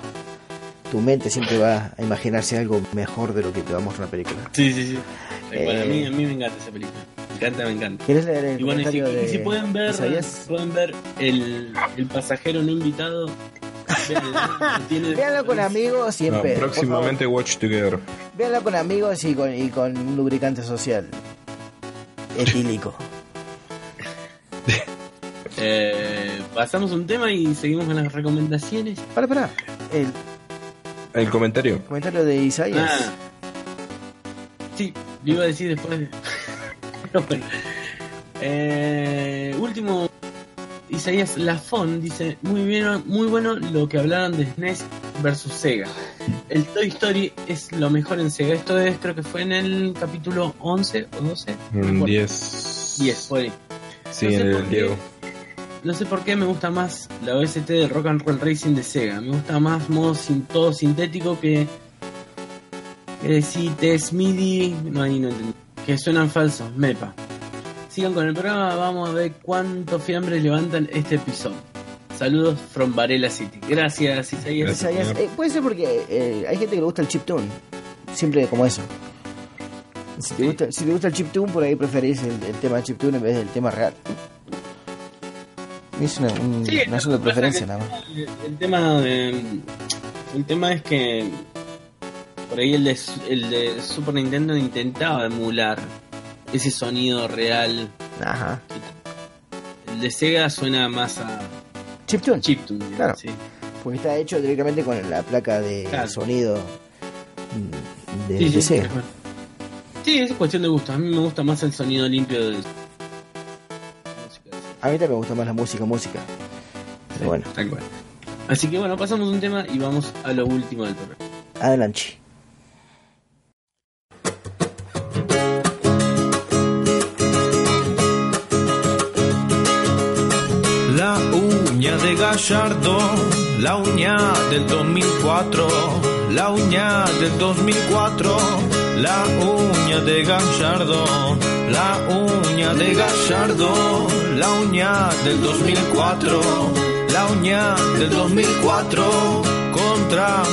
Tu mente siempre va a imaginarse algo mejor de lo que te va a mostrar una película. sí sí sí Tal cual, a, mí, Eh. a mí me encanta esa película me encanta me encanta ¿Quieres leer el Y bueno, y si, y pueden ver, pueden ver el, el pasajero no invitado. véanlo, con amigos y en No, próximamente Watch Together. Véanlo con amigos y con, y con un lubricante social. Etílico. Eh, pasamos un tema y seguimos con las recomendaciones. Para, para. El El comentario. comentario de Isaías. Ah, sí, lo iba a decir después. de- Pero bueno. Eh, último, Isaías Lafon dice: muy bien, muy bueno lo que hablaron de SNES versus Sega. El Toy Story es lo mejor en Sega. Esto es, creo que fue en el capítulo 11 o 12. no me Un acuerdo. 10. 10, fue ahí. Sí, No sé el por qué. Diego. No sé por qué me gusta más la OST de Rock and Roll Racing de Sega. Me gusta más modo sin, todo sintético que. que si Test MIDI. No, ahí no entendí. Que suenan falsos, mepa. Sigan con el programa, vamos a ver cuánto fiambre levantan este episodio. Saludos from Varela City. Gracias, Isaías. Gracias. Eh, puede ser porque eh, hay gente que le gusta el chiptune. Siempre como eso. Si te, Sí. gusta, si te gusta el chiptune, por ahí preferís el, el tema chiptune en vez del tema real. Es una, un, Sí, asunto de preferencia nada más. El, el tema de, el tema es que por ahí el de, el de Super Nintendo intentaba emular ese sonido real. Ajá. El de Sega suena más a Chiptune. chiptune. Claro. sí. Porque está hecho directamente con la placa de Claro. sonido de, Sí, de sí, Sega. sí, es cuestión de gusto. A mí me gusta más el sonido limpio de. A mí también me gusta más la música, música. Pero bueno, Tal cual. Así que bueno, pasamos un tema y vamos a lo último del programa. adelante. La uña de Gallardo, la uña del 2004, la uña del 2004, la uña de Gallardo, la uña de Gallardo, la uña del 2004, la uña del 2004 contra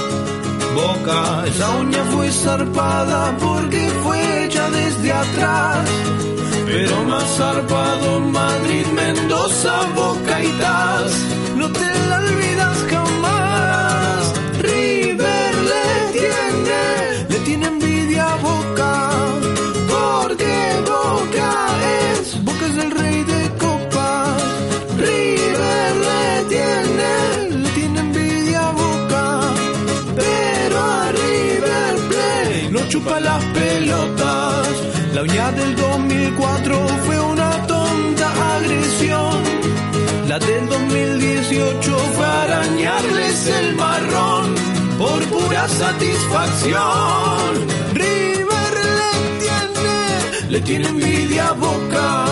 Boca. Esa uña fue zarpada porque fue hecha desde atrás. Pero más zarpado Madrid, Mendoza, Boca y Taz. No te la olvidas chupa las pelotas. La uña del 2004 fue una tonta agresión. La del 2018 fue arañarles el marrón por pura satisfacción. River le tiene, le tiene envidia Boca,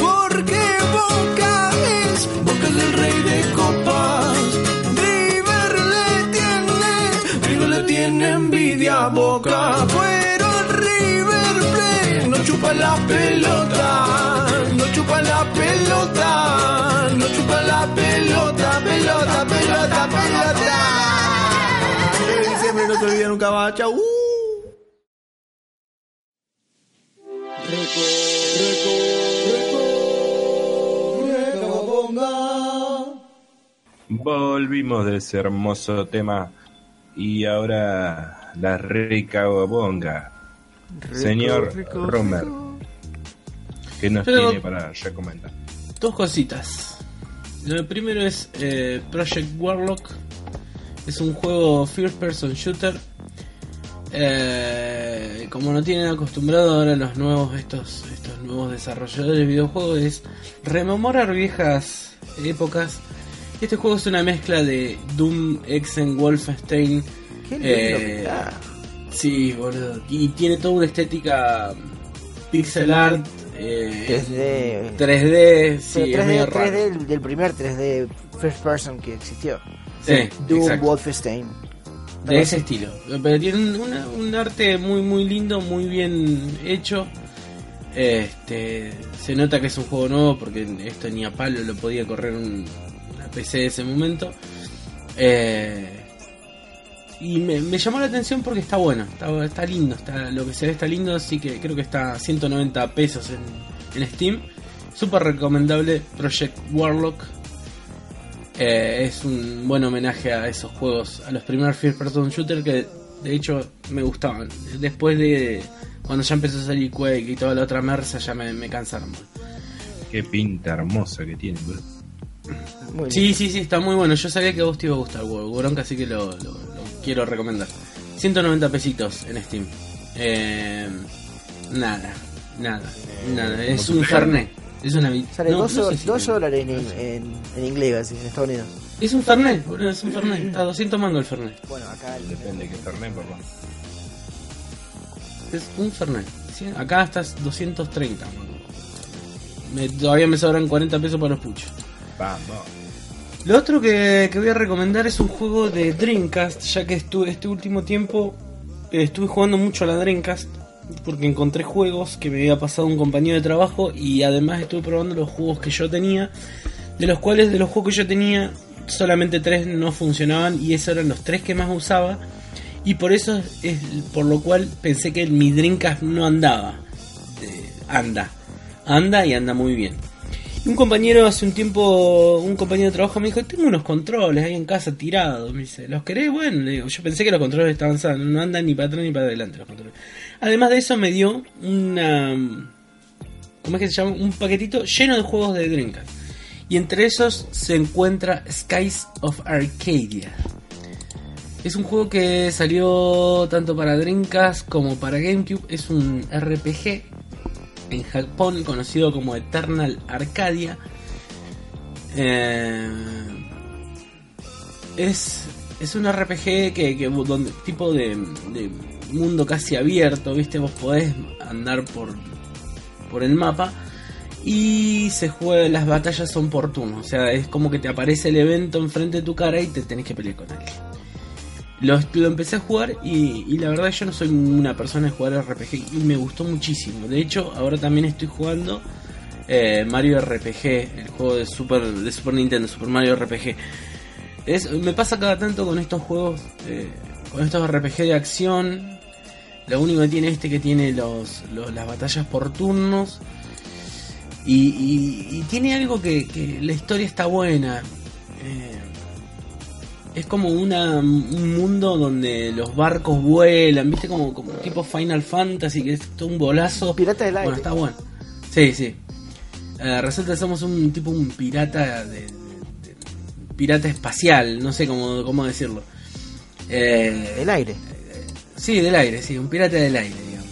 porque Boca es, Boca es el rey de copas. Tiene, envidia Boca, pero River Plate no chupa la pelota, no chupa la pelota, no chupa la pelota, pelota, pelota, pelota. En diciembre no se olvida nunca más, chau. Volvimos de ese hermoso tema y ahora la rica bonga. Señor rico, Romer, ¿qué nos Pero- tiene para recomendar? Dos cositas. Lo primero es eh, Project Warlock. Es un juego first person shooter. Eh, como no tienen acostumbrado ahora los nuevos estos estos nuevos desarrolladores de videojuegos es rememorar viejas épocas. Este juego es una mezcla de Doom, Exen, Wolfenstein. Qué lindo eh, que está. Sí, boludo. Y tiene toda una estética pixel art. eh, 3D. 3D, sí, Pero es medio 3D, raro. 3D del, del primer 3D first person que existió. Sí, Doom exacto. Wolfenstein. De ese estilo. Pero tiene un, una- un arte muy muy lindo, muy bien hecho. Este, se nota que es un juego nuevo porque esto ni a palo lo podía correr un, PC de ese momento. Eh, y me, llamó la atención porque está bueno, está, lindo, está, lo que se ve está lindo, así que creo que está a 190 pesos en, en Steam. Súper recomendable Project Warlock. Eh, es un buen homenaje a esos juegos, a los primeros first person shooter que de hecho me gustaban. Después de cuando ya empezó a salir Quake y toda la otra merza ya me, me cansaron. Qué pinta hermosa que tiene, boludo. Muy Sí, sí, sí, está muy bueno. Yo sabía que a vos te iba a gustar World Bronca, así que lo, lo- lo quiero recomendar. 190 pesitos en Steam. Eh, nada, nada, nada. Es ¿cómo un Fernet. Es una Sale no, dos, no do- sé si- dos dólares en, en, en inglés, así, en Estados Unidos. Es un Fernet, boludo, es un Fernet. Está a 200 mangos el Fernet. Bueno, acá el- Depende de qué Fernet, perdón. Es un Fernet. ¿sí? Acá estás 230 mangos. Me- todavía me sobran 40 pesos para los puchos. Vamos. Lo otro que, voy a recomendar es un juego de Dreamcast, ya que este último tiempo eh, estuve jugando mucho a la Dreamcast porque encontré juegos que me había pasado un compañero de trabajo y además estuve probando los juegos que yo tenía, de los cuales de los juegos que yo tenía solamente tres no funcionaban y esos eran los tres que más usaba y por eso es por lo cual pensé que mi Dreamcast no andaba. Eh, anda, anda y anda muy bien. Un compañero hace un tiempo, un compañero de trabajo me dijo, tengo unos controles ahí en casa tirados, me dice, ¿los querés? Bueno, yo pensé que los controles estaban sanos, no andan ni para atrás ni para adelante los controles. Además de eso me dio una, ¿cómo es que se llama? Un paquetito lleno de juegos de Dreamcast. Y entre esos se encuentra Skies of Arcadia. Es un juego que salió tanto para Dreamcast como para GameCube. Es un RPG en Japón conocido como Eternal Arcadia. Eh, es, es un RPG que, que donde tipo de, mundo casi abierto, ¿viste? Vos podés andar por, por el mapa y se juega, las batallas son por turno, o sea, es como que te aparece el evento enfrente de tu cara y te tenés que pelear con él. Lo, empecé a jugar y, la verdad yo no soy una persona de jugar RPG y me gustó muchísimo. De hecho, ahora también estoy jugando eh, Mario RPG, el juego de Super, de Super Nintendo, Super Mario RPG. Me pasa cada tanto con estos juegos, eh, con estos RPG de acción. Lo único que tiene este que tiene los, las batallas por turnos. Y, tiene algo que, que la historia está buena. Eh, es como una, un mundo donde los barcos vuelan, viste como, como tipo Final Fantasy, que es todo un bolazo. Pirata del aire. Bueno, está bueno. Sí, sí. Eh, resulta que somos un tipo un pirata de, de- de- pirata espacial, no sé cómo, cómo decirlo. Eh, El aire. sí, Sí, del aire, sí, un pirata del aire, digamos.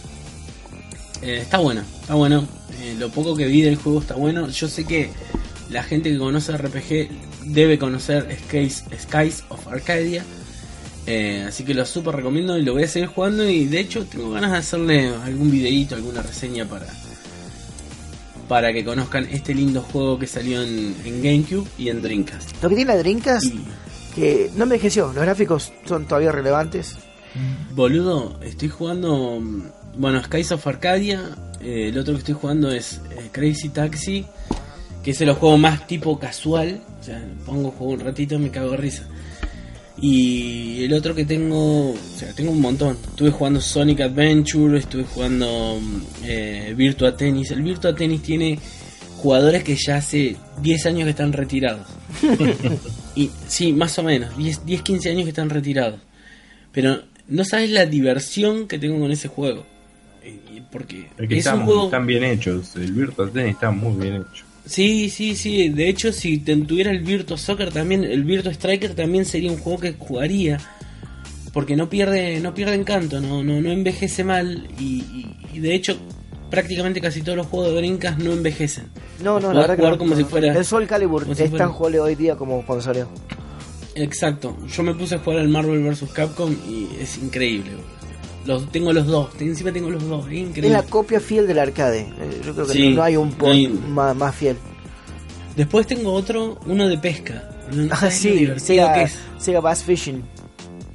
Eh, está bueno, está bueno. Eh, lo poco que vi del juego está bueno. Yo sé que la gente que conoce RPG debe conocer Skies, Skies of Arcadia. Eh, así que lo super recomiendo y lo voy a seguir jugando. Y de hecho, tengo ganas de hacerle algún videito, alguna reseña para, para que conozcan este lindo juego que salió en, en GameCube y en Dreamcast. Lo que tiene la Dreamcast, Y, que no envejeció, los gráficos son todavía relevantes. boludo, estoy jugando. mm, Bueno, Skies of Arcadia. eh, el otro que estoy jugando es eh, Crazy Taxi. Que es el juego más tipo casual. O sea, pongo juego un ratito y me cago de risa. Y el otro que tengo, o sea, tengo un montón. Estuve jugando Sonic Adventure, estuve jugando eh, Virtua Tennis. El Virtua Tennis tiene jugadores que ya hace 10 años que están retirados. y sí, más o menos, 10, 10 15 años que están retirados. Pero no sabes la diversión que tengo con ese juego. Y- Porque Es están, un juego están bien hechos. El Virtual Tennis está muy bien hecho. Sí, sí, sí. De hecho, si te- tuviera el Virtua Soccer también, el Virtua Striker también sería un juego que jugaría. Porque no pierde, no pierde encanto, no, no, no envejece mal. Y, y- y de hecho, prácticamente casi todos los juegos de Brincas no envejecen. No, no, Podés la verdad que jugar no. como si fuera. El Soul Calibur si es fuera- tan jugable hoy día como cuando salió. Exacto. Yo me puse a jugar al Marvel vs. Capcom y es increíble. Los, tengo los dos, encima tengo los dos, es increíble. Es la copia fiel del arcade. Eh, Yo creo que Sí, no, no hay un no port hay- más, más fiel. Después tengo otro, uno de pesca. Ah, sí, Sega, que es. Sega Bass Fishing.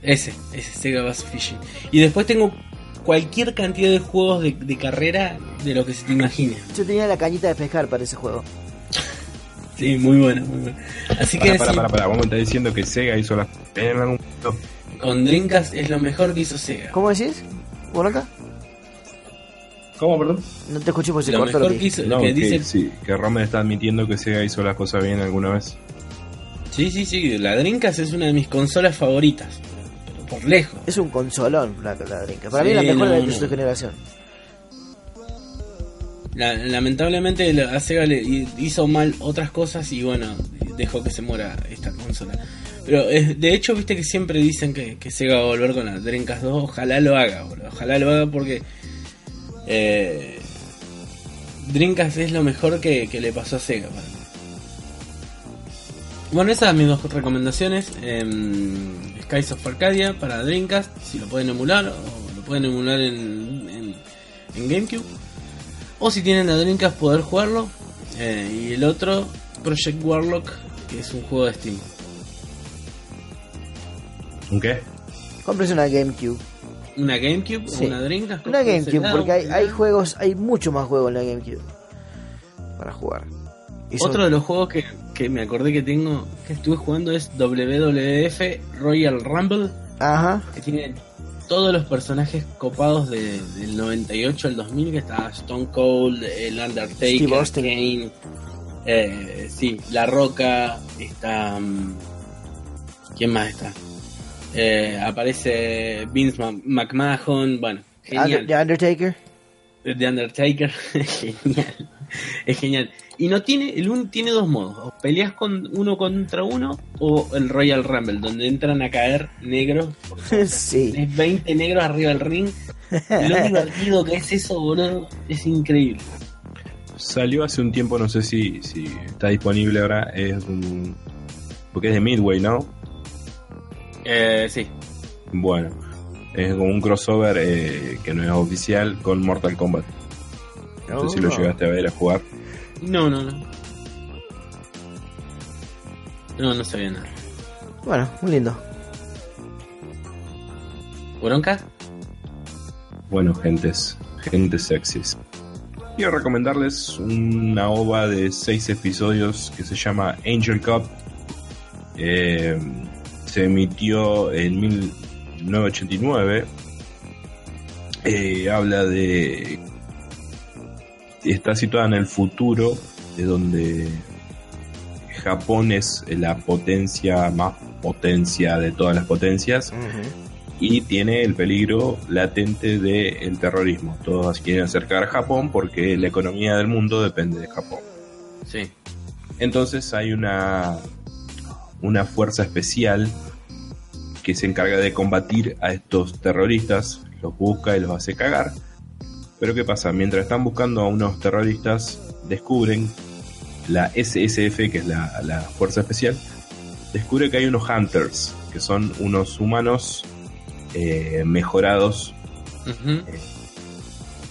Ese, ese Sega Bass Fishing. Y después tengo cualquier cantidad de juegos de, de carrera de lo que se te imagine. Yo tenía la cañita de pescar para ese juego. Sí, muy bueno, muy bueno. Así que Para, para, para, para. Vamos a estar diciendo que Sega hizo las. En algún momento. Con Dreamcast es lo mejor que hizo Sega. ¿Cómo decís? ¿Bueno acá? ¿Cómo, perdón? No te escuché porque se Lo cortó lo mejor que hizo, No, que que, dice, sí, que Romer está admitiendo que Sega hizo las cosas bien alguna vez. sí, sí, sí, la Dreamcast es una de mis consolas favoritas, pero por lejos. Es un consolón la, la Dreamcast. Para Sí, mí es la mejor no, de, no. su generación. La- lamentablemente la- a Sega le hi- hizo mal otras cosas y bueno, dejó que se muera esta consola. Pero eh, de hecho, viste que siempre dicen que, Sega va a volver con la Dreamcast 2. Ojalá lo haga, boludo. Ojalá lo haga porque eh, Dreamcast es lo mejor que, le pasó a Sega. para mí. Bueno, esas son mis dos recomendaciones. em, Skies of Arcadia para Dreamcast, si lo pueden emular o lo pueden emular en, en, en GameCube. O si tienen la Dreamcast poder jugarlo. Eh, y el otro, Project Warlock, que es un juego de Steam. ¿Un qué? Cómprese una GameCube. ¿Una GameCube Sí. una Dreamcast? Una GameCube, porque hay, hay juegos, hay mucho más juegos en la GameCube para jugar. Y son- Otro de los juegos que, que me acordé que tengo, que estuve jugando es WWF Royal Rumble, Ajá. que tiene todos los personajes copados de- del 98 al 2000, que está Stone Cold, el Undertaker. Kane, eh, sí, La Roca, está... mm, ¿Quién más está? Eh, aparece Vince Ma- McMahon, bueno, genial. The Undertaker. The Undertaker, genial, es genial. Y no tiene, el un tiene dos modos, o peleas con uno contra uno o el Royal Rumble, donde entran a caer negros, sí. es 20 negros arriba del ring. Y lo divertido que es eso, boludo, es increíble. Salió hace un tiempo, no sé si, si está disponible ahora. Es un. Porque es de Midway, ¿no? Eh, sí. Bueno, es como un crossover eh, que no es oficial con Mortal Kombat. No sé si lo Oh. llegaste a ver a jugar. No, no, no. No, no sabía nada. Bueno, muy lindo. ¿Bronca? Bueno, gentes, gentes sexys. Quiero recomendarles una ova de seis episodios que se llama Angel Cup. Eh, se emitió en 1989. Eh, habla de. Está situada en el futuro, de donde Japón es la potencia más potencia de todas las potencias y tiene el peligro latente del terrorismo. Todos quieren acercar a Japón porque la economía del mundo depende de Japón. Sí. Entonces hay una, una fuerza especial que se encarga de combatir a estos terroristas los busca y los hace cagar. Pero ¿qué pasa? Mientras están buscando a unos terroristas, descubren la SSF, que es la, la Fuerza Especial, descubre que hay unos Hunters, que son unos humanos eh, mejorados Ujú.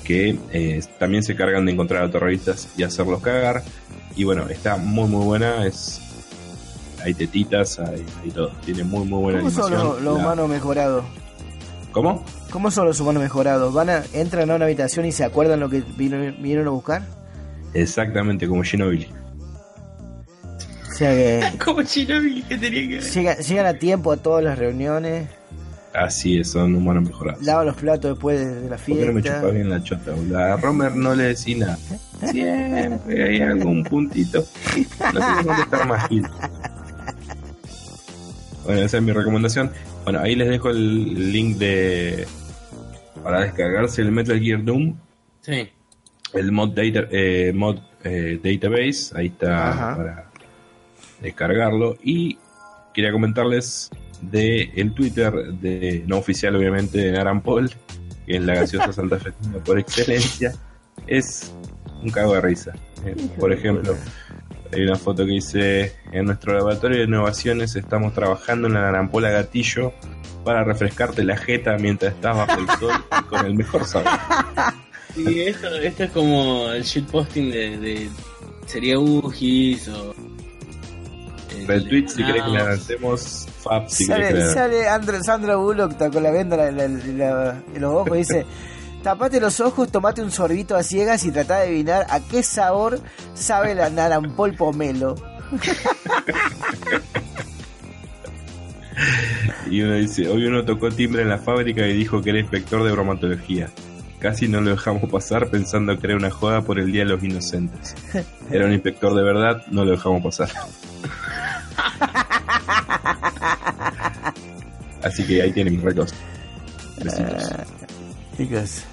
que eh, también se cargan de encontrar a terroristas y hacerlos cagar. Y bueno, está muy muy buena, es hay tetitas, hay, hay todo, tiene muy muy buena ¿Cómo son animación. los, los La- humanos mejorados? ¿Cómo? ¿Cómo son los humanos mejorados? ¿Van a, entran a una habitación y se acuerdan lo que vino- vinieron a buscar? Exactamente como Ginobili. O sea que Como Shinobi, que tenía que ver? llegan, llegan a tiempo a todas las reuniones, Así es, son humanos mejorados. lavan los platos después de, la ¿Por qué no me fiesta. chupa bien la chota? boludo? A Romer no le decís nada. Siempre hay algún puntito. No sé dónde estar más Gil. Bueno, esa es mi recomendación. Bueno, ahí les dejo el link de para descargarse el Metal Gear Doom, Sí. el mod, data, eh, mod eh, database, ahí está Ajá. para descargarlo y quería comentarles de el Twitter de no oficial obviamente de Naran Paul, que es la gaseosa Santa Fe por excelencia, es un cago de risa. Eh, por ejemplo, hay una foto que dice en nuestro laboratorio de innovaciones estamos trabajando en la narampola gatillo para refrescarte la jeta mientras estás bajo el sol y con el mejor sabor. Y esto, esto es como el shitposting de, de sería Ugis o. el- Retweet si Ah, querés que la lancemos, Fab si querés que Sale, la sale Andra- Sandra Bullock está con la venda en los ojos y dice: Tapate los ojos, tomate un sorbito a ciegas y trata de adivinar a qué sabor sabe la narampol pomelo. Y uno dice, hoy uno tocó timbre en la fábrica y dijo que era inspector de bromatología. Casi no lo dejamos pasar pensando que era una joda por el Día de los Inocentes. Era un inspector de verdad, no lo dejamos pasar. Así que ahí tienen mis retos. Besitos. Chicos.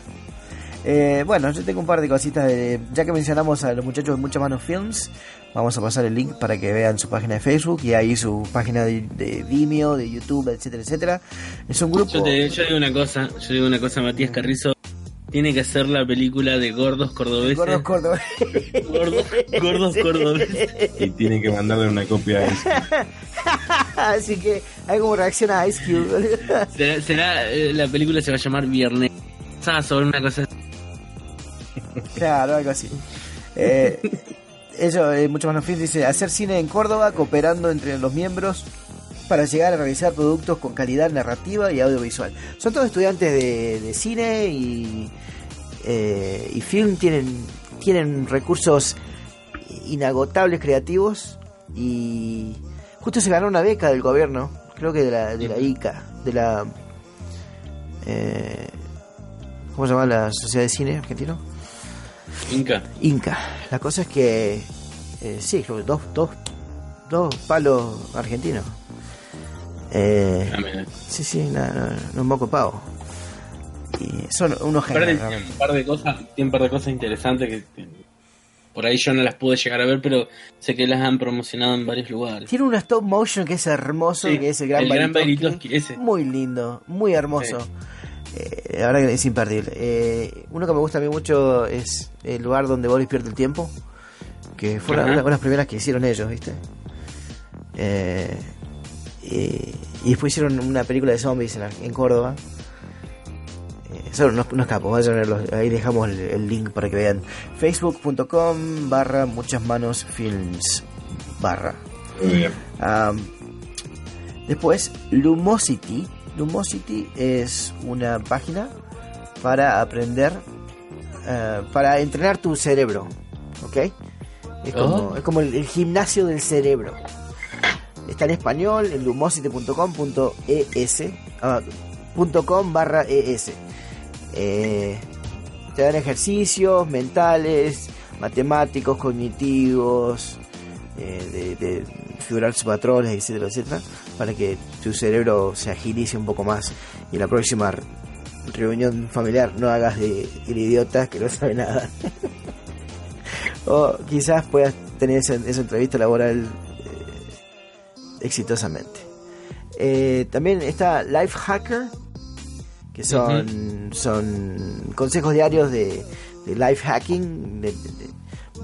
Eh, bueno, yo tengo un par de cositas. De, ya que mencionamos a los muchachos de Mucha Mano Films, vamos a pasar el link para que vean su página de Facebook y ahí su página de, de Vimeo, de YouTube, etcétera, etcétera. Es un grupo. Yo, te, yo digo una cosa, yo digo una cosa, Matías Carrizo tiene que hacer la película de gordos cordobeses. Gordos Córdoba. gordos, gordos cordobeses. Y tiene que mandarle una copia a Ice Cube. Así que hay como reacción a Ice Cube. Será, será, eh, la película se va a llamar Viernes. sobre una cosa así. Claro, algo así. Eh, ellos, eh, Mucho Mano Films dice: hacer cine en Córdoba, cooperando entre los miembros para llegar a realizar productos con calidad narrativa y audiovisual. Son todos estudiantes de, de cine y, eh, y film, tienen, tienen recursos inagotables creativos y justo se ganó una beca del gobierno, creo que de la, de la ICA, de la... Eh, ¿Cómo se llama la Sociedad de Cine Argentino? Inca. Inca. La cosa es que... eh, sí, dos, dos, dos palos argentinos. Eh, Ah, sí, sí, no, no, no un moco pavo. Y son unos genios. un par de cosas, tiene un par de cosas interesantes que, que por ahí yo no las pude llegar a ver, pero sé que las han promocionado en varios lugares. Tiene un stop motion que es hermoso, Sí, que es el gran el gran ese. Muy lindo, muy hermoso. Eh, la verdad que es imperdible. Eh, uno que me gusta a mí mucho es el lugar donde Boris pierde el tiempo. Que fue una, una de las primeras que hicieron ellos, ¿viste? Eh, y, y después hicieron una película de zombies en, Córdoba. Eh, son unos, unos capos, vayan a. Ahí dejamos el, el link para que vean. Facebook.com barra muchas manos films barra. Muy bien. Am, después, Lumosity. Lumosity es una página para aprender, eh, para entrenar tu cerebro. ¿Ok? Es como, Oh. es como el, el gimnasio del cerebro. Está en español en lumosity.com.es ah, .com barra es. Eh, te dan ejercicios mentales, matemáticos, cognitivos, eh, de, de figurar sus patrones, etcétera, etcétera, para que tu cerebro se agilice un poco más y en la próxima reunión familiar no hagas de el idiota que no sabe nada. o quizás puedas tener esa, esa entrevista laboral eh, exitosamente. Eh, también está Lifehacker, que son, son consejos diarios de, de life hacking, de, de- de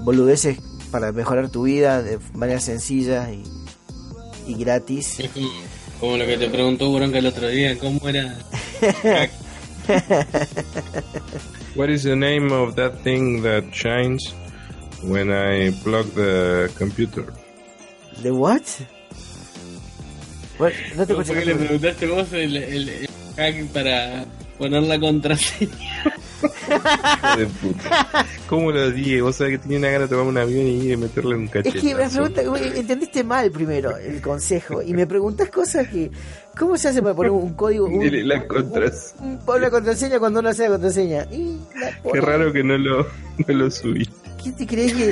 boludeces para mejorar tu vida de manera sencilla y, y gratis. Es como, lo que te preguntó Bronca el otro día, ¿cómo era? What is the name of that thing that shines when I plug the computer? ¿De what? What? No te ¿Cómo escuché. le preguntaste vos el, el, el hack para poner la contraseña? De puta. ¿Cómo lo dije? Vos sabés que tenía una gana de tomarme un avión y ir a meterle un Es cachetazo. que me pregunta, entendiste mal primero el consejo y me preguntas cosas que. ¿Cómo se hace para poner un código? Un, la contras. un- la contraseña cuando uno hace la contraseña. Y la Qué raro que no lo, no lo subí. ¿Quién te crees que,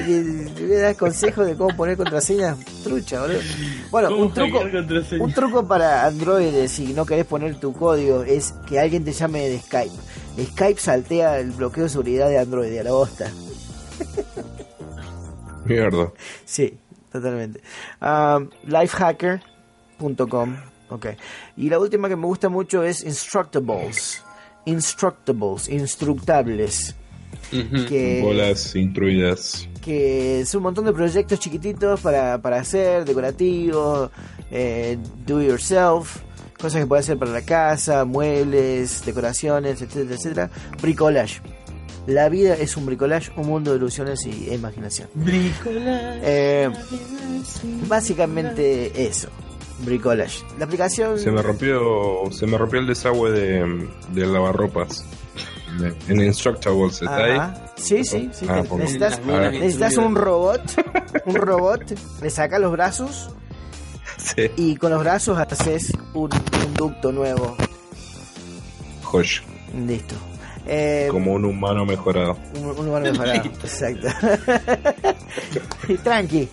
que le das consejos de cómo poner contraseñas? Trucha, boludo. Bueno, ¿Cómo un truco, un truco para Android si no querés poner tu código es que alguien te llame de Skype. Skype saltea el bloqueo de seguridad de Android a la bosta. Mierda. Sí, totalmente. Um, lifehacker.com. Ok. Y la última que me gusta mucho es Instructables. Instructables, instructables. Que, Bolas intruidas. que es un montón de proyectos chiquititos para, para hacer, decorativos, eh, do yourself, cosas que puedes hacer para la casa, muebles, decoraciones, etcétera, etcétera. Bricolage. La vida es un bricolage, un mundo de ilusiones y imaginación. Bricolage. Eh, básicamente eso, bricolage. La aplicación Se me rompió, se me rompió el desagüe de, de lavarropas. En Instructables, ¿está ahí? Ajá. Sí, sí, sí. Ah, necesitas, ah. necesitas un robot, un robot, le sacas los brazos Sí. y con los brazos haces un, un ducto nuevo. Josh, Listo. Eh, como un humano mejorado. un, un humano mejorado. Exacto. Y tranqui.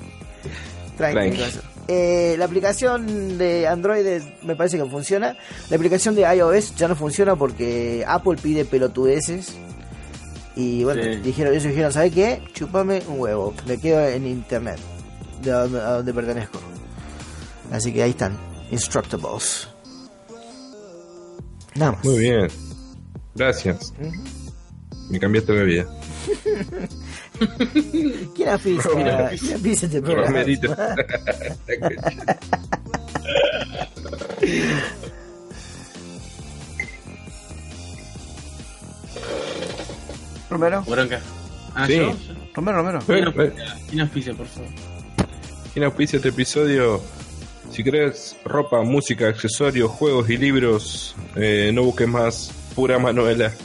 Tranqui. Eh, la aplicación de Android es- me parece que funciona. La aplicación de iOS ya no funciona porque Apple pide pelotudeces. Y bueno, Sí. dijeron, ellos dijeron, ¿sabes qué? Chupame un huevo. Me quedo en internet. De donde, a donde pertenezco. Así que ahí están. Instructables. Nada más. Muy bien. Gracias. Me cambiaste la vida. ¿Quién afisa? ¿Quién afisa este programa? Romerito. Romero. Bronca. Ah, Sí. ¿yo? Romero, Romero. ¿Quién Eh, auspicia, por favor? ¿Quién auspicia este episodio? Si querés ropa, música, accesorios, juegos y libros, eh, no busques más. Pura Manuela.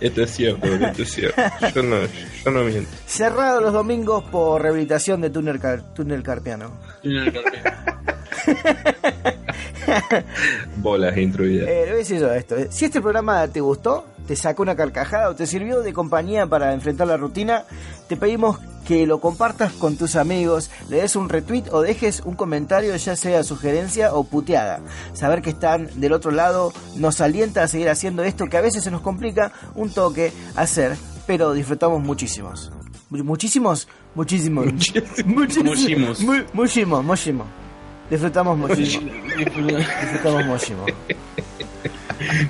Esto es cierto, esto es cierto. Yo no, yo no miento. Cerrado los domingos por rehabilitación de túnel, car- túnel carpiano. Bolas intruidas. Eh, le voy a decir yo esto. Si este programa te gustó, te sacó una carcajada o te sirvió de compañía para enfrentar la rutina, te pedimos que lo compartas con tus amigos, le des un retweet o dejes un comentario, ya sea sugerencia o puteada. Saber que están del otro lado nos alienta a seguir haciendo esto que a veces se nos complica un toque hacer, pero disfrutamos muchísimos. Mu- Muchísimos, muchísimos. Muchísimos. Mu- Muchísimos, muchísimos. Disfrutamos muchísimo. Disfrutamos muchísimo.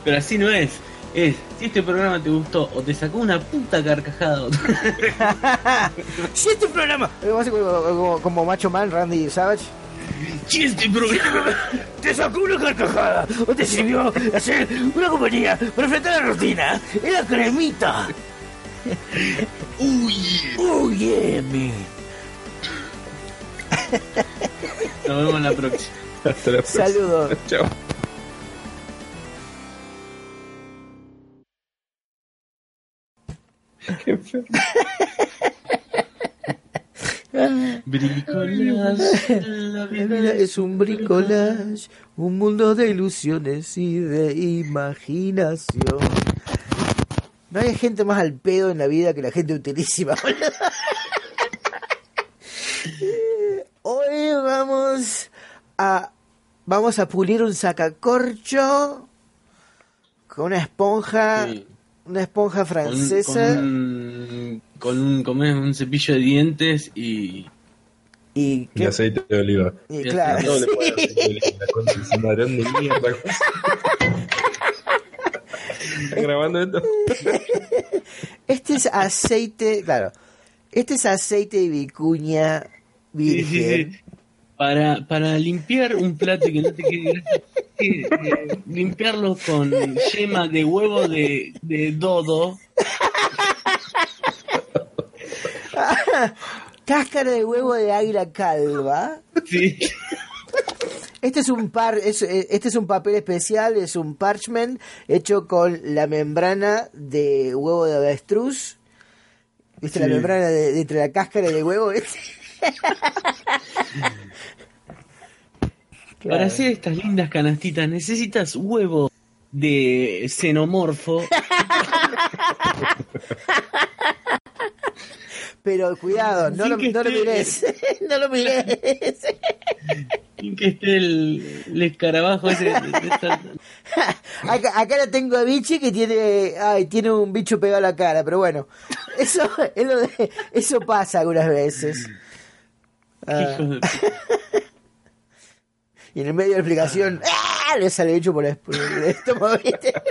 Pero así no es. Es, este programa te gustó o te sacó una puta carcajada o Si este programa, hacer como, como- Macho Man, Randy Savage, si este programa te sacó una carcajada o te sirvió hacer una compañía para enfrentar la rutina, era cremita. Uy, Oh yeah, nos vemos la próxima. Hasta la próxima. Saludos. Chao. Qué. Bricolage, la vida es un bricolage, un mundo de ilusiones y de imaginación. No hay gente más al pedo en la vida que la gente utilísima. Hoy vamos a vamos a pulir un sacacorcho con una esponja, Sí. Una esponja con, francesa. con un, con un, ¿cómo es? un cepillo de dientes y, Y, Y ¿qué- aceite de oliva. y claro, No le sí. aceite de oliva, la concha de su madre, ¿dónde mierda? ¿Está grabando esto? Este es aceite, claro. Este es aceite de vicuña Sí, sí, virgen. sí. Para, para limpiar un plato y que no te quede grasa, eh, eh, limpiarlo con yema de huevo de, de dodo. Cáscara de huevo de águila calva. Sí. Este es un par, es- eh, este es un papel especial, es un parchment hecho con la membrana de huevo de avestruz. ¿Viste la membrana de, de entre la cáscara de huevo? Claro. Para hacer estas lindas canastitas necesitas huevo de xenomorfo. Pero cuidado, no lo, no lo mires. no lo mires. Sin que esté el, el escarabajo ese. esta- Acá, acá la tengo a Vichy que tiene, ay, tiene un bicho pegado a la cara, pero bueno, eso, es lo de- eso pasa algunas veces. Ah, y en el medio de la explicación, ¡ah! le sale bicho por el, por el estómago, ¿viste?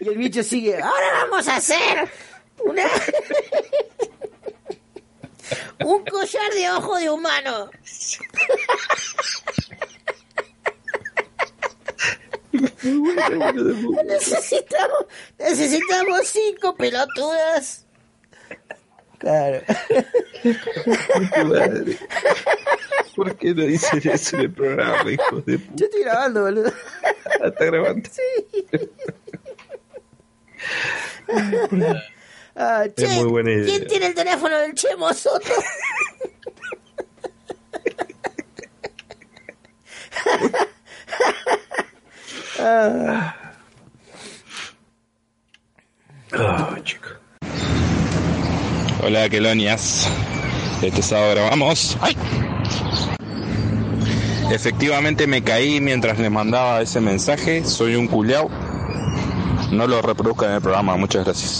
y el bicho sigue, ahora vamos a hacer una... un collar de ojo de humano. necesitamos, necesitamos cinco pelotudas. Claro. Madre. ¿Por qué no dicen eso en el programa, hijos de puta? Yo estoy grabando, boludo. Está grabando. Ah, che, Es muy buena idea. ¿Quién tiene el teléfono del Chemo Soto? Ah, Ah, chico. Hola, Quelonias. Este sábado grabamos. ¡Ay! Efectivamente me caí mientras le mandaba ese mensaje. Soy un culiao. No lo reproduzca en el programa. Muchas gracias.